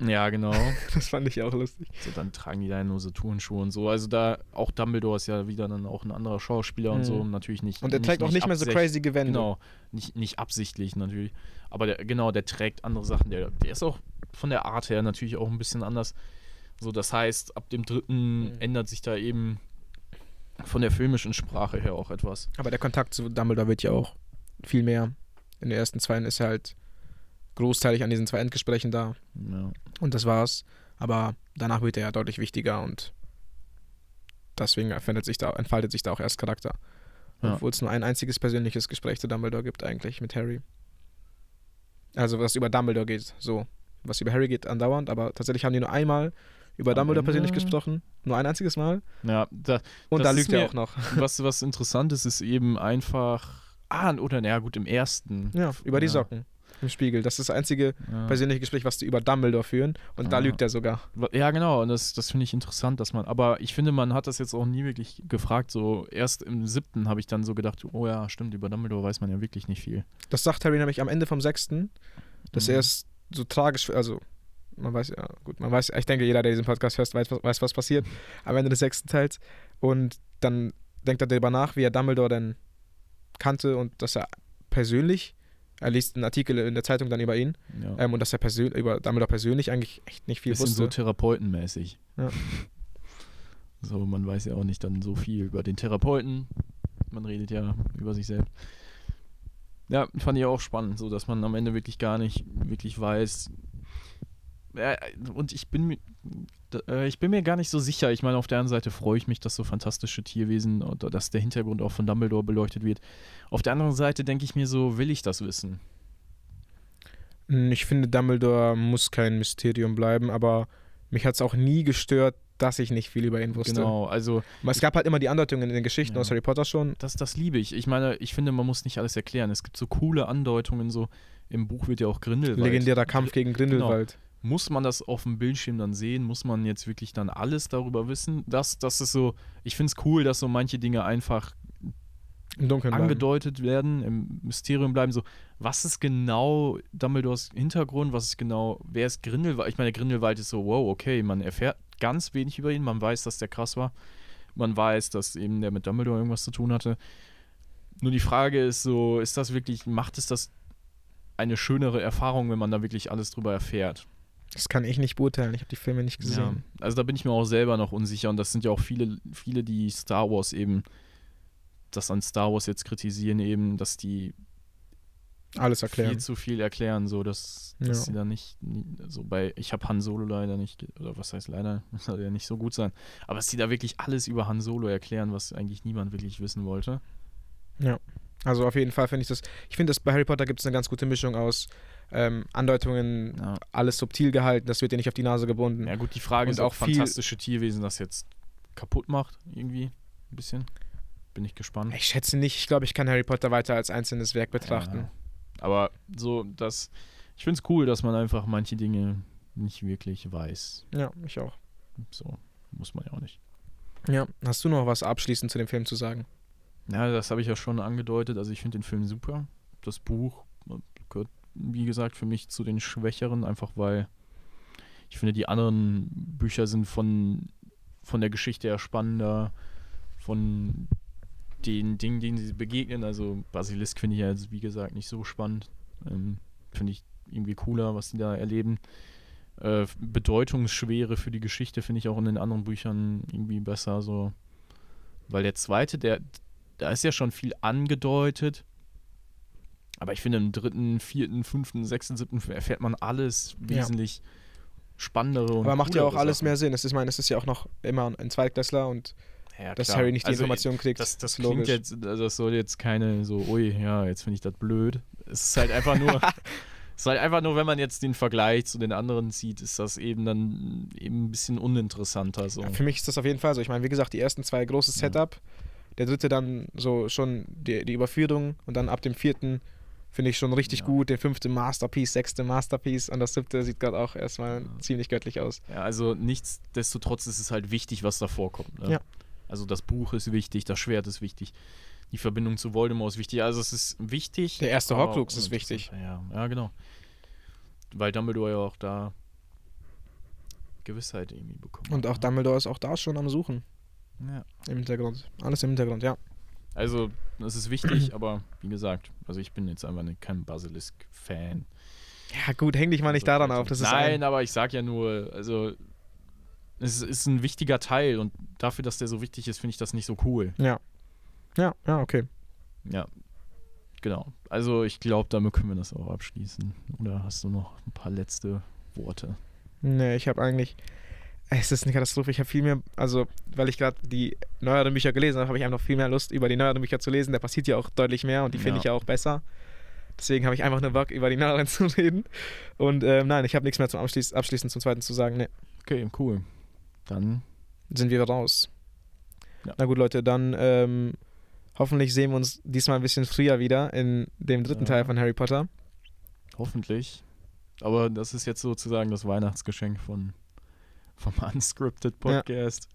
Ja, genau. Das fand ich auch lustig. So, dann tragen die da nur so Turnschuhe und so. Also da, auch Dumbledore ist ja wieder dann auch ein anderer Schauspieler und so. Mhm. Natürlich nicht. Und er trägt auch nicht mehr so crazy Gewände. Genau, nicht, nicht absichtlich natürlich. Aber der, genau, der trägt andere Sachen. Der, der ist auch von der Art her natürlich auch ein bisschen anders. So, das heißt, ab dem dritten Mhm. ändert sich da eben von der filmischen Sprache her auch etwas. Aber der Kontakt zu Dumbledore wird ja auch viel mehr. In den ersten zwei ist er halt großteilig an diesen zwei Endgesprächen da. Ja. Und das war's. Aber danach wird er ja deutlich wichtiger und deswegen entfaltet sich da, entfaltet sich da auch erst Charakter. Ja. Obwohl es nur ein einziges persönliches Gespräch zu Dumbledore gibt, eigentlich mit Harry. Also was über Dumbledore geht, so. Was über Harry geht andauernd, aber tatsächlich haben die nur einmal über Dumbledore persönlich gesprochen. Nur ein einziges Mal. ja, da, Und da lügt er auch noch. was, was interessant ist, ist eben einfach. Ah, oder naja, gut, im ersten. Ja, über die Ja. Socken im Spiegel. Das ist das einzige Ja. persönliche Gespräch, was die über Dumbledore führen. Und da Ah. lügt er sogar. Ja, genau, und das, das finde ich interessant, dass man, aber ich finde, man hat das jetzt auch nie wirklich gefragt. So, erst im siebten habe ich dann so gedacht, oh ja, stimmt, über Dumbledore weiß man ja wirklich nicht viel. Das sagt Harry nämlich am Ende vom sechsten, dass Mhm. er es so tragisch, also man weiß ja, gut, man weiß, ich denke, jeder, der diesen Podcast hört, weiß, was- weiß was passiert am Ende des sechsten Teils. Und dann denkt er darüber nach, wie er Dumbledore denn kannte und dass er persönlich, er liest einen Artikel in der Zeitung dann über ihn, Ja. ähm, und dass er persönlich, über Dumbledore persönlich eigentlich echt nicht viel Bisschen wusste. so therapeutenmäßig. Ja. So, man weiß ja auch nicht dann so viel über den Therapeuten. Man redet ja über sich selbst. Ja, fand ich auch spannend, so dass man am Ende wirklich gar nicht wirklich weiß. Und ich bin äh, ich bin mir gar nicht so sicher. Ich meine, auf der anderen Seite freue ich mich, dass so fantastische Tierwesen oder dass der Hintergrund auch von Dumbledore beleuchtet wird. Auf der anderen Seite denke ich mir so, will ich das wissen? Ich finde, Dumbledore muss kein Mysterium bleiben, aber mich hat es auch nie gestört, dass ich nicht viel über ihn wusste. Genau, also es gab halt immer die Andeutungen in den Geschichten Ja. aus Harry Potter schon. Das, das liebe ich. Ich meine, ich finde, man muss nicht alles erklären. Es gibt so coole Andeutungen, so im Buch wird ja auch Grindelwald. Legendärer Kampf gegen Grindelwald. Muss man das auf dem Bildschirm dann sehen? Muss man jetzt wirklich dann alles darüber wissen? Das, das ist so, ich finde es cool, dass so manche Dinge einfach Dunkeln bleiben. angedeutet werden, im Mysterium bleiben. So, was ist genau Dumbledores Hintergrund? Was ist genau, wer ist Grindelwald? Ich meine, Grindelwald ist so, wow, okay, man erfährt ganz wenig über ihn. Man weiß, dass der krass war. Man weiß, dass eben der mit Dumbledore irgendwas zu tun hatte. Nur die Frage ist so, ist das wirklich, macht es das eine schönere Erfahrung, wenn man da wirklich alles drüber erfährt? Das kann ich nicht beurteilen. Ich habe die Filme nicht Ja, gesehen. also da bin ich mir auch selber noch unsicher und das sind ja auch viele, viele, die Star Wars eben, das an Star Wars jetzt kritisieren, eben, dass die Alles erklären. viel zu viel erklären, so dass, dass Ja. sie da nicht, so bei, ich habe Han Solo leider nicht, oder was heißt leider, das soll ja nicht so gut sein, aber dass sie da wirklich alles über Han Solo erklären, was eigentlich niemand wirklich wissen wollte. Also auf jeden Fall finde ich das. Ich finde, dass bei Harry Potter gibt es eine ganz gute Mischung aus ähm, Andeutungen, Ja, alles subtil gehalten, das wird dir nicht auf die Nase gebunden. ja gut, die Frage Und ist, auch fantastische Tierwesen das jetzt kaputt macht, irgendwie, ein bisschen. Bin ich gespannt. Ich schätze nicht. Ich glaube, ich kann Harry Potter weiter als einzelnes Werk betrachten. Ja. Aber so, das, ich finde es cool, dass man einfach manche Dinge nicht wirklich weiß. Ja, ich auch. So, muss man ja auch nicht. Ja. Hast du noch was abschließend zu dem Film zu sagen? Ja, das habe ich ja schon angedeutet. Also ich finde den Film super. Das Buch äh, gehört, wie gesagt, für mich zu den Schwächeren, einfach weil ich finde, die anderen Bücher sind von, von der Geschichte her spannender, von den Dingen, denen sie begegnen. Also Basilisk finde ich ja jetzt, wie gesagt, nicht so spannend. Ähm, finde ich irgendwie cooler, was die da erleben. Äh, Bedeutungsschwere für die Geschichte finde ich auch in den anderen Büchern irgendwie besser. So. Weil der zweite, der, da ist ja schon viel angedeutet. Aber ich finde, im dritten, vierten, fünften, sechsten, siebten erfährt man alles wesentlich spannendere und Aber macht ja auch alles Sachen. mehr Sinn. Es ist, ich meine, es ist ja auch noch immer ein Zweitklässler und Ja, dass. Harry nicht die Also, Information kriegt. Das, das ist klingt logisch. jetzt, also das soll jetzt keine so, ui, ja, jetzt finde ich das blöd. Es ist halt einfach nur, es ist halt einfach nur, wenn man jetzt den Vergleich zu den anderen zieht, ist das eben dann eben ein bisschen uninteressanter. So. Ja, für mich ist das auf jeden Fall so. Ich meine, wie gesagt, die ersten zwei großes Ja. Setup. Der dritte dann so schon die, die Überführung und dann ab dem vierten finde ich schon richtig Ja. gut. Der fünfte Masterpiece, sechste Masterpiece und das siebte sieht gerade auch erstmal Ja. ziemlich göttlich aus. Ja, also nichtsdestotrotz ist es halt wichtig, was davor kommt. Ne? Ja. Also das Buch ist wichtig, das Schwert ist wichtig, die Verbindung zu Voldemort ist wichtig. Also es ist wichtig. Der erste Horcrux ist wichtig. Ja, ja, genau. Weil Dumbledore ja auch da Gewissheit irgendwie bekommen. Und auch hat. Dumbledore ist auch da schon am Suchen. Ja. Im Hintergrund. Alles im Hintergrund, ja. Also, das ist wichtig, aber wie gesagt, also ich bin jetzt einfach kein Basilisk-Fan. Ja, gut, häng dich mal nicht Also, daran auf. Nein, ein, aber ich sag ja nur, also es ist ein wichtiger Teil und dafür, dass der so wichtig ist, finde ich das nicht so cool. Ja. Ja, ja, okay. Ja, genau. Also ich glaube, damit können wir das auch abschließen. Oder hast du noch ein paar letzte Worte? Nee, ich habe eigentlich. Es ist eine Katastrophe. Ich habe viel mehr, also, weil ich gerade die neueren Bücher gelesen habe, habe ich einfach viel mehr Lust, über die neueren Bücher zu lesen. Da passiert ja auch deutlich mehr und die finde Ja. ich ja auch besser. Deswegen habe ich einfach nur Bock, über die neueren zu reden. Und ähm, nein, ich habe nichts mehr zum Abschließ abschließend zum zweiten zu sagen. Nee, Okay, cool. Dann, sind wir raus. Ja. Na gut, Leute, dann ähm, hoffentlich sehen wir uns diesmal ein bisschen früher wieder in dem dritten Ja. Teil von Harry Potter. hoffentlich. Aber das ist jetzt sozusagen das Weihnachtsgeschenk von, vom Unscripted Podcast.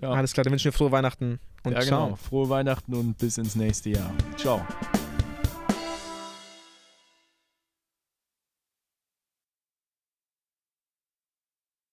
Ja, Alles klar, dann wünschen wir frohe Weihnachten und ja ciao. genau. Frohe Weihnachten und bis ins nächste Jahr. Ciao.